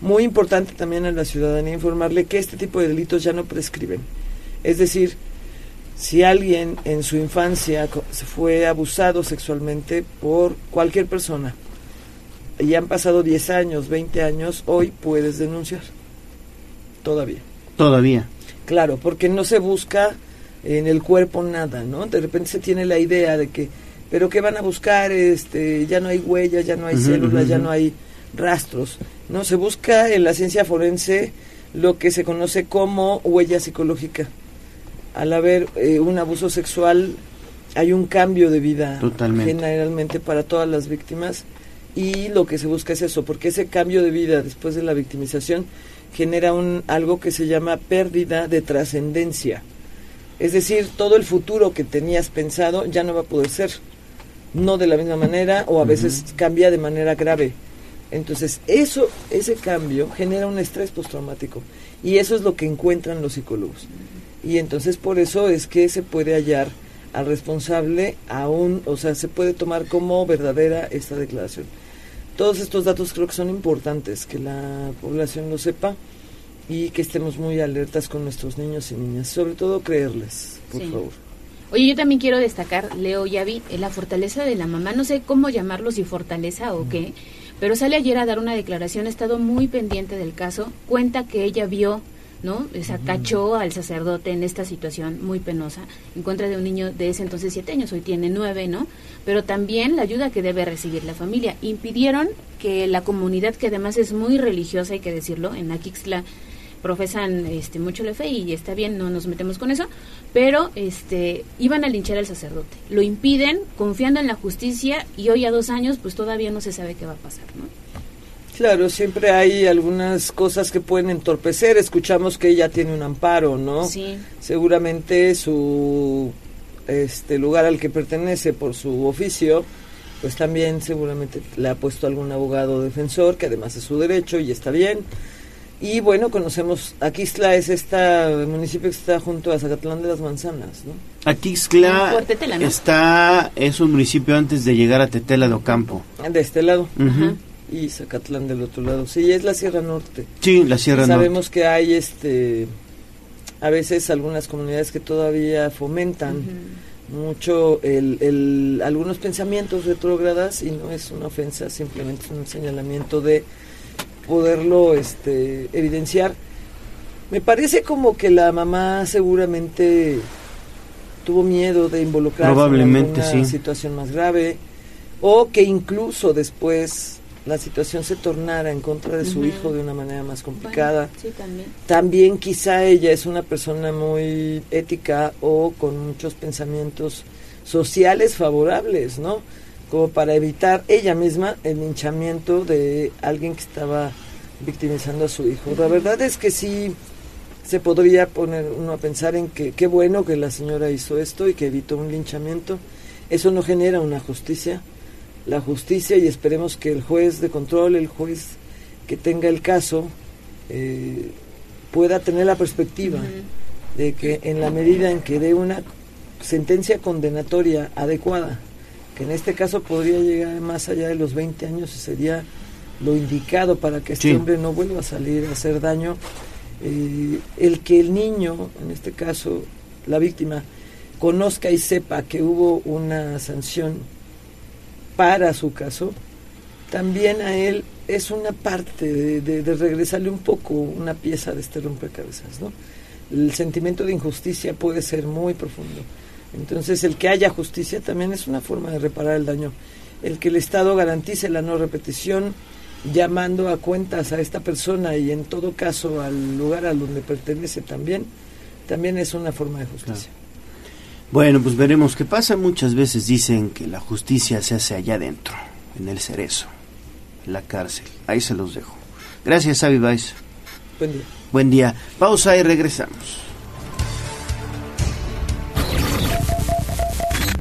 Muy importante también a la ciudadanía informarle que este tipo de delitos ya no prescriben. Es decir, si alguien en su infancia fue abusado sexualmente por cualquier persona y han pasado 10 años, 20 años, hoy puedes denunciar. Todavía. Todavía. Claro, porque no se busca en el cuerpo nada, ¿no? De repente se tiene la idea de que, pero ¿qué van a buscar? Este, ya no hay huellas, ya no hay células, ya no hay rastros. No, se busca en la ciencia forense lo que se conoce como huella psicológica. Al haber eh, un abuso sexual, hay un cambio de vida Totalmente. generalmente para todas las víctimas y lo que se busca es eso, porque ese cambio de vida después de la victimización genera un algo que se llama pérdida de trascendencia. Es decir, todo el futuro que tenías pensado ya no va a poder ser, no de la misma manera o a veces cambia de manera grave. Entonces, eso ese cambio genera un estrés postraumático y eso es lo que encuentran los psicólogos. Y entonces por eso es que se puede hallar al responsable aún, o sea, se puede tomar como verdadera esta declaración. Todos estos datos creo que son importantes que la población lo sepa y que estemos muy alertas con nuestros niños y niñas, sobre todo creerles, por Sí. favor. Oye, yo también quiero destacar, Leo Yavi, eh, la fortaleza de la mamá. No sé cómo llamarlo, si fortaleza o qué, pero sale ayer a dar una declaración, ha estado muy pendiente del caso, cuenta que ella vio, ¿no? O sea, cachó al sacerdote en esta situación muy penosa, en contra de un niño de ese entonces siete años, hoy tiene nueve, ¿no? Pero también la ayuda que debe recibir la familia. Impidieron que la comunidad, que además es muy religiosa, hay que decirlo, en Aquixla, profesan este mucho la fe y está bien, no nos metemos con eso, pero este iban a linchar al sacerdote. Lo impiden confiando en la justicia y hoy a dos años pues todavía no se sabe qué va a pasar, ¿no? Claro, siempre hay algunas cosas que pueden entorpecer. Escuchamos que ella tiene un amparo, ¿no? Sí. Seguramente su este lugar al que pertenece por su oficio, pues también seguramente le ha puesto algún abogado defensor, que además es su derecho y está bien. Y bueno, conocemos, Aquisla es este municipio que está junto a Zacatlán de las Manzanas, ¿no? Tetela, ¿no? está, es un municipio antes de llegar a Tetela de Ocampo. De este lado. Y Zacatlán del otro lado. Sí, es la Sierra Norte. Sí, la Sierra Y Norte. Sabemos que hay este a veces algunas comunidades que todavía fomentan mucho el, el- algunos pensamientos retrógradas y no es una ofensa, simplemente es un señalamiento de poderlo este evidenciar. Me parece como que la mamá seguramente tuvo miedo de involucrarse Probablemente, en sí. situación más grave o que incluso después la situación se tornara en contra de su hijo de una manera más complicada. Sí, también. También quizá ella es una persona muy ética o con muchos pensamientos sociales favorables, ¿no? Como para evitar ella misma el linchamiento de alguien que estaba victimizando a su hijo. La verdad es que sí se podría poner uno a pensar en que qué bueno que la señora hizo esto y que evitó un linchamiento. Eso no genera una justicia. La justicia y esperemos que el juez de control, el juez que tenga el caso, eh, pueda tener la perspectiva de que en la medida en que dé una sentencia condenatoria adecuada, que en este caso podría llegar más allá de los 20 años, sería lo indicado para que este Sí. hombre no vuelva a salir a hacer daño, eh, el que el niño, en este caso la víctima, conozca y sepa que hubo una sanción para su caso, también a él es una parte de, de- de regresarle un poco una pieza de este rompecabezas, ¿no? El sentimiento de injusticia puede ser muy profundo. Entonces, el que haya justicia también es una forma de reparar el daño. El que el Estado garantice la no repetición, llamando a cuentas a esta persona y en todo caso al lugar a donde pertenece también, también es una forma de justicia. Bueno, pues veremos qué pasa. Muchas veces dicen que la justicia se hace allá adentro, en el cerezo, en la cárcel. Ahí se los dejo. Gracias, Avi. Buen día. Buen día. Pausa y regresamos.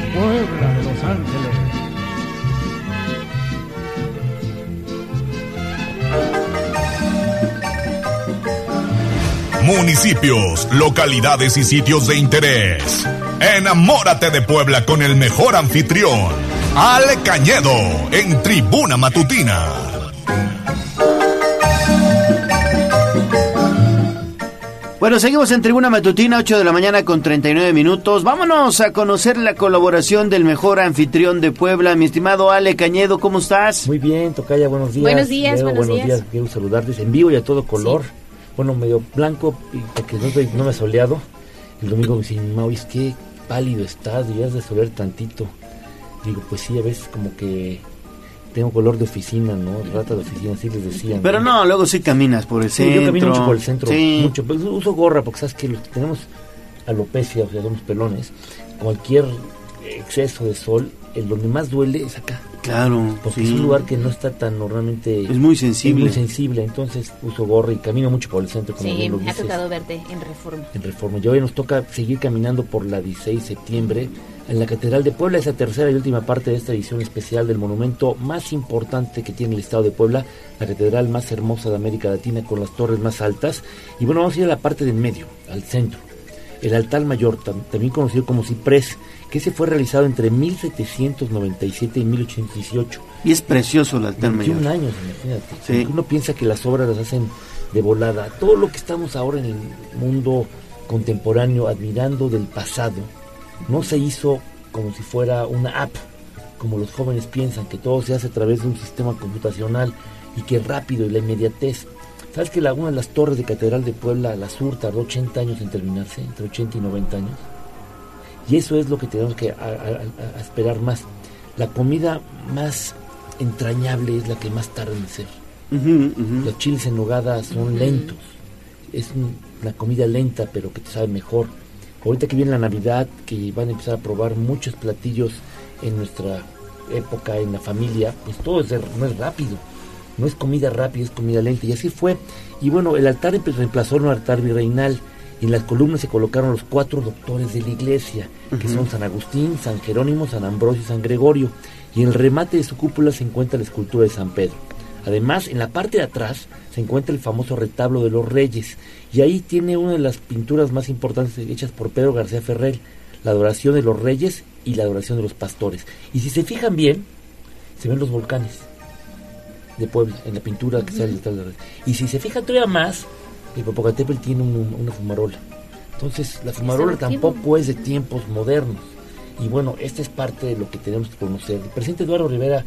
Puebla de Los Ángeles. Municipios, localidades y sitios de interés. Enamórate de Puebla con el mejor anfitrión, Ale Cañedo, en Tribuna Matutina. Bueno, seguimos en Tribuna Matutina, 8 de la mañana con 39 minutos. Vámonos a conocer la colaboración del mejor anfitrión de Puebla, mi estimado Ale Cañedo, ¿cómo estás? Muy bien, Tocaya, buenos días. Buenos días, Leo, buenos buenos días. días. Quiero saludarles en vivo y a todo color. Bueno, medio blanco, porque no, estoy- no me he soleado. El domingo me dicen, Maurice, qué pálido estás, deberías de solear tantito. Digo, pues sí, a veces como que tengo color de oficina, ¿no? Rata de oficina, así les decían. Pero no, luego sí caminas por el Sí, centro. yo camino mucho por el centro, Sí. mucho. Pero uso gorra porque sabes que los que tenemos alopecia, o sea, somos pelones. Cualquier exceso de sol, el donde más duele es acá. Claro, Porque sí. es un lugar que no está tan normalmente... Es muy sensible. Es muy sensible, entonces uso gorra y camino mucho por el centro, como Sí, bien lo me ha tocado verte en Reforma. en Reforma. Y hoy nos toca seguir caminando por la 16 de septiembre en la Catedral de Puebla, esa tercera y última parte de esta edición especial del monumento más importante que tiene el Estado de Puebla, la catedral más hermosa de América Latina con las torres más altas. Y bueno, vamos a ir a la parte del medio, al centro. el altar mayor, tam- también conocido como ciprés, que ese fue realizado entre 1797 y 1818. Y es precioso el altar 21 mayor. años, imagínate. Sí. Uno piensa que las obras las hacen de volada. Todo lo que estamos ahora en el mundo contemporáneo admirando del pasado, no se hizo como si fuera una app, como los jóvenes piensan, que todo se hace a través de un sistema computacional y que rápido y la inmediatez. ¿Sabes que la, una de las torres de Catedral de Puebla, la sur, tardó 80 años en terminarse, entre 80 y 90 años? Y eso es lo que tenemos que a- a- a- a esperar más. La comida más entrañable es la que más tarda en ser. Los chiles en nogada son lentos. Es un- una comida lenta, pero que te sabe mejor. Ahorita que viene la Navidad, que van a empezar a probar muchos platillos en nuestra época, en la familia, pues todo es, no es rápido. No es comida rápida, es comida lenta. Y así fue. Y bueno, el altar reemplazó un altar virreinal. Y en las columnas se colocaron los cuatro doctores de la iglesia, que son San Agustín, San Jerónimo, San Ambrosio y San Gregorio. Y en el remate de su cúpula se encuentra la escultura de San Pedro. Además, en la parte de atrás se encuentra el famoso retablo de los reyes. Y ahí tiene una de las pinturas más importantes hechas por Pedro García Ferrer, la adoración de los reyes y la adoración de los pastores. Y si se fijan bien, se ven los volcanes de Puebla en la pintura que sale detrás de los reyes. Y si se fijan todavía más, el Popocatépetl tiene un- una fumarola. Entonces, la fumarola tampoco es de tiempos modernos. Y bueno, esta es parte de lo que tenemos que conocer. El presidente Eduardo Rivera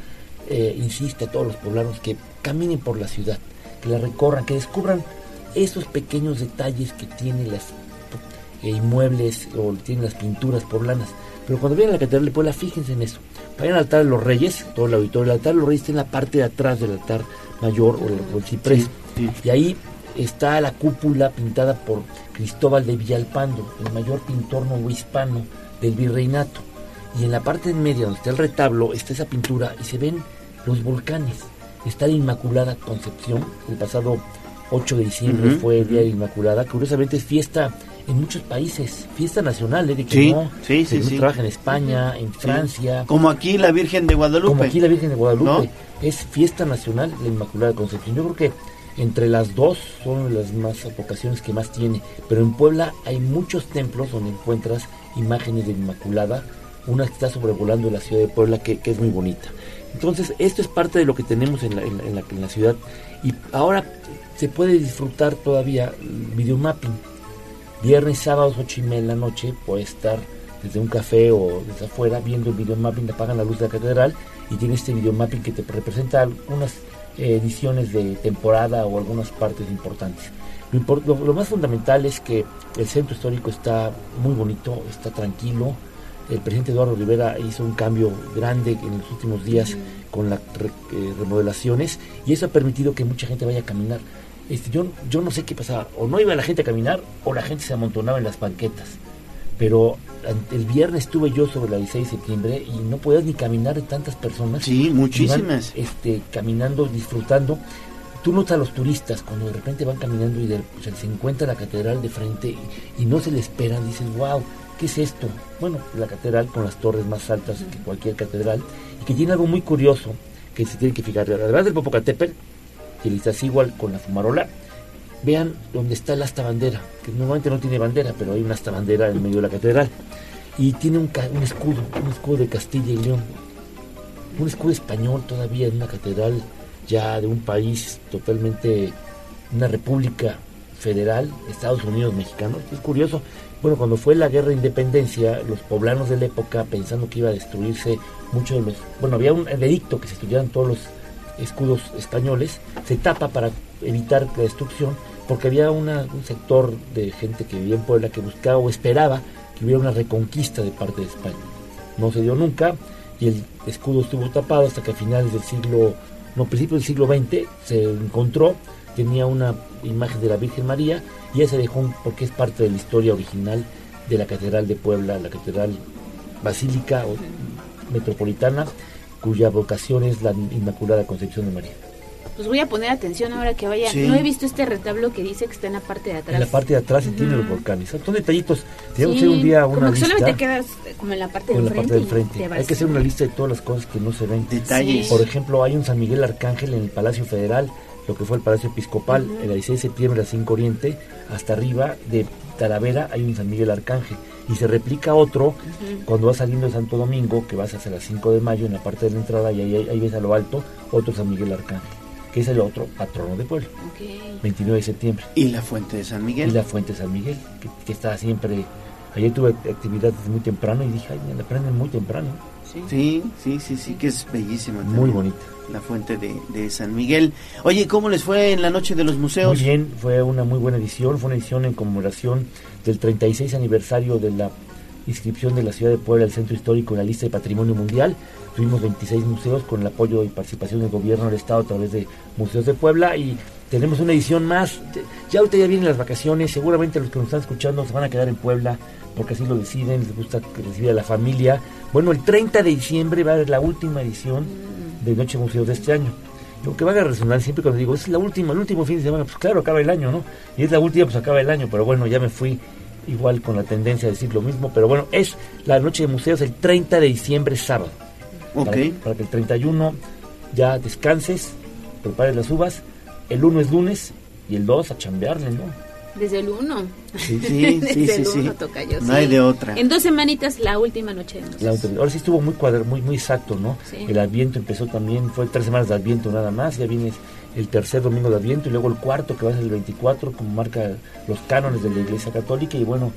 eh, insiste a todos los poblanos que caminen por la ciudad, que la recorran, que descubran esos pequeños detalles que tienen las eh, inmuebles o tienen las pinturas poblanas. Pero cuando vienen a la Catedral de Puebla, fíjense en eso. Vayan al altar de los reyes, todo el auditorio. El altar de los reyes está en la parte de atrás del altar mayor o el, o el ciprés. Y ahí está la cúpula pintada por Cristóbal de Villalpando, el mayor pintor novohispano del virreinato. Y en la parte en media, donde está el retablo, está esa pintura y se ven los volcanes. Está la Inmaculada Concepción. El pasado 8 de diciembre fue el Día de la Inmaculada. Curiosamente es fiesta en muchos países, fiesta nacional, ¿eh? De que Sí, no, sí, sí. trabaja en España, en Francia. Como aquí la Virgen de Guadalupe. Como aquí la Virgen de Guadalupe. ¿No? Es fiesta nacional la Inmaculada Concepción. Yo creo que entre las dos son las más vocaciones que más tiene. Pero en Puebla hay muchos templos donde encuentras imágenes de Inmaculada. Una que está sobrevolando la ciudad de Puebla que, es muy bonita. Entonces, esto es parte de lo que tenemos en la, ciudad. Y ahora se puede disfrutar todavía videomapping. Viernes, sábados, ocho y media de la noche, puede estar desde un café o desde afuera viendo el videomapping, apagan la luz de la catedral y tiene este videomapping que te representa algunas eh, ediciones de temporada o algunas partes importantes. Lo, impor- lo- lo más fundamental es que el centro histórico está muy bonito, está tranquilo. El presidente Eduardo Rivera hizo un cambio grande en los últimos días con las re- eh, remodelaciones y eso ha permitido que mucha gente vaya a caminar. Este, yo, yo no sé qué pasaba, o no iba la gente a caminar o la gente se amontonaba en las banquetas. Pero el viernes estuve yo sobre la 16 de septiembre y no podías ni caminar de tantas personas. Sí, muchísimas. Iban, este, caminando, disfrutando. Tú notas a los turistas cuando de repente van caminando y de- o sea, se encuentra la catedral de frente y, y no se le esperan. Dices, wow, ¿qué es esto? Bueno, la catedral con las torres más altas que cualquier catedral y que tiene algo muy curioso que se tiene que fijar. Además del Popocatépetl, y el Iztaccíhuatl con la fumarola, vean dónde está el asta bandera, que normalmente no tiene bandera, pero hay una asta bandera en medio de la catedral. Y tiene un, un escudo, un escudo de Castilla y León. Un escudo español todavía en una catedral ya de un país totalmente, una república federal, Estados Unidos mexicanos. Es curioso. Bueno, cuando fue la guerra de independencia, los poblanos de la época, pensando que iba a destruirse muchos de los... Bueno, había un edicto que se estudiaran todos los escudos españoles, se tapa para evitar la destrucción, porque había un sector de gente que vivía en Puebla que buscaba o esperaba que hubiera una reconquista de parte de España. No se dio nunca y el escudo estuvo tapado hasta que a finales del siglo, no, principios del siglo XX se encontró, tenía una imagen de la Virgen María y ya se dejó un- porque es parte de la historia original de la Catedral de Puebla, la Catedral Basílica o Metropolitana, cuya vocación es la Inmaculada Concepción de María. Pues voy a poner atención ahora que vaya. Sí. No he visto este retablo que dice que está en la parte de atrás. En la parte de atrás se tiene los volcanes. Son detallitos. Tenemos Sí, que hacer un día una como que lista. solamente quedas como en la parte con del la frente. parte del y frente. te vas. Hay que hacer una lista de todas las cosas que no se ven. Detalles. Por ejemplo, hay un San Miguel Arcángel en el Palacio Federal, lo que fue el Palacio Episcopal, el 16 de septiembre a 5 Oriente, hasta arriba, de Talavera hay un San Miguel Arcángel y se replica otro cuando vas saliendo de Santo Domingo, que vas hacia las 5 de mayo en la parte de la entrada y ahí, ahí ves a lo alto otro San Miguel Arcángel, que es el otro patrono de pueblo, 29 de septiembre. ¿Y la fuente de San Miguel? Y la fuente de San Miguel, que, que está siempre... Ayer tuve actividades muy temprano y dije, ay, me la prenden muy temprano. Sí, sí, sí, sí, que es bellísima. Muy bonita. La fuente de, de San Miguel. Oye, ¿cómo les fue en la noche de los museos? Muy bien, fue una muy buena edición, fue una edición en conmemoración del 36 aniversario de la inscripción de la ciudad de Puebla al Centro Histórico en la lista de Patrimonio Mundial. Tuvimos 26 museos con el apoyo y participación del gobierno del Estado a través de Museos de Puebla y tenemos una edición más. Ya ahorita ya vienen las vacaciones, seguramente los que nos están escuchando se van a quedar en Puebla porque así lo deciden, les gusta recibir a la familia. Bueno, el 30 de diciembre va a ser la última edición de Noche Museos de este año. Lo que van a resonar siempre cuando digo, es la última, el último fin de semana, pues claro, acaba el año, ¿no? Y es la última, pues acaba el año, pero bueno, ya me fui igual con la tendencia a decir lo mismo, pero bueno, es la Noche de Museos el 30 de diciembre, sábado. Ok. Para, para que el 31 ya descanses, prepares las uvas, el 1 es lunes y el 2 a chambearle, ¿no? Desde el 1. Sí, sí, sí, Desde sí, el sí. 1 toca yo. No hay de otra. En dos semanitas, la última noche de museos. La ahora sí estuvo muy cuadra, muy muy exacto, ¿no? Sí. El Adviento empezó también, fue tres semanas de Adviento nada más, ya viene el tercer domingo de Adviento y luego el cuarto que va a ser el 24, como marca los cánones de la Iglesia Católica y bueno,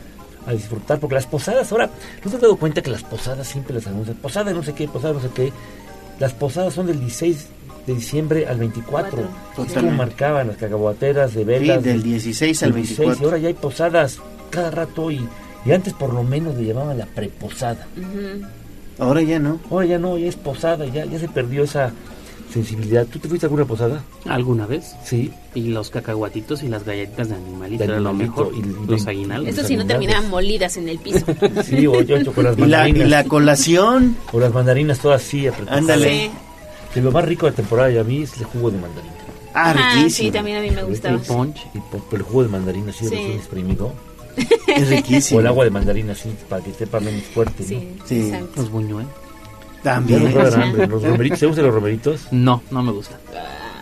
a disfrutar, porque las posadas, ahora, ¿no te has dado cuenta que las posadas siempre las anuncian? Posada no sé qué, posada no sé qué. Las posadas son del 16 de diciembre al 24. Cuatro. Es como Totalmente. marcaban las cacahuateras de velas. Sí, del de- 16 al del 24. Y ahora ya hay posadas cada rato y, y antes por lo menos le llamaban la preposada. Ahora ya no. Ahora ya no, ya es posada, ya, ya se perdió esa sensibilidad. ¿Tú te fuiste a alguna posada? ¿Alguna vez? Sí. Y los cacahuatitos y las galletitas de animalito De era lo mejor. y los y- aguinaldos. Eso sí, no terminaban molidas en el piso. Sí, o yo con las ¿Y la, mandarinas. y la colación? O las mandarinas todas así apretadas. Ándale. Que lo más rico de la temporada ya vi es el jugo de mandarina. Ah, Ah, riquísimo. sí, también a mí me gustaba. El punch, y el jugo de mandarina así Sí. recién exprimido. Es riquísimo. O el agua de mandarina así para que sepa menos fuerte. Sí, ¿no? Sí. exacto. Los buñuelos. También. Ya hambre. Los romeritos, ¿se gustan los romeritos? No, no me gusta.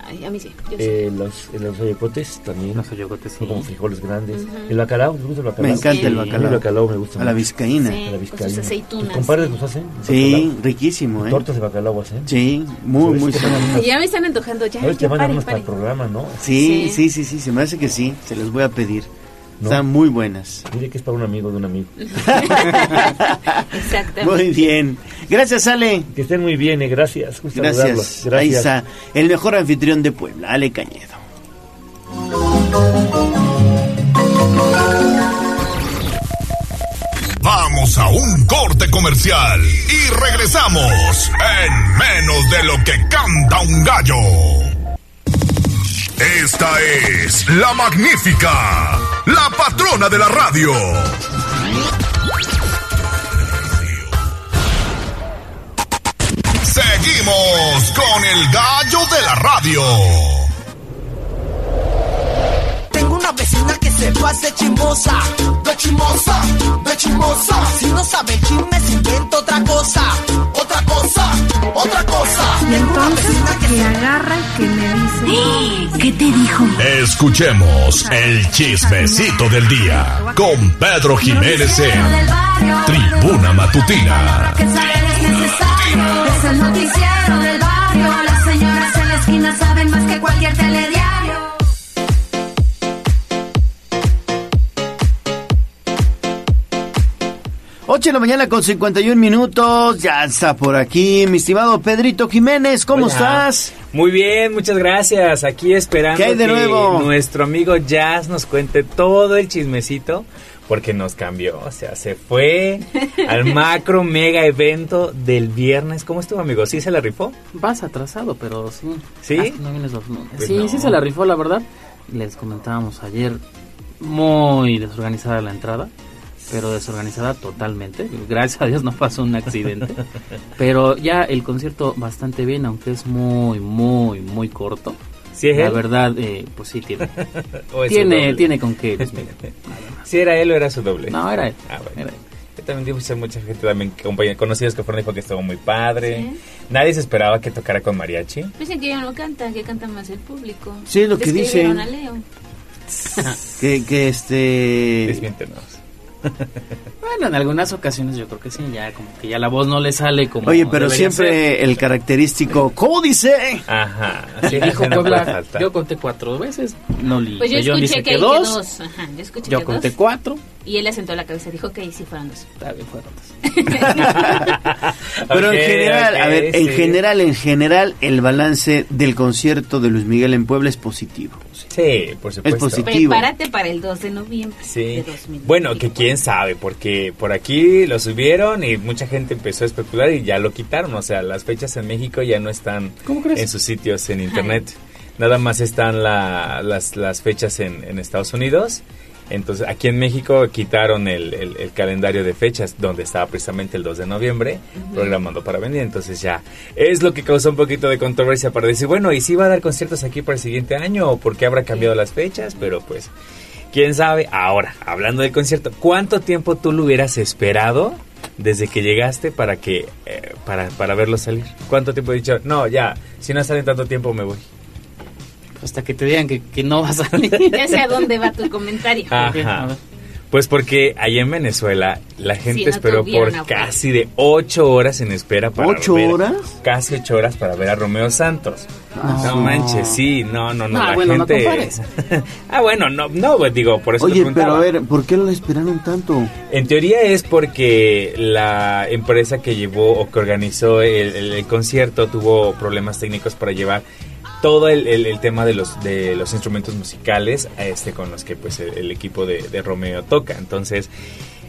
Ay, a mí sí. Yo sí. Eh, los, eh, los oyocotes también. Los oyocotes, Son sí. como frijoles grandes. El bacalao, ¿les gusta el bacalao? Me encanta el bacalao. El bacalao me gusta A la vizcaína. Sí. A la con sus vizcaína. aceitunas, ¿Tus compadres sí. los hacen? Sí, ¿Bacalao? riquísimo, ¿eh? Tortas de bacalao hacen. Sí, muy, ¿Sabes muy. Ay, ya me están antojando. Ya, A ver, te ya, mandan paren, unos para el programa, ¿no? Sí, Sí. sí, sí, sí, se me hace que sí. Se los voy a pedir. ¿No? Están muy buenas. Mire que es para un amigo de un amigo. Exactamente. Muy bien. Gracias, Ale. Que estén muy bien, eh, gracias. Gracias. Ahí está el mejor anfitrión de Puebla, Ale Cañedo. Vamos a un corte comercial y regresamos en menos de lo que canta un gallo. Esta es la magnífica, la patrona de la radio. Seguimos con el gallo de la radio. Una vecina que se pase chismosa, de chismosa, de chismosa. Si no sabe el chisme, se inventa otra cosa, otra cosa, otra cosa. Y entonces que agarra y que me dice. ¿Qué te dijo? Escuchemos el chismecito del día con Pedro Jiménez en Tribuna Matutina. Que saber es necesario. Es el noticiero del barrio. Las señoras en la esquina saben más que cualquier telediario. Ocho de la mañana con 51 minutos. Ya está por aquí, mi estimado Pedrito Jiménez. ¿Cómo Hola. estás? Muy bien, muchas gracias. Aquí esperando ¿Qué hay de que nuevo? nuestro amigo Jazz nos cuente todo el chismecito porque nos cambió, o sea, se fue al macro mega evento del viernes. ¿Cómo estuvo, amigo? ¿Sí se la rifó? Vas atrasado, pero sí. ¿Sí? Ah, no vienes los. Pues sí, no. sí se la rifó, la verdad. Les comentábamos ayer, muy desorganizada la entrada, pero desorganizada totalmente. Gracias a Dios no pasó un accidente. pero ya el concierto bastante bien, aunque es muy, muy, muy corto. ¿Sí es La él? verdad, eh, pues sí tiene. ¿O es su tiene, con qué. pues, ¿Sí era él o era su doble? No, era él. Ah, bueno. Era él. Yo también digo mucha gente también, compañeros conocidos que fueron dijo que estuvo muy padre. Nadie se esperaba que tocara con mariachi. Dicen que ya no canta, que canta más el público. Sí, es lo que dicen. a Leo. que, que este... Desmiéntenos. Bueno, en algunas ocasiones yo creo que sí, ya como que ya la voz no le sale como Oye, pero siempre ser. el característico, ¿cómo dice? Ajá. Sí, dijo Puebla, yo conté cuatro veces, Loli Pues yo Bellón escuché dice que, que que dos, dos. Ajá, yo escuché yo que conté dos. cuatro. Y él asentó la cabeza, dijo que sí fueron dos. Está bien, fueron dos. Pero en general, a ver, en general, en general, el balance del concierto de Luis Miguel en Puebla es positivo. Sí, por supuesto. positivo. Prepárate para el 2 de noviembre de Sí. 2000. Bueno, que quién sabe, porque por aquí lo subieron y mucha gente empezó a especular y ya lo quitaron. O sea, las fechas en México ya no están en sus sitios en internet. Nada más están la- las, las fechas en, en Estados Unidos. Entonces, aquí en México quitaron el, el- el calendario de fechas donde estaba precisamente el 2 de noviembre programando para venir. Entonces ya es lo que causó un poquito de controversia para decir, bueno, ¿y si va a dar conciertos aquí para el siguiente año o por qué habrá cambiado las fechas? Pero pues, quién sabe. Ahora, hablando del concierto, ¿cuánto tiempo tú lo hubieras esperado desde que llegaste para que eh, para, para verlo salir? ¿Cuánto tiempo he dicho? No, ya, si no sale tanto tiempo me voy. Hasta que te digan que, que no vas a salir. Ya sé a dónde va tu comentario. Ajá. Pues porque allá en Venezuela la gente Sí, no esperó por casi de ocho horas en espera para ¿Ocho ver- horas? Casi ocho horas para ver a Romeo Santos. Ah, no manches, sí, no, no, no. No, la bueno, gente... ah, bueno, no, no, pues, digo, por eso te Oye, pero a ver, ¿por qué lo esperaron tanto? En teoría es porque la empresa que llevó o que organizó el, el- el concierto tuvo problemas técnicos para llevar todo el, el- el tema de los de los instrumentos musicales este con los que pues el, el equipo de, de Romeo toca. Entonces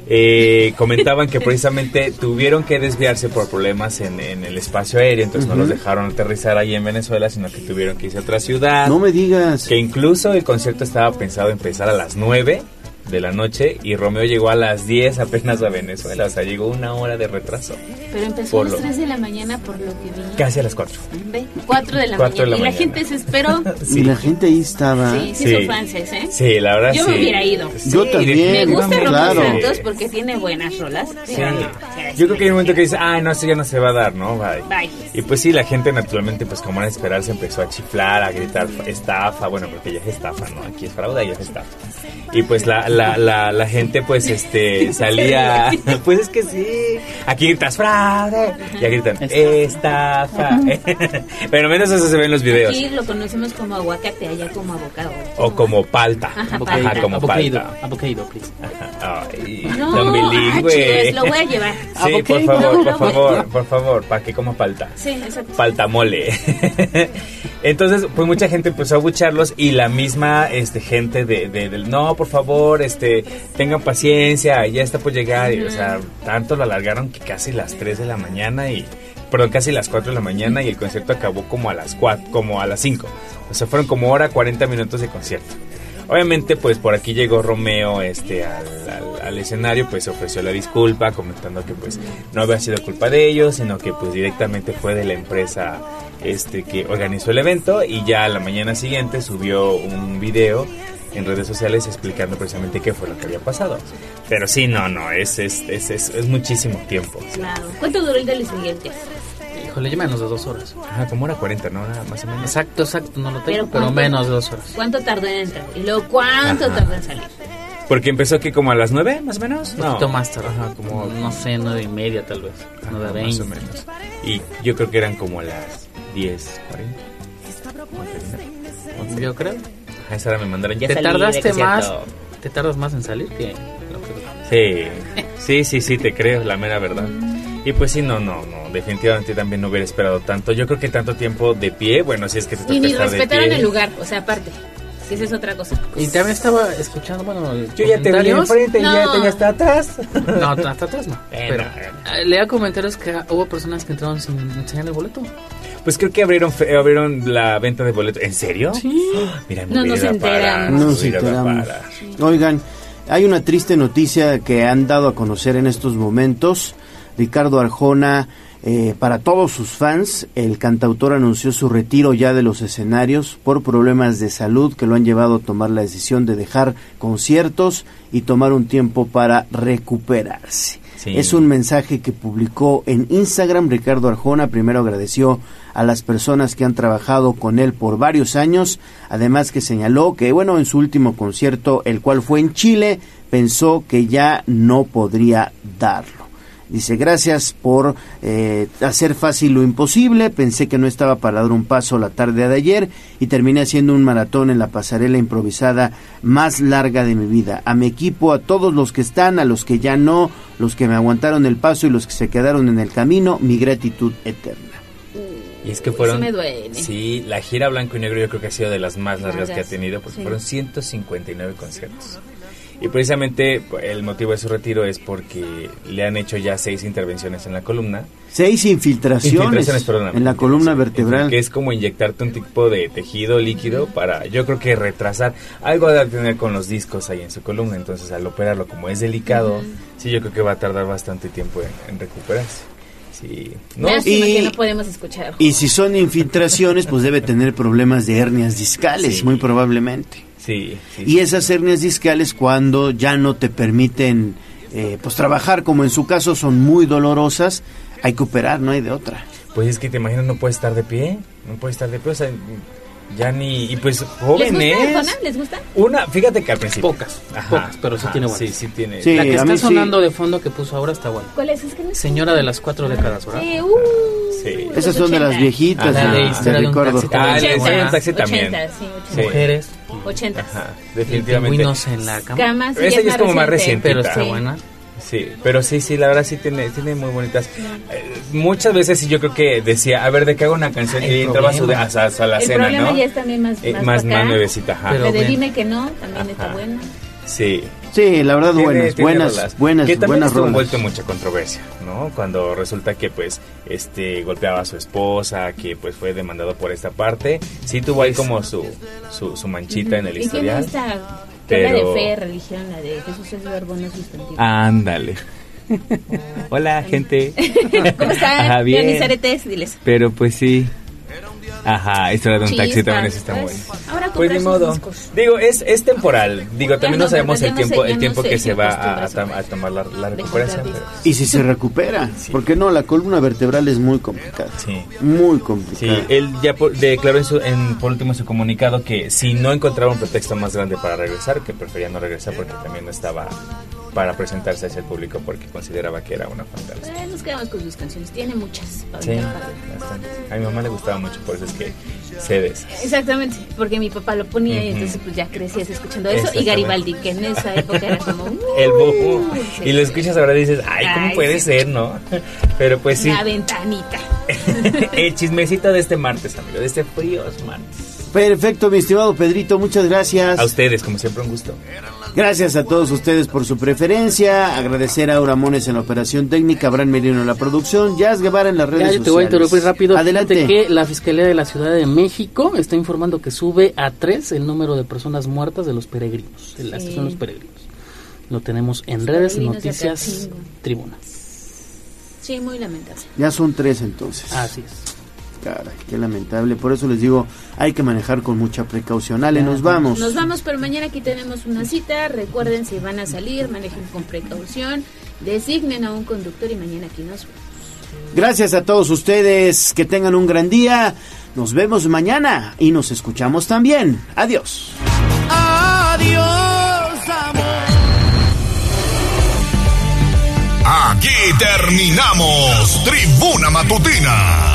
eh, comentaban que precisamente tuvieron que desviarse por problemas en, en el espacio aéreo, entonces no los dejaron aterrizar ahí en Venezuela, sino que tuvieron que irse a otra ciudad. No me digas. Que incluso el concierto estaba pensado empezar a las 9 de la noche y Romeo llegó a las 10 apenas a Venezuela, o sea, llegó una hora de retraso. Pero empezó a las lo- 3 de la mañana por lo que vi. Casi a las 4. Ve, 4 de la Cuatro de mañana. la y la mañana. gente se esperó. Y la gente ahí estaba. Sí, sí, Sí. son fans, ¿eh? Sí, la verdad Yo sí. me hubiera ido. Yo también, Me gusta Romeo claro. Santos porque tiene buenas rolas. Sí. Yo creo que hay un momento que dice, ay, no, eso ya no se va a dar, ¿no? Bye. Bye. Y pues sí, la gente naturalmente, pues como era de esperar, se empezó a chiflar, a gritar estafa, bueno, porque ya es estafa, ¿no? Aquí es fraude, ya es estafa. Y pues la, la, la, la gente, pues, este, salía, pues es que sí, aquí gritas fraude, y aquí gritan estafa. Pero menos eso se ve en los videos. Aquí lo conocemos como aguacate, allá como abocado. O como palta. Ajá, Ajá, palta. como Avocado, palta. avocado, please. Ay, No, ah, bilingüe. chis, lo voy a llevar. Sí, por favor, por favor, por favor, para que coma palta. Sí, exacto. Palta mole. Entonces, pues mucha gente empezó a bucharlos y la misma este gente de, de- del no, por favor, este, tengan paciencia, ya está por llegar. Y, o sea, tanto lo alargaron que casi las 3 de la mañana y perdón, casi las 4 de la mañana y el concierto acabó como a las 4, como a las 5. O sea, fueron como hora 40 minutos de concierto. Obviamente, pues por aquí llegó Romeo este, al, al- al escenario, pues ofreció la disculpa, comentando que pues no había sido culpa de ellos, sino que pues directamente fue de la empresa este, que organizó el evento y ya a la mañana siguiente subió un video en redes sociales explicando precisamente qué fue lo que había pasado. Pero sí, no, no, es, es, es, es, es muchísimo tiempo. Claro. ¿Cuánto duró el de Luis Miguel? Híjole, ya menos de dos horas. Ajá, como hora 40, ¿no? Nada Más o menos. Exacto, exacto, no lo tengo, Pero pero, menos de dos horas. ¿Cuánto tardó en entrar? Y luego, ¿cuánto Ajá. tardó en salir? Porque empezó aquí como a las 9, más o menos. Un poquito más tarde. como, no sé, nueve y media tal vez. Nueve Ajá, veinte. más o menos. Y yo creo que eran como las 10, 40. Yo creo. Ajá, esa hora me mandaron. Ya Te salí tardaste más, te tardas más en salir que lo que- Sí, sí, sí, sí, te creo, la mera verdad. Y pues sí, no, no, no, definitivamente también no hubiera esperado tanto. Yo creo que tanto tiempo de pie, bueno, si es que te Y ni estar de respetaron pie. el lugar, o sea, aparte. Que esa es otra cosa. Y también estaba escuchando, bueno, Yo ya te vi enfrente y ya te vi hasta atrás. No, hasta atrás no. Pero eh, leía comentarios que hubo personas que entraron sin enseñar el boleto. Pues creo que abrieron fe- abrieron la venta de boletos. ¿En serio? Sí. Mira, No nos enteramos. No nos enteramos. parar. Oigan, hay una triste noticia que han dado a conocer en estos momentos. Ricardo Arjona, eh, para todos sus fans, el cantautor anunció su retiro ya de los escenarios por problemas de salud que lo han llevado a tomar la decisión de dejar conciertos y tomar un tiempo para recuperarse. Es un mensaje que publicó en Instagram Ricardo Arjona. Primero agradeció a las personas que han trabajado con él por varios años. Además que señaló que, bueno, en su último concierto, el cual fue en Chile, pensó que ya no podría darlo. Dice, gracias por eh, hacer fácil lo imposible. Pensé que no estaba para dar un paso la tarde de ayer y terminé haciendo un maratón en la pasarela improvisada más larga de mi vida. A mi equipo, a todos los que están, a los que ya no, los que me aguantaron el paso y los que se quedaron en el camino, mi gratitud eterna. Y es que fueron. Sí me duele. Sí, la gira blanco y negro yo creo que ha sido de las más largas que ha tenido, porque sí. fueron 159 conciertos. Y precisamente pues, el motivo de su retiro es porque le han hecho ya seis intervenciones en la columna. Seis infiltraciones, Infiltraciones, perdóname. en la columna vertebral. Que es como inyectarte un tipo de tejido líquido para, yo creo que retrasar. Algo de tener con los discos ahí en su columna. Entonces, al operarlo, como es delicado, sí, yo creo que va a tardar bastante tiempo en, en recuperarse. Sí. No, No, Lástima y- que no podemos escuchar. Y si son infiltraciones, pues debe tener problemas de hernias discales, Sí. muy probablemente. Sí, sí, Y esas hernias discales cuando ya no te permiten eh, pues trabajar, como en su caso son muy dolorosas, hay que operar, no hay de otra. Pues es que te imaginas, no puede estar de pie. No puede estar de pie, o sea, ya ni. Y pues ¿Les joven gusta? ¿Les gusta? Una, fíjate que al principio. Pocas, pocas, pero sí tiene buenas. Sí, sí tiene. Sí, la que está mí sí. sonando de fondo que puso ahora está buena. ¿Cuál es? Es que no. Señora de las cuatro décadas, ¿verdad? Sí, uh, Sí. Esas son de las 80. viejitas, Ah, de, de de historia de un taxi. Ah, también. ochentas, sí, Sí. ochentas. Mujeres, Ochentas. Ajá, y definitivamente. en la cama. Camas, sí, Esa ya es como más reciente. Pero está Sí. buena. Sí, pero sí, sí, la verdad sí tiene, tiene muy bonitas. Eh, muchas veces sí yo creo que decía, a ver, de qué hago una canción El y entraba a, su, problema. a, a la El cena, problema ¿no? ya es también más, Eh, más, nuevecita, ajá. Pero de bien. dime que no, también está buena. Sí. Sí, la verdad Tiene- buenas, tiene buenas, rolas. buenas, que también buenas envuelto en mucha controversia, ¿no? Cuando resulta que pues este golpeaba a su esposa, que pues fue demandado por esta parte, sí tuvo ahí como su su, su manchita en el ¿Y tiene historial. Pero de fe, religión, la de Jesús es verbo no sustantivo? ándale. Hola, gente. ¿Cómo están? Ajá, bien. Diles. Pero pues sí. Ajá, historia de un taxi también esa está pues, buena. Ahora Pues ni modo. discos. Digo, es, es temporal. Digo, también no, no sabemos el Ya no sé, tiempo, el no tiempo que se va a, tomar la, recuperación. pero- Y si se recupera, porque no, la columna vertebral es muy complicada. Sí. Muy Sí, complicada. él ya por- declaró en su, en, por último en su comunicado que si no encontraba un pretexto más grande para regresar, que prefería no regresar porque también no estaba para presentarse hacia el público porque consideraba que era una fantasía. Eh, nos quedamos con sus canciones, tiene muchas. Sí, bastante. A mi mamá le gustaba mucho, por eso es que cedes. Exactamente, porque mi papá lo ponía y entonces pues ya crecías escuchando eso y. Garibaldi, que en esa época era como uh, El boom. sí. Y lo escuchas ahora y dices, ay, ¿cómo Ay, puede sí. ser, no? Pero pues sí, la ventanita. el chismecito de este martes, amigo, de este fríos martes. Perfecto, mi estimado Pedrito, muchas gracias. A ustedes, como siempre, un gusto. Gracias a todos ustedes por su preferencia. Agradecer a Aura Mones en la operación técnica, Abraham Merino en la producción, Jazz Guevara en las redes Ya, yo sociales. te voy a interrumpir rápido. Adelante. Fíjate que la Fiscalía de la Ciudad de México está informando que sube a tres el número de personas muertas de los peregrinos, de la Sí. estación Los Peregrinos. Lo tenemos en Los redes, noticias, tribuna. Sí, muy lamentable. Ya son tres entonces. Así es. Caray, qué lamentable. Por eso les digo, hay que manejar con mucha precaución. Ale, nos vamos. Nos vamos, pero mañana aquí tenemos una cita. Recuerden, si van a salir, manejen con precaución, designen a un conductor y mañana aquí nos vemos. Gracias a todos ustedes. Que tengan un gran día. Nos vemos mañana y nos escuchamos también. Adiós. Adiós, amor. Aquí terminamos Tribuna Matutina